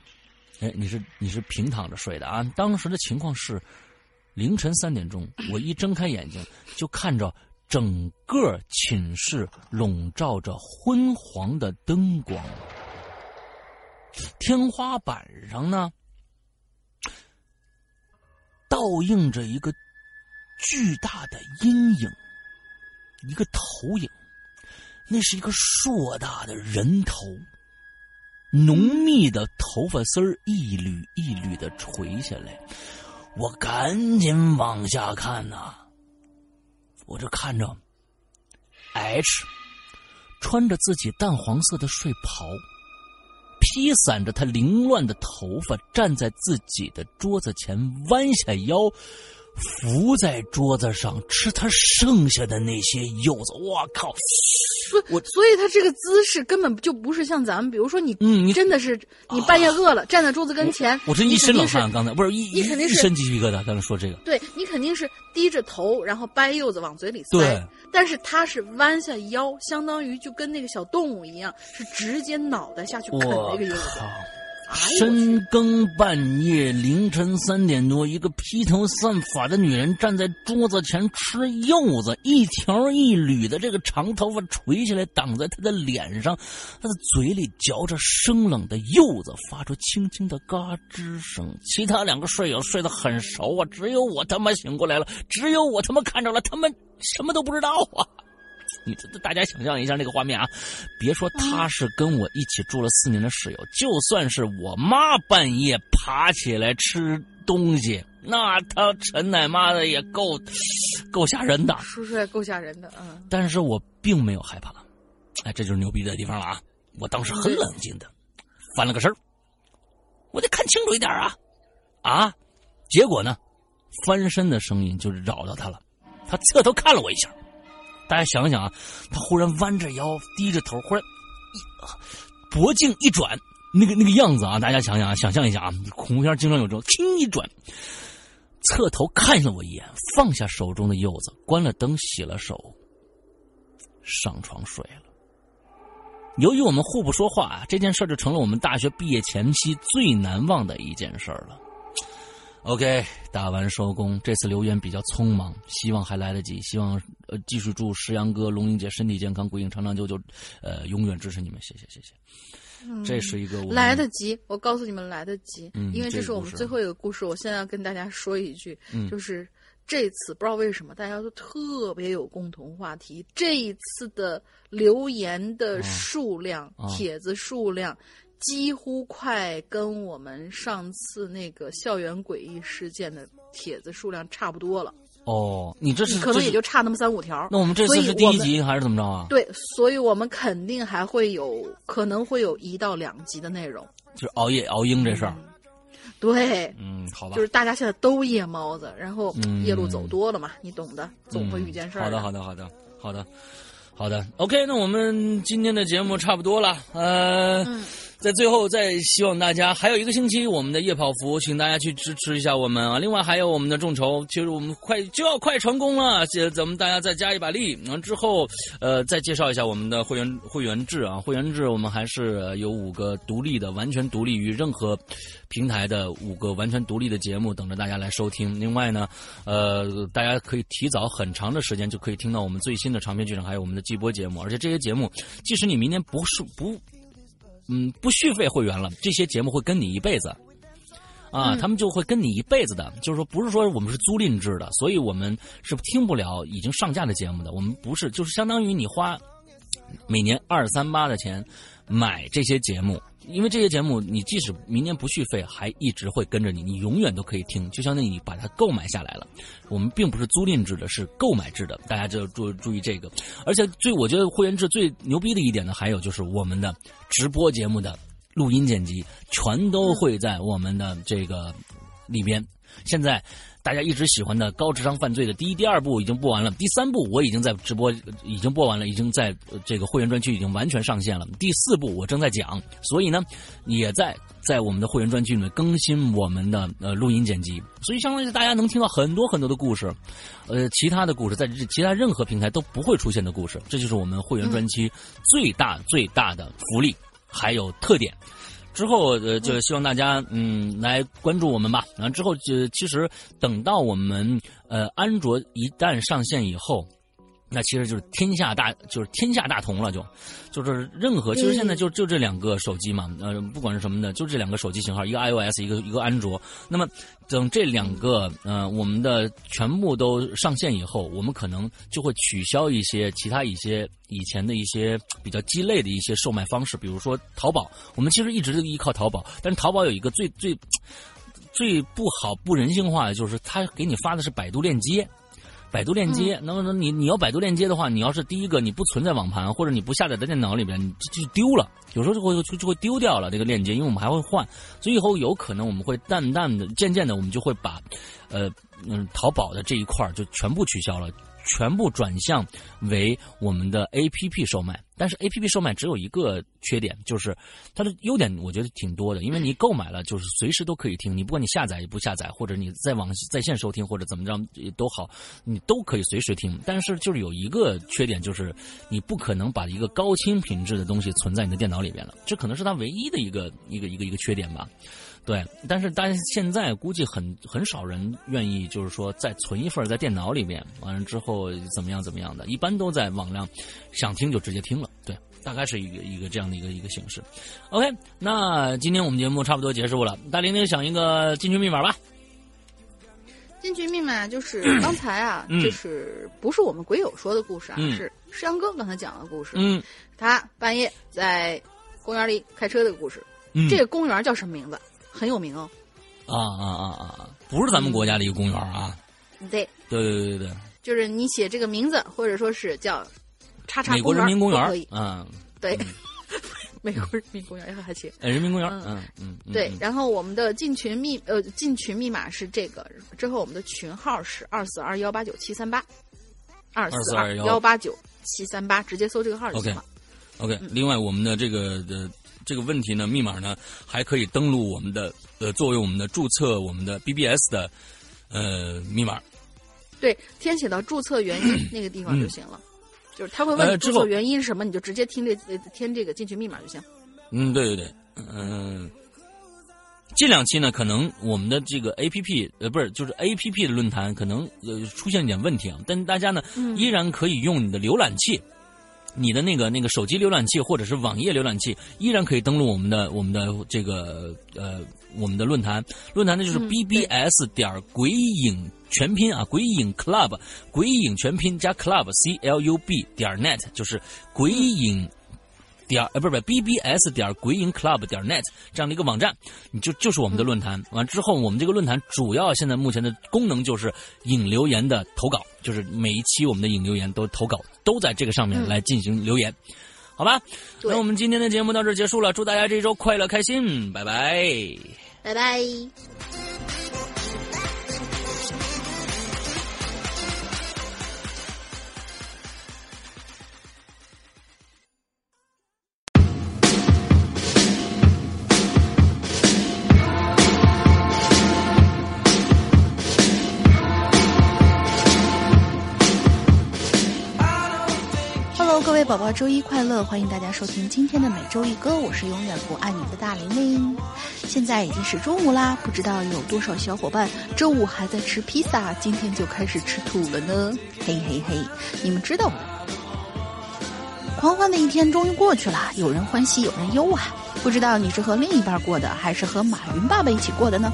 哎，你是你是平躺着睡的啊？当时的情况是凌晨三点钟，我一睁开眼睛就看着整个寝室笼罩着昏黄的灯光，天花板上呢。倒映着一个巨大的阴影，一个投影，那是一个硕大的人头，浓密的头发丝儿一缕一缕的垂下来。我赶紧往下看呐，我这看着 H 穿着自己淡黄色的睡袍。披散着他凌乱的头发，站在自己的桌子前，弯下腰，伏在桌子上吃他剩下的那些柚子。我靠！我所以他这个姿势根本就不是像咱们，比如说你，嗯，你真的是你半夜饿了，站在桌子跟前，我这一身冷汗。刚才不是一，你肯定是一身鸡皮疙瘩。刚才说这个，对你肯定是低着头，然后掰柚子往嘴里塞。对，但是他是弯下腰，相当于就跟那个小动物一样，是直接脑袋下去啃那个柚子。深更半夜，凌晨三点多，一个披头散发的女人站在桌子前吃柚子，一条一缕的这个长头发垂下来挡在她的脸上，她的嘴里嚼着生冷的柚子，发出轻轻的嘎吱声。其他两个睡友睡得很熟啊，只有我他妈醒过来了，只有我他妈看着了，他们什么都不知道啊。你这大家想象一下那个画面啊！别说他是跟我一起住了四年的室友，就算是我妈半夜爬起来吃东西，那他陈奶妈的也够够吓人的。说出来够吓人的，嗯。但是我并没有害怕，哎，这就是牛逼的地方了啊！我当时很冷静的翻了个身我得看清楚一点啊啊！结果呢，翻身的声音就扰到他了，他侧头看了我一下。大家想想啊，他忽然弯着腰，低着头，忽然一脖颈一转，那个那个样子啊，大家想想啊，想象一下啊，恐怖片经常有这种，轻一转，侧头看了我一眼，放下手中的柚子，关了灯，洗了手，上床睡了。由于我们互不说话啊，这件事就成了我们大学毕业前夕最难忘的一件事了。OK，打完收工。这次留言比较匆忙，希望还来得及。希望呃继续祝石阳哥、龙英姐身体健康，鬼影长长久久，呃永远支持你们。谢谢谢谢。这是一个来得及，我告诉你们来得及，嗯，因为这是我们最后一个故事。我现在要跟大家说一句，就是这次不知道为什么大家都特别有共同话题，这一次的留言的数量、帖子数量几乎快跟我们上次那个校园诡异事件的帖子数量差不多了。哦，你这是可能也就差那么三五条。那我们这次是第一集还是怎么着啊？对，所以我们肯定还会有可能会有一到两集的内容。就是熬夜熬鹰这事儿。对，嗯，好吧。就是大家现在都夜猫子，然后夜路走多了嘛，你懂的，总会遇见事儿。好的，好的，好的，好的，好的。OK，那我们今天的节目差不多了，呃。在最后，再希望大家还有一个星期，我们的夜跑服，请大家去支持一下我们啊！另外还有我们的众筹，其实我们快就要快成功了，咱们大家再加一把力。完之后，呃，再介绍一下我们的会员会员制啊，会员制我们还是有五个独立的、完全独立于任何平台的五个完全独立的节目等着大家来收听。另外呢，呃，大家可以提早很长的时间就可以听到我们最新的长篇剧场，还有我们的季播节目。而且这些节目，即使你明年不是不。嗯，不续费会员了，这些节目会跟你一辈子，啊，他们就会跟你一辈子的。就是说，不是说我们是租赁制的，所以我们是听不了已经上架的节目的。我们不是，就是相当于你花每年二三八的钱买这些节目。因为这些节目，你即使明年不续费，还一直会跟着你，你永远都可以听，就相当于你把它购买下来了。我们并不是租赁制的，是购买制的，大家就注注意这个。而且最我觉得会员制最牛逼的一点呢，还有就是我们的直播节目的录音剪辑，全都会在我们的这个里边。现在。大家一直喜欢的高智商犯罪的第一、第二部已经播完了，第三部我已经在直播已经播完了，已经在这个会员专区已经完全上线了。第四部我正在讲，所以呢，也在在我们的会员专区里面更新我们的呃录音剪辑，所以相当于大家能听到很多很多的故事，呃，其他的故事在其他任何平台都不会出现的故事，这就是我们会员专区最大最大的福利还有特点。之后，呃，就希望大家，嗯，来关注我们吧。然后之后，就其实等到我们，呃，安卓一旦上线以后。那其实就是天下大，就是天下大同了，就，就是任何，其实现在就就这两个手机嘛，呃，不管是什么的，就这两个手机型号，一个 iOS，一个一个安卓。那么等这两个，呃，我们的全部都上线以后，我们可能就会取消一些其他一些以前的一些比较鸡肋的一些售卖方式，比如说淘宝，我们其实一直依靠淘宝，但是淘宝有一个最最最不好、不人性化的，就是他给你发的是百度链接。百度链接，那么你你要百度链接的话，你要是第一个你不存在网盘或者你不下载在电脑里边，你就就丢了，有时候就会就就会丢掉了这个链接，因为我们还会换，所以以后有可能我们会淡淡的、渐渐的，我们就会把，呃嗯，淘宝的这一块就全部取消了。全部转向为我们的 A P P 售卖，但是 A P P 售卖只有一个缺点，就是它的优点我觉得挺多的，因为你购买了就是随时都可以听，你不管你下载也不下载，或者你在网在线收听或者怎么着都好，你都可以随时听。但是就是有一个缺点，就是你不可能把一个高清品质的东西存在你的电脑里边了，这可能是它唯一的一个一个一个一个缺点吧。对，但是大家现在估计很很少人愿意，就是说再存一份在电脑里面，完了之后怎么样怎么样的，一般都在网上，想听就直接听了。对，大概是一个一个这样的一个一个形式。OK，那今天我们节目差不多结束了，大玲玲想一个进群密码吧。进群密码就是 刚才啊，就是不是我们鬼友说的故事啊，是石阳哥刚才讲的故事。嗯，他半夜在公园里开车的故事。这个公园叫什么名字？很有名哦，啊啊啊啊！不是咱们国家的一个公园啊。对对对对对，就是你写这个名字，或者说是叫“叉叉” 美国人民公园可以。嗯，对，美国人民公园还行。呃，人民公园。嗯嗯。对，然后我们的进群密呃进群密码是这个，之后我们的群号是二四二幺八九七三八，二四二幺八九七三八，直接搜这个号就行了。OK，另外我们的这个的。这个问题呢，密码呢还可以登录我们的呃，作为我们的注册我们的 BBS 的呃密码。对，填写到注册原因 那个地方就行了，就是他会问你注册原因是什么，你就直接听这填这个进去密码就行。嗯，对对对，嗯，这两期呢，可能我们的这个 APP 呃不是就是 APP 的论坛可能呃出现一点问题啊，但大家呢依然可以用你的浏览器。你的那个那个手机浏览器或者是网页浏览器，依然可以登录我们的我们的这个呃我们的论坛。论坛呢就是 bbs 点鬼影全拼啊，鬼影 club，鬼影全拼加 club c l u b 点 net，就是鬼影。点呃不是不是 bbs 点鬼影 club 点 net 这样的一个网站，你就就是我们的论坛。完之后，我们这个论坛主要现在目前的功能就是引留言的投稿，就是每一期我们的引留言都投稿都在这个上面来进行留言，好吧？那我们今天的节目到这结束了，祝大家这一周快乐开心，拜拜，拜拜。宝宝，周一快乐！欢迎大家收听今天的每周一歌，我是永远不爱你的大玲玲。现在已经是中午啦，不知道有多少小伙伴周五还在吃披萨，今天就开始吃土了呢？嘿嘿嘿，你们知道吗？狂欢的一天终于过去了，有人欢喜有人忧啊！不知道你是和另一半过的，还是和马云爸爸一起过的呢？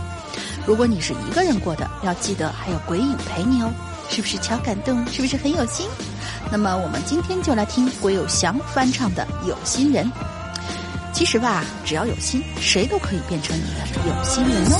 如果你是一个人过的，要记得还有鬼影陪你哦，是不是超感动？是不是很有心？那么我们今天就来听鬼有祥翻唱的《有心人》。其实吧，只要有心，谁都可以变成你的有心人哦。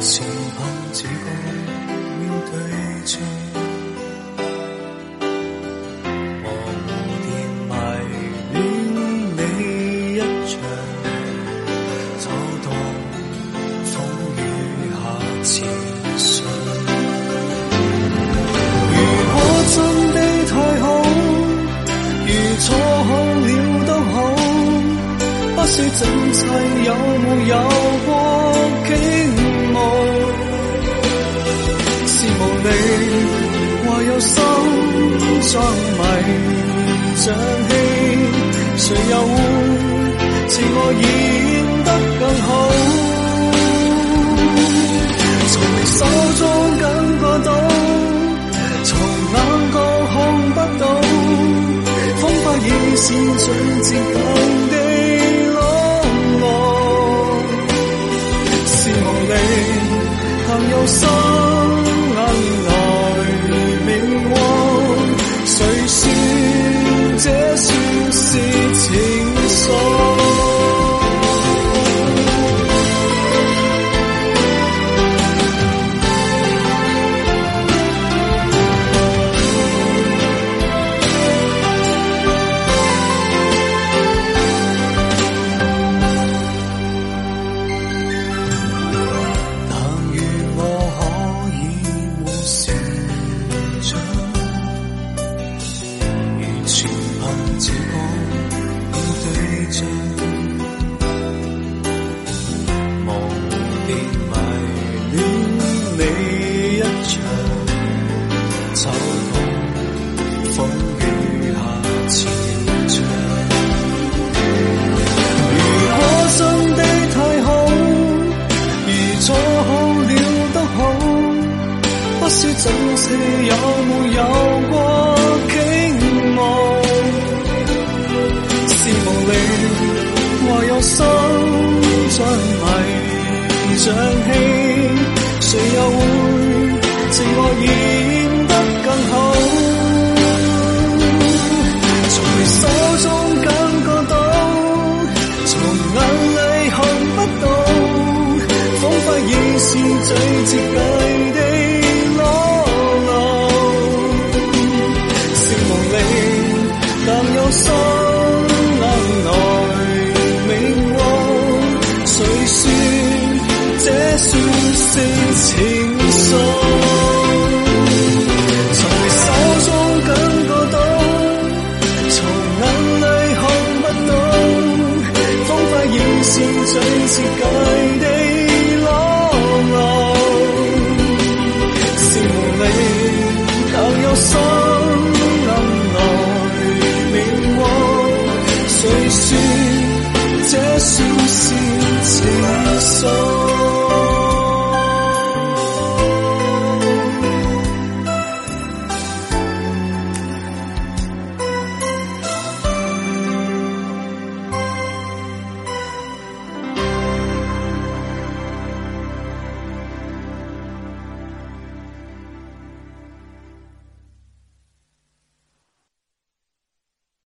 心